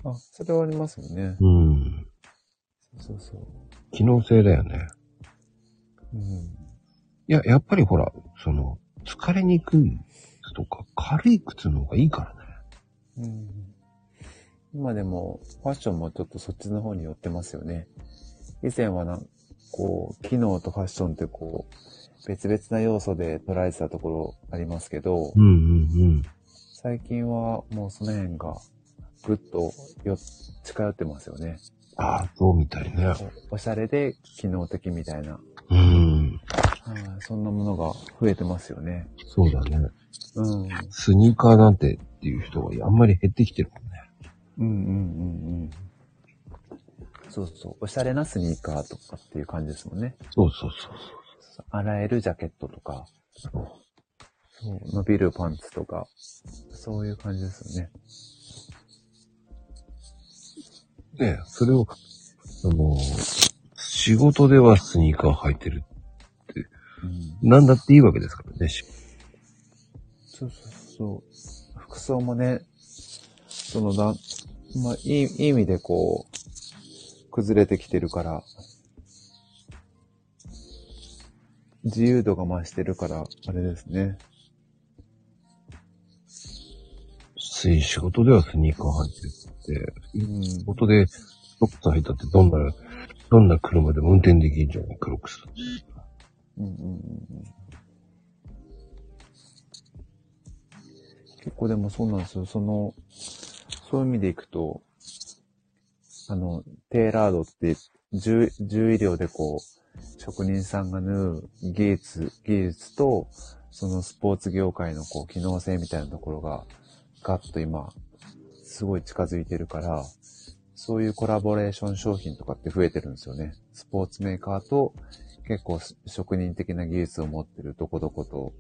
あ、それはありますよね。うん。そうそう。機能性だよね。うん。いや、やっぱりほら、その、疲れにくい靴とか、軽い靴の方がいいからね。うん。今でも、ファッションもちょっとそっちの方に寄ってますよね。以前はな、こう、機能とファッションってこう、別々な要素で捉えてたところありますけど、うんうんうん。最近はもうその辺がぐっとよ近寄ってますよね。ああ、そうみたいね。おおしゃれで機能的みたいな、うん。はいそんなものが増えてますよね。そうだね。うん。スニーカーなんてっていう人があんまり減ってきてるもんね。うんうんうんうん。そうそう。おしゃれなスニーカーとかっていう感じですもんね。そうそうそう洗えるジャケットとか、そう。そう伸びるパンツとか、そういう感じですよね。ねそれを、あの、仕事ではスニーカー履いてる。うん。なんだっていいわけですからね。しそうそうそう。服装もね、そのだ、まあ、いい、いい意味でこう、崩れてきてるから、自由度が増してるから、あれですね。つい仕事ではスニーカー履いてるって、うん仕。事でクロックス履いたってどんな、どんな車でも運転できるじゃん、クロックス。結構でもそうなんですよ。その、そういう意味でいくと、あの、テーラードって、重、重医療でこう、職人さんが縫う技術、技術と、そのスポーツ業界のこう、機能性みたいなところが、ガッと今、すごい近づいてるから、そういうコラボレーション商品とかって増えてるんですよね。スポーツメーカーと結構職人的な技術を持ってるどこどこと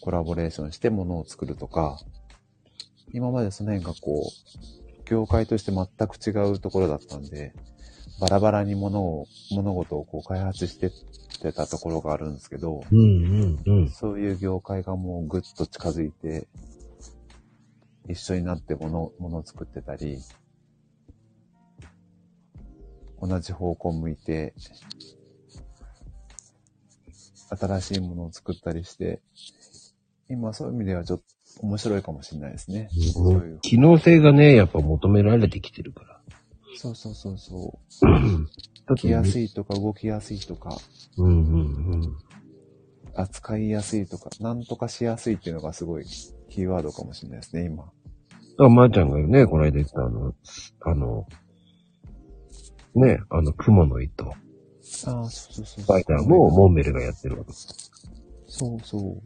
コラボレーションして物を作るとか、今までその辺がこう、業界として全く違うところだったんで、バラバラに物を、物事をこう開発してってたところがあるんですけど、うんうんうん。そういう業界がもうぐっと近づいて、一緒になって物、物を作ってたり、同じ方向向いて、新しいものを作ったりして、今そういう意味ではちょっと面白いかもしれないですね。そういう。機能性がね、やっぱ求められてきてるから。そうそうそうそう。だ着やすい。いとか動きやすいとか、うんうんうん。扱いやすいとか、なんとかしやすいっていうのがすごいキーワードかもしれないですね、今。だから、まーちゃんがね、この間言ったあの、あの、ね、あの、雲の糸、ああ、そうそうそう。スパイダーもモンベルがやってるわけです。そうそう。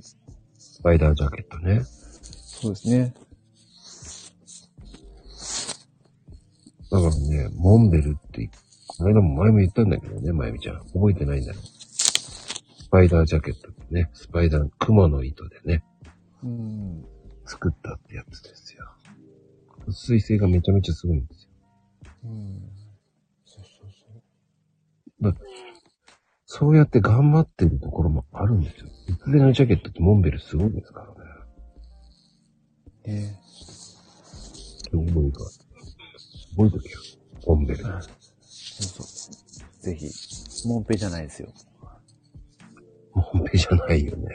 スパイダージャケットね。そうですね。だからね、モンベルって、この間も前も言ったんだけどね、まゆみちゃん。覚えてないんだろう。スパイダージャケットってね、スパイダー、雲の糸でね、うん。作ったってやつですよ。水性がめちゃめちゃすごいんですよ。うん。そうやって頑張ってるところもあるんですよ。薄手のジャケットってモンベルすごいですからね。え覚えるか。覚えとけよ。モンベル。えそうそう。ぜひ、モンペじゃないですよ。モンベじゃないよね。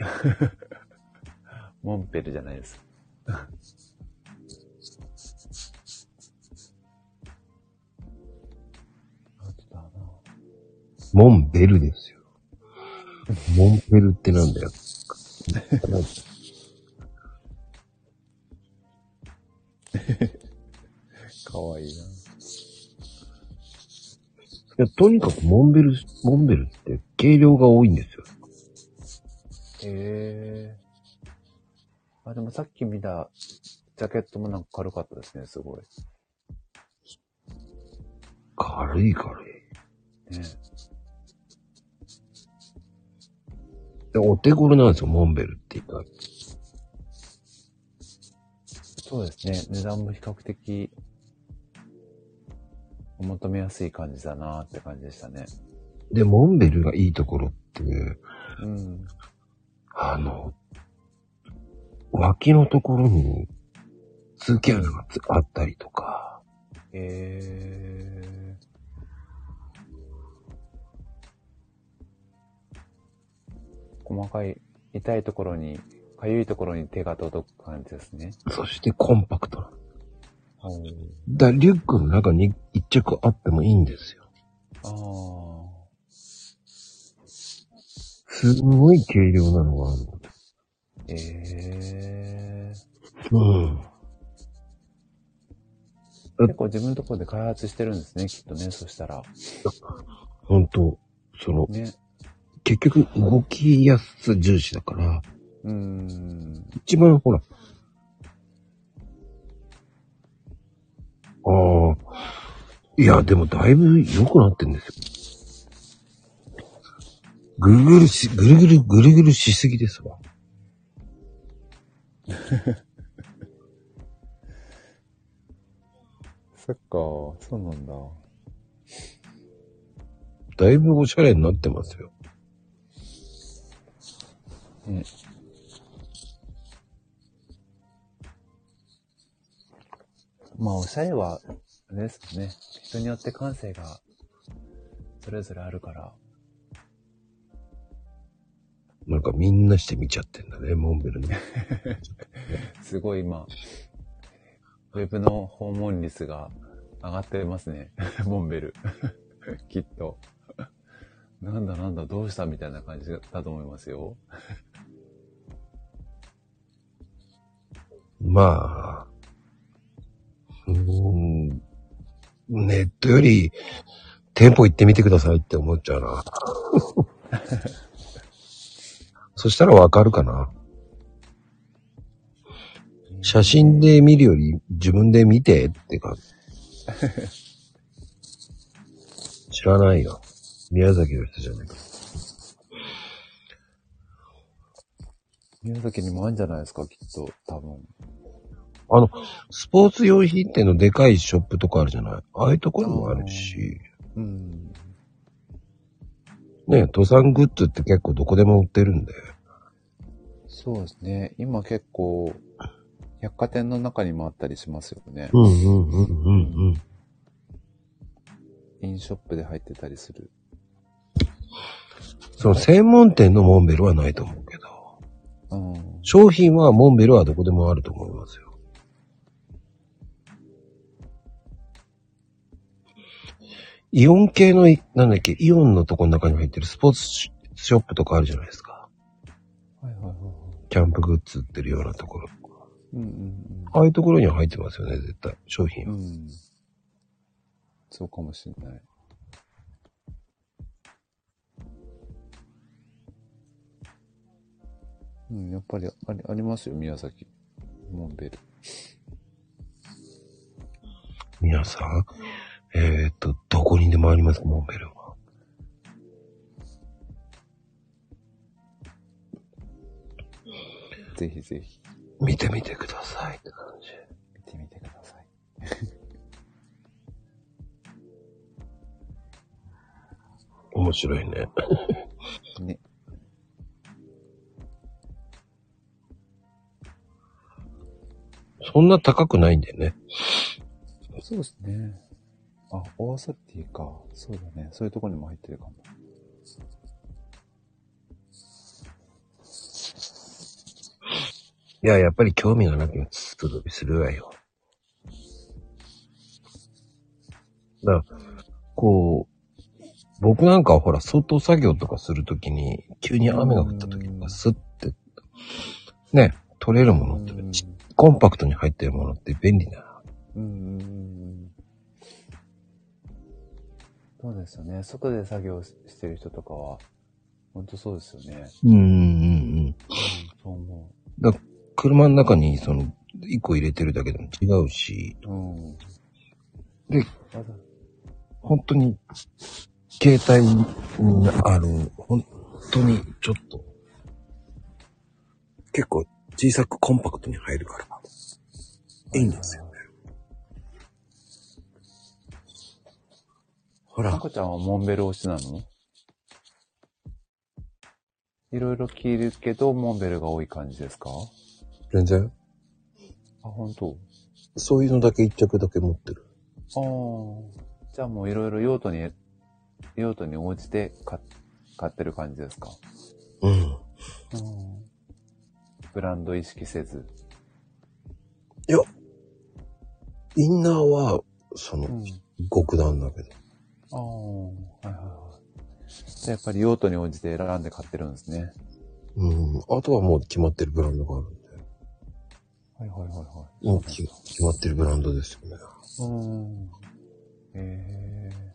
[laughs] モンペルじゃないです。モンベルですよ。モンベルってなんだよ。かわいいな。いや、とにかくモンベル、モンベルって軽量が多いんですよ。ええあ、でもさっき見たジャケットもなんか軽かったですね、すごい。軽い軽い。ね。お手頃なんですよ、モンベルって言ったら。そうですね。値段も比較的、お求めやすい感じだなって感じでしたね。で、モンベルがいいところって、うん。あの、脇のところに、通気穴がつあったりとか、えー、細かい、痛いところに、かゆいところに手が届く感じですね。そしてコンパクトな。おだリュックの中に一着あってもいいんですよ。あすごい軽量なのがあるの。ー、えうん。ー。結構自分のところで開発してるんですね、きっとね、そしたら。ほんと、その、ね。結局動きやすさ重視だから、うーん。一番ほら、ああ、いや、でもだいぶ良くなってんですよ。ぐるぐるし、ぐるぐる、ぐるぐるしすぎですわ。[laughs] そっか、そうなんだ。だいぶおしゃれになってますよ。ね。まあ、おしゃれは、あれですね。人によって感性が、それぞれあるから。なんかみんなして見ちゃってんだね、モンベルね。[laughs] すごい今、ウェブの訪問率が上がってますね。[laughs] モンベル。[laughs] きっと。なんだなんだ、どうしたみたいな感じだと思いますよ。まあ、うーん、ネットより店舗行ってみてくださいって思っちゃうな。[laughs] そしたらわかるかな。写真で見るより自分で見てってか。[laughs] 知らないよ。宮崎の人じゃないか。宮崎にもあるんじゃないですか、きっと、多分。あの、スポーツ用品店のでかいショップとかあるじゃない？ああいうところもあるし、うん。ね、登山グッズって結構どこでも売ってるんで。そうですね。今結構、百貨店の中にもあったりしますよね。うんうんうんうんうん。インショップで入ってたりする。その専門店のモンベルはないと思ううん。商品はモンベルはどこでもあると思いますよ。イオン系の、なんだっけ、イオンのとこの中に入ってるスポーツショップとかあるじゃないですか。はいはいはいはい。キャンプグッズ売ってるようなところ。うんうんああいうところには入ってますよね、絶対。商品うん。うん。そうかもしれない。うん、やっぱりありありますよ、宮崎。モンベル。皆さん、えーっと、どこにでもあります、モンベルは。ぜひぜひ、見てみてくださいって感じ。見てみてください。面白いね。[laughs] ね。そんな高くないんだよね。そうですね。あ、オーサティか。そうだね。そういうところにも入ってるかも。いや、やっぱり興味がなきゃ素飛びするわよ。だから、こう、僕なんかはほら、外作業とかするときに、急に雨が降ったときとか、スッて、ね、取れるものって、ちコンパクトに入ってるものって便利だな。うんうん。そうですよね。外で作業ししてる人とかは、ほんとそうですよね。うんうんうん。うん、そう思車の中にその、一個入れてるだけでも違うし、う。うん。で、本当に、携帯にある、本当にちょっと、結構小さくコンパクトに入るから、いいんですよね。ほら、まこちゃんはモンベル推しなの？いろいろ着るけど、モンベルが多い感じですか？全然、あ、本当？そういうのだけ一着だけ持ってる。ああ。じゃあもういろいろ用途に、用途に応じて買買ってる感じですか？うん。うん。ブランド意識せず。いや、インナーは、その、ん。極段だけど。ああ、はいはいはい。じゃあやっぱり用途に応じて選んで買ってるんですね。うん。あとはもう決まってるブランドがあるんで。はいはいはいはい。もうき決まってるブランドですよね。うん。ええ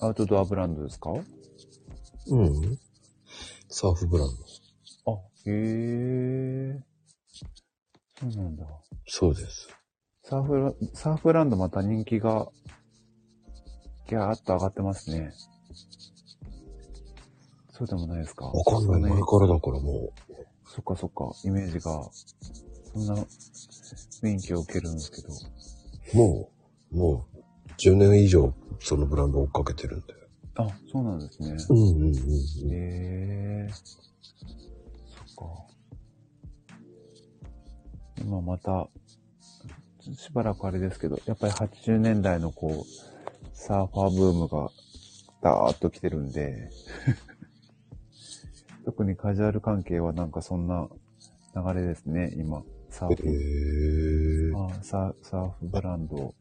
アウトドアブランドですか？うん。サーフブランド。あ、へえ。そうなんだ。そうです。サーフラ、サーフランドまた人気が、ギャーっと上がってますね。そうでもないですか？わかんない。そ前からだからもそっかそっか、イメージが、そんな雰囲気を受けるんですけど。う、もう、もう、10年以上そのブランドを追っかけてるんで。あ、そうなんですね。うんうんうんうん。へえそっか。今また、しばらくあれですけど、やっぱり80年代のこう、サーファーブームが、ダーッと来てるんで、[laughs] 特にカジュアル関係はなんかそんな流れですね、今。サーへフ、え。あササーフブランド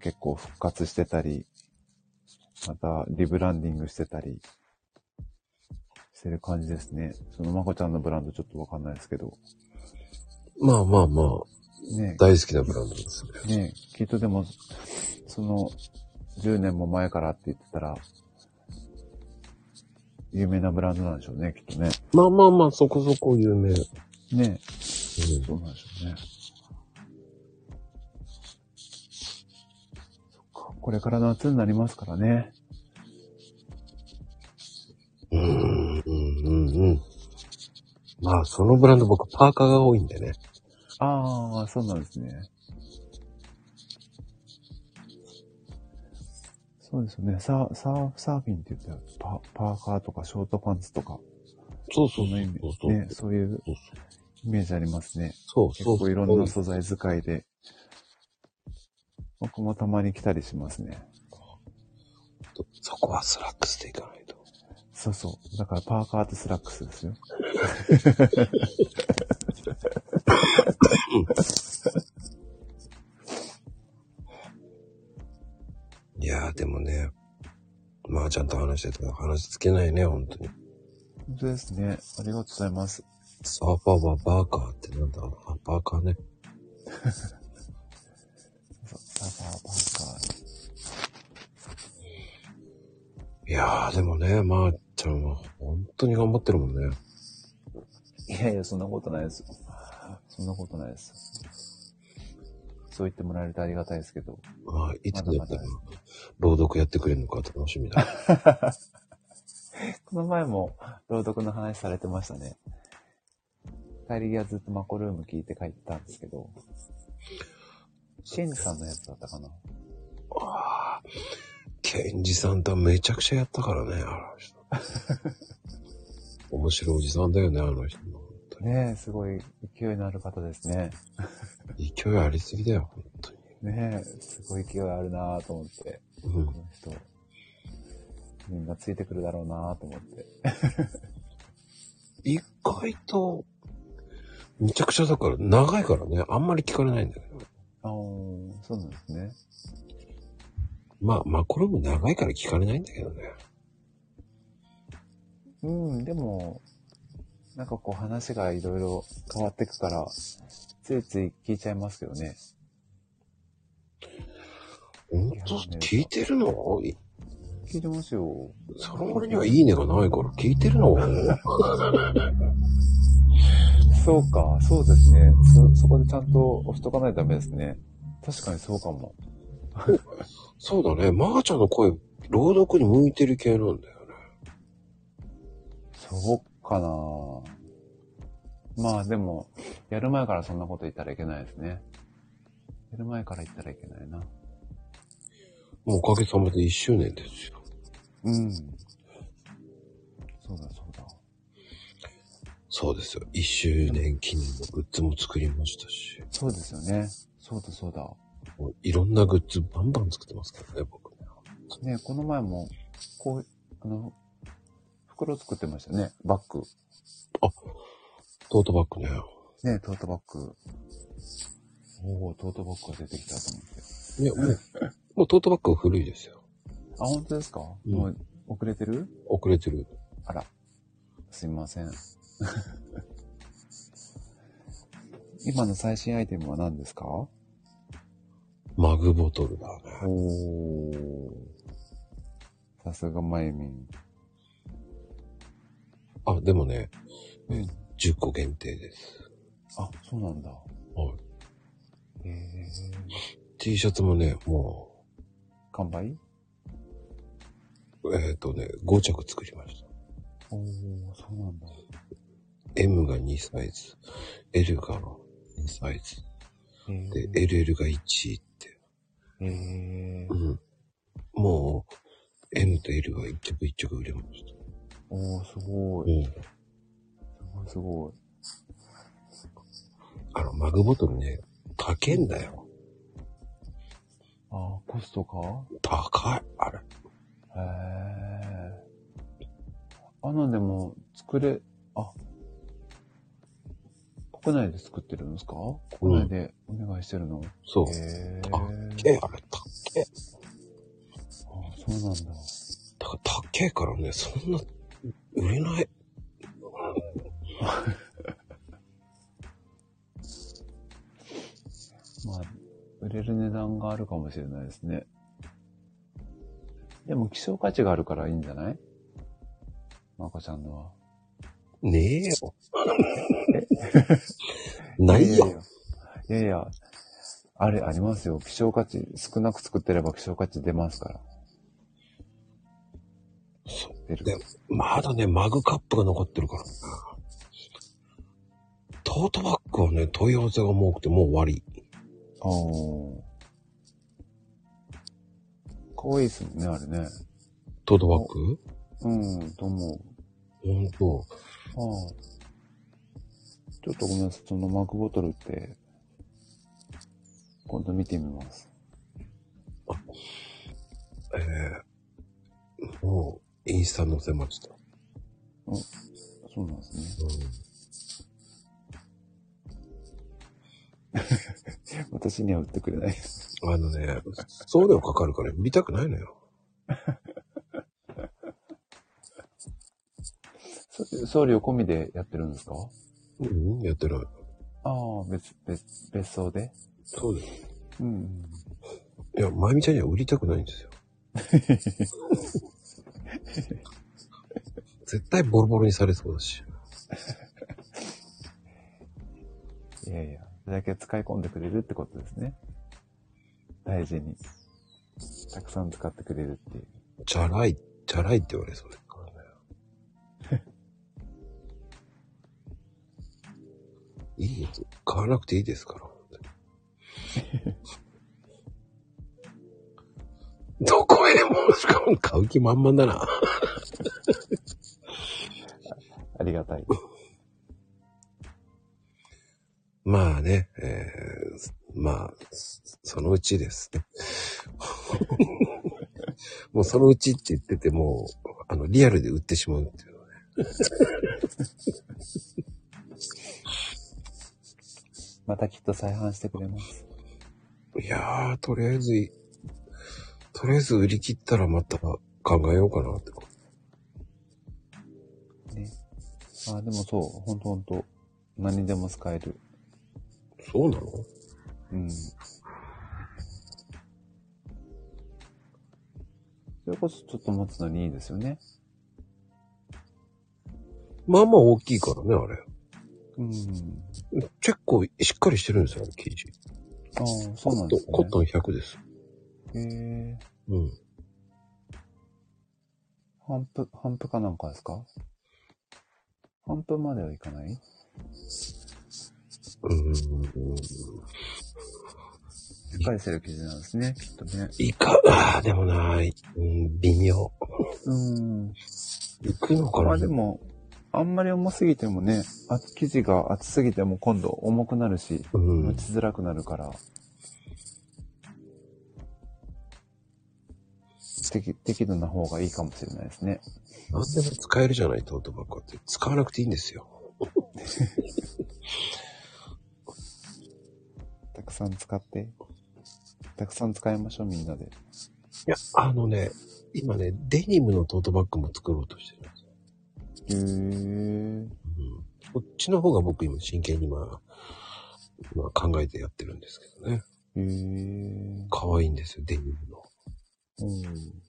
結構復活してたり、またリブランディングしてたりしてる感じですね。そのまこちゃんのブランドちょっとわかんないですけど。まあまあまあ、ね大好きなブランドですね。ねきっとでも、その10年も前からって言ってたら、有名なブランドなんでしょうね、きっとね。まあまあまあ、そこそこ有名。うん。ねそうなんでしょうね。これから夏になりますからね。うん、うん、うん、うん。まあ、そのブランド僕パーカーが多いんでね。ああ、そうなんですね。そうですよね。サー、サー、サーフィンって言ったらパ、パーカーとかショートパンツとか、そうそそうのイメージ、ね、そういうそうイメージありますね。そう結そう。構いろんな素材使いで。僕もたまに来たりしますね。そこはスラックスでいかないと。そうそう。だからパーカーとスラックスですよ。[laughs] いやーでもね、まあちゃんと話してたら話つけないね、本当に。本当ですね。ありがとうございます。サーファーはバーカーってなんだ？あ、バーカーね。[laughs] そうサーファー、パーカー。いやーでもね、まー、ちゃんは本当に頑張ってるもんね。いやいや、そんなことないです。そんなことないです。そう言ってもらえるとありがたいですけど。まあ、いつだったら朗読やってくれるのか楽しみだ。[laughs] この前も朗読の話されてましたね。帰り際ずっとマコルーム聞いて帰ったんですけど、ケンジさんのやつだったかなああ、ケンジさんとはめちゃくちゃやったからね、あの人。面白いおじさんだよね、あの人。ねえ、すごい勢いのある方ですね。[laughs] 勢いありすぎだよ、本当に。ねえ、すごい勢いあるなぁと思って、うんこ。の人。みんなついてくるだろうなぁと思って。意外と、めちゃくちゃだから、長いからね、あんまり聞かれないんだけど。ああ、そうなんですね。まあ、まあ、これも長いから聞かれないんだけどね。うん、でも、なんかこう話がいろいろ変わってくから、ついつい聞いちゃいますけどね。ほんと、聞いてるの？い聞いてますよ。その割にはいいねがないから聞いてるの？[laughs] そうか、そうですね。そ、そこでちゃんと押しとかないとダメですね。確かにそうかも。そうだね。まー、ちゃんの声、朗読に向いてる系なんだよね。そうかなまあでも、やる前からそんなこと言ったらいけないですね。やる前から言ったらいけないな。もうおかげさまで1周年ですよ。うん。そうだそうですよ。1周年記念のグッズも作りましたし。そうですよね。そうだそうだ。もういろんなグッズバンバン作ってますからね、僕ね。ねこの前も、こう、あの、袋作ってましたね。バッグ。トートバッグね。ねトートバッグ。おおトートバッグが出てきたと思って。いや、もう、もうトートバッグは古いですよ。あ、本当ですか、うんもう、遅れてる？遅れてる。あら。すいません。[laughs] 今の最新アイテムは何ですか？マグボトルだね。おー。さすがマイミン。あ、でもね、うん。10個限定です。あ、そうなんだ。はい。へえ。T シャツもね、も完売？う、えっ、とね、5着作りました。おー、そうなんだ。M が2サイズ、L が2サイズ、へで、LL が1って。え。へえう。ん。もう、M と L が1着1着売れました。おー、すごい。うん。すごい、すごい。あの、マグボトルね、高えんだよ。あー、コストか？高い。あれ。へえ。あの、でも、作れ、あ、国内で作ってるんですか？国内でお願いしてるの、そう。へえ。あえ、あれ、高え。あ、そうなんだ。だから高えからね、そんな、売れない。[laughs] まあ、売れる値段があるかもしれないですね。でも希少価値があるからいいんじゃない？まこちゃんのは。ねえ [laughs] よ。ないよ。いやいや。あれありますよ。希少価値、少なく作ってれば希少価値出ますから。そう。出る。でまだね、マグカップが残ってるからな。トートバッグはね、問い合わせが多くてもう終わり。あー。かわいいですもんね、あれね。トートバッグ？うん、と思う。ほんと。ああ。ちょっとごめんなさい。そのマグボトルって、今度見てみます。えー、もう、インスタ載せました。そうなんですね。うん。[laughs] 私には売ってくれない。あのね、送料かかるから売りたくないのよ。[laughs] 送料込みでやってるんですかうん、やってない。ああ、別、別、別荘でそうです。うん。いや、まゆみちゃんには売りたくないんですよ。絶対ボロボロにされそうだし。いやいや、それだけ使い込んでくれるってことですね。大事に。たくさん使ってくれるっていう。チャラい、チャラいって言われそうでいいよ。買わなくていいですから。本当に [laughs] どこへでも、しかも買う気満々だな。[laughs] ありがたい。まあね、えー、まあ、そ [laughs] のうちですね。もうそのうちって言ってても、あの、リアルで売ってしまうっていうのはね。たきっと再販してくれます。いやー、とりあえずい、とりあえず売り切ったらまた考えようかなって。ね。あ、でもそう、ほんとほんと、何にでも使える。そうなの？うん。それこそちょっと持つのにいいですよね。まあまあ大きいからね、あれ。うん。結構しっかりしてるんですよ、生地。ああ、そうなんですね。コットンコットン100です。へえ。うん。半プ、半プかなんかですか？半プまではいかない？うーん。しっかりしてる生地なんですね、きっとね。いか、ああ、でもな、うん、微妙。うん。いくのかなまあでも、あんまり重すぎてもね、あ生地が厚すぎても今度重くなるし、うん持。ちづらくなるから、適適度な方がいいかもしれないですね。何でも使えるじゃない、トートバッグって。使わなくていいんですよ。[laughs] たくさん使って、たくさん使いましょう、みんなで。いや、あのね、今ね、デニムのトートバッグも作ろうとしてるんですよ。うん。こっちの方が僕今真剣にまあ、まあ考えてやってるんですけどね。へー。可愛いんですよ、デニムの。うん。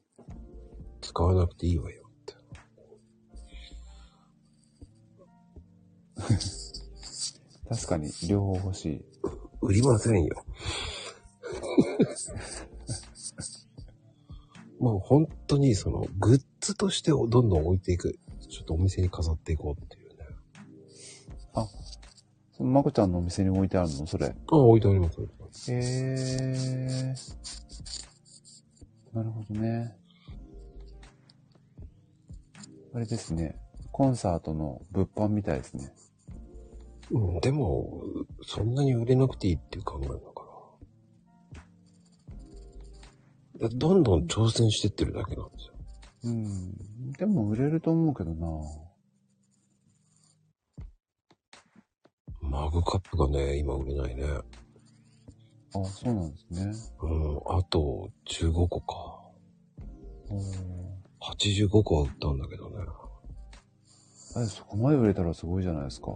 使わなくていいわよって。[laughs] 確かに、両方欲しい。売りませんよ。[laughs] もう本当にそのグッズとしてどんどん置いていく。ちょっとお店に飾っていこうっていうね。そのまこちゃんのお店に置いてあるの？それ。あ、置いてあります。置いてありますへー。なるほどね。あれですね。コンサートの物販みたいですね。うん、でも、そんなに売れなくていいっていう考えだから。どんどん挑戦してってるだけなんですよ。うん。でも売れると思うけどなマグカップがね、今売れないね。あ、そうなんですね。うん、あと15個か。おー85個は売ったんだけどね。え、そこまで売れたらすごいじゃないですか。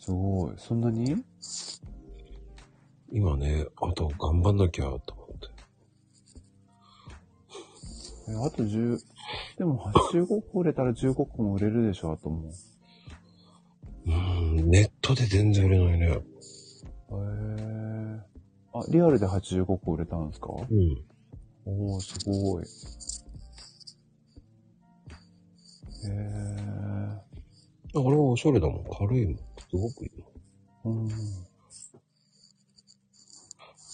すごい。そんなに？今ね、あと頑張んなきゃとえ、あと10、でも85個売れたら15個も売れるでしょ、あともう。うん、ネットで全然売れないね。へえ。あ、リアルで85個売れたんですか？うん。おー、すごい。へえ。あれはおしゃれだもん。軽いもん。すごくいいもん。うん。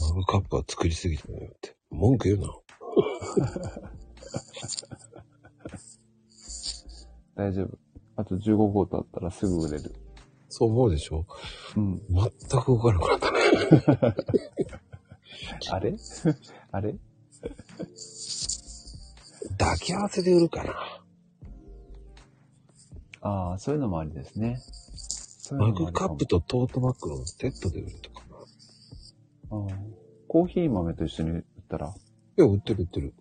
マグカップは作りすぎたねって。文句言うな。[laughs] [laughs] 大丈夫。あと15個だったらすぐ売れる。そう思うでしょ？うん。全く動かなくなったね。[laughs] あれ？[laughs] あれ？抱き合わせで売るかな。ああ、そういうのもありですね。そういうのマグもありかもカップとトートバッグのセットで売るとかな。ああコーヒー豆と一緒に売ったら？いや、売ってる売ってる。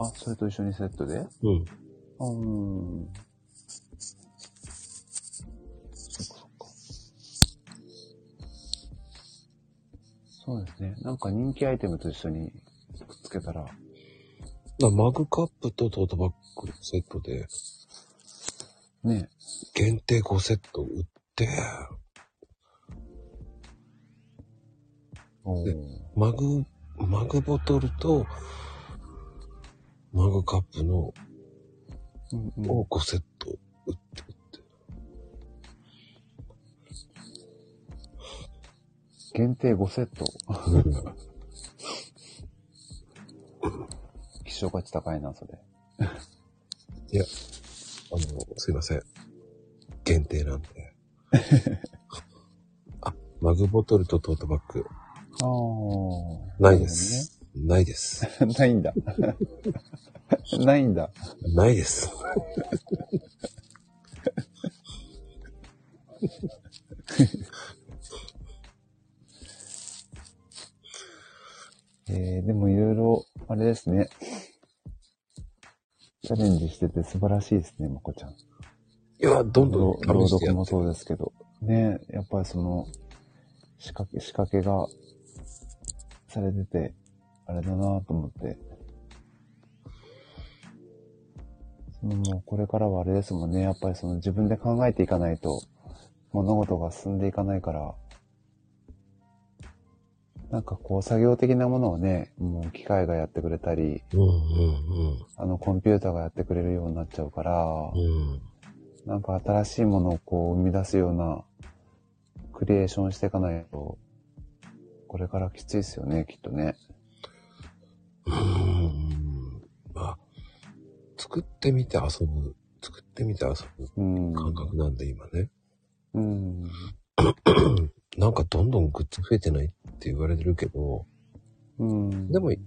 あ、それと一緒にセットで？うん。あうん。そっかそっか。そうですね。なんか人気アイテムと一緒にくっつけたら、だマグカップとトートバッグのセットで、ね。限定5セット売って、おでマグ、マグボトルと、マグカップのうんうんを5セット売ってるって。限定5セット。希少価値高いな、それ。いや、あの、すいません。限定なんで。[laughs] あ、マグボトルとトートバッグ、ああ。ないです。ないです。[laughs] ないんだ。[laughs] ないんだ。ないです。[laughs] えー、でもいろいろ、あれですね。チャレンジしてて素晴らしいですね、まこちゃん。いや、どんどん朗読もそうですけど。ね、やっぱりその、仕掛け、仕掛けがされてて、あれだなと思って。そのもうこれからはあれですもんね。やっぱりその自分で考えていかないと、物事が進んでいかないから、なんかこう作業的なものをね、もう機械がやってくれたり、うんうんあのコンピューターがやってくれるようになっちゃうから、うん。うん。なんか新しいものをこう生み出すようなクリエーションしていかないと、これからきついですよね、きっとね。うん。まあ、作ってみて遊ぶ。作ってみて遊ぶうん。感覚なんで、今ね。うん。[clears throat] なんかどんどんグッズ増えてないって言われてるけど、うん。でも、い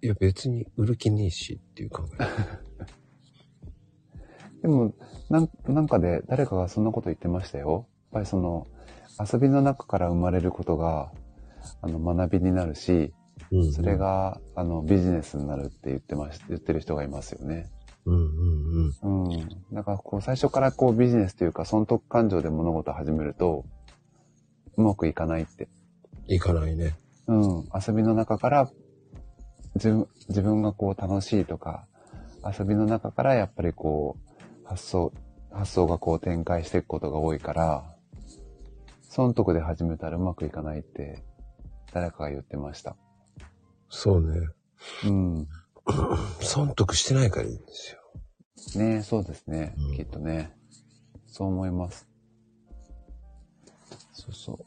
や別に売る気ねえしっていう考え。[laughs] でも、なん、なんかで誰かがそんなこと言ってましたよ。やっぱりその、遊びの中から生まれることが、あの、学びになるし、うんそれ、が、あの、ビジネスになるって言ってまし、言ってる人がいますよね。うんうんうん。うん。だからこう最初からこうビジネスというか損得感情で物事を始めると、うまくいかないって。いかないね。うん。遊びの中から、自分、自分がこう楽しいとか、遊びの中からやっぱりこう、発想、発想がこう展開していくことが多いから、損得で始めたらうまくいかないって、誰かが言ってました。そうね。うん。[clears throat] 損得してないからいいんですよ。ねそうですね。うんきっとね。そう思います。そうそう。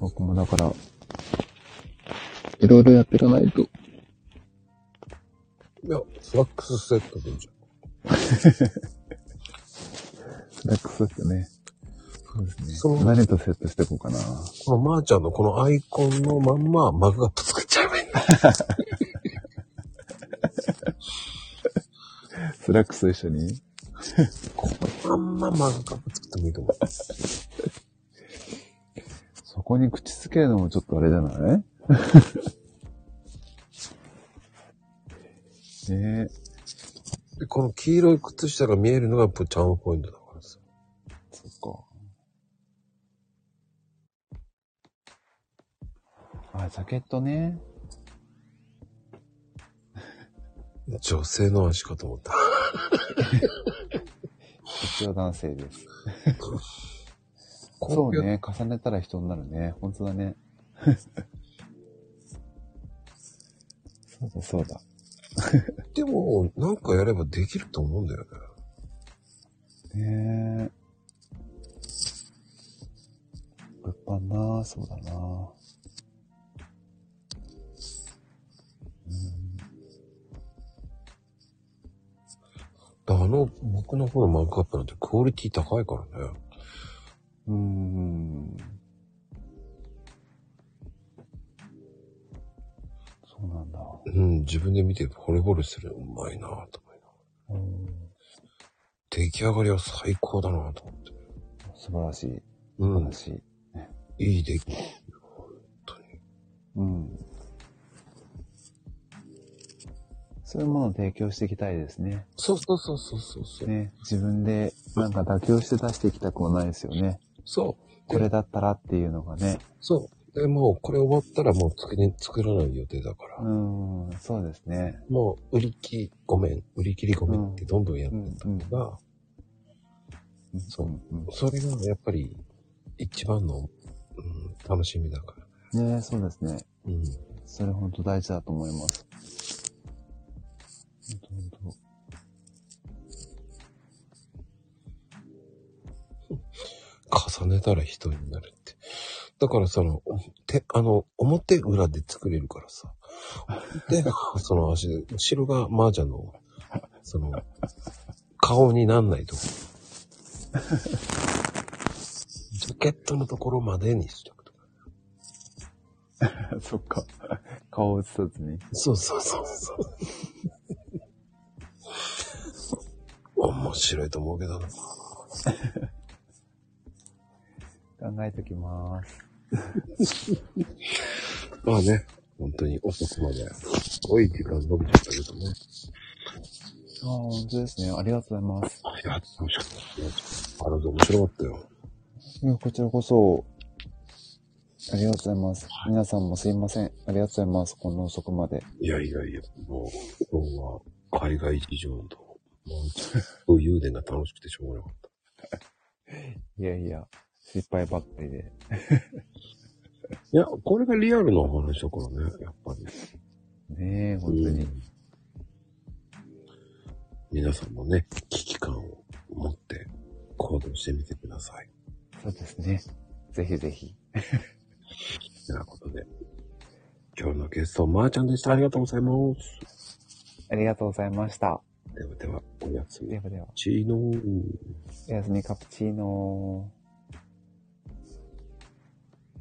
僕もだから、いろいろやっていかないと。いや、フラックスセットでいいじス [laughs] ラックスですよね。そうですそうね。何とセットしていこうかな。このまーちゃんのこのアイコンのまんまマグカップ作っちゃえばいいんだ。[laughs] スラックスと一緒に？このまんまマグカップ作ってもいいと思う。そこに口つけるのもちょっとあれじゃない？[laughs] ねで、この黄色い靴下が見えるのがチャームポイントあ、ジャケットね。女性の足かと思った。一応男性です。こそうやね。重ねたら人になるね。本当だね。そうだそうだ。でも、なんかやればできると思うんだよね。ねえ。物販なそうだなあの、僕の方のマグカップなんてクオリティ高いからね。うーん。そうなんだ。うん、自分で見て惚れ惚れするのうまいなぁと思いながら。うん出来上がりは最高だなぁと思って。素晴らしい。う素晴んら、しい。いい出来。本当に。うん。そういうものを提供していきたいですね。そうそうそうそうそうそう。ね。自分でなんか妥協して出していきたくもないですよね。そう。これだったらっていうのがね。そう。で、もうこれ終わったらもう作り、作らない予定だから。うーん、そうですね。もう売り切りごめん、売り切りごめんってどんどんやってたのが、そううんそれがやっぱり一番の、うん、楽しみだから。ねそうですね。うん。それ本当大事だと思います。本当本重ねたら人になるって。だからその、て、あの、表裏で作れるからさ。で、その足で、後ろが麻雀の、その、顔になんないと。ジャケットのところまでにしとくとか。当 [laughs] そっか。顔を映さずに。そうそうそうそう。面白いと思うけどな。[laughs] 考えときます。[laughs] まあね、本当に遅くまで、すごい時間伸びちゃったけどね。ああ、本当ですね。ありがとうございます。いや、楽しかったですね。あらず面白かったよ。いや、こちらこそ、ありがとうございます。皆さんもすいません。ありがとうございます。こんな遅くまで。いやいやいや、もう、今日は海外事情と、もう、武勇伝が楽しくてしょうがなかった。[laughs] いやいや、失敗ばっかりで。いや、これがリアルなお話だからね、やっぱり。ねえ、本当に。うん皆さんもね、危機感を持って行動してみてください。そうですね。ぜひぜひ。[laughs] ということで、今日のゲスト、まーちゃんでした。ありがとうございます。ありがとうございました。ではでは、おやすみで。はでは、チーノー。おやすみカプチーノー。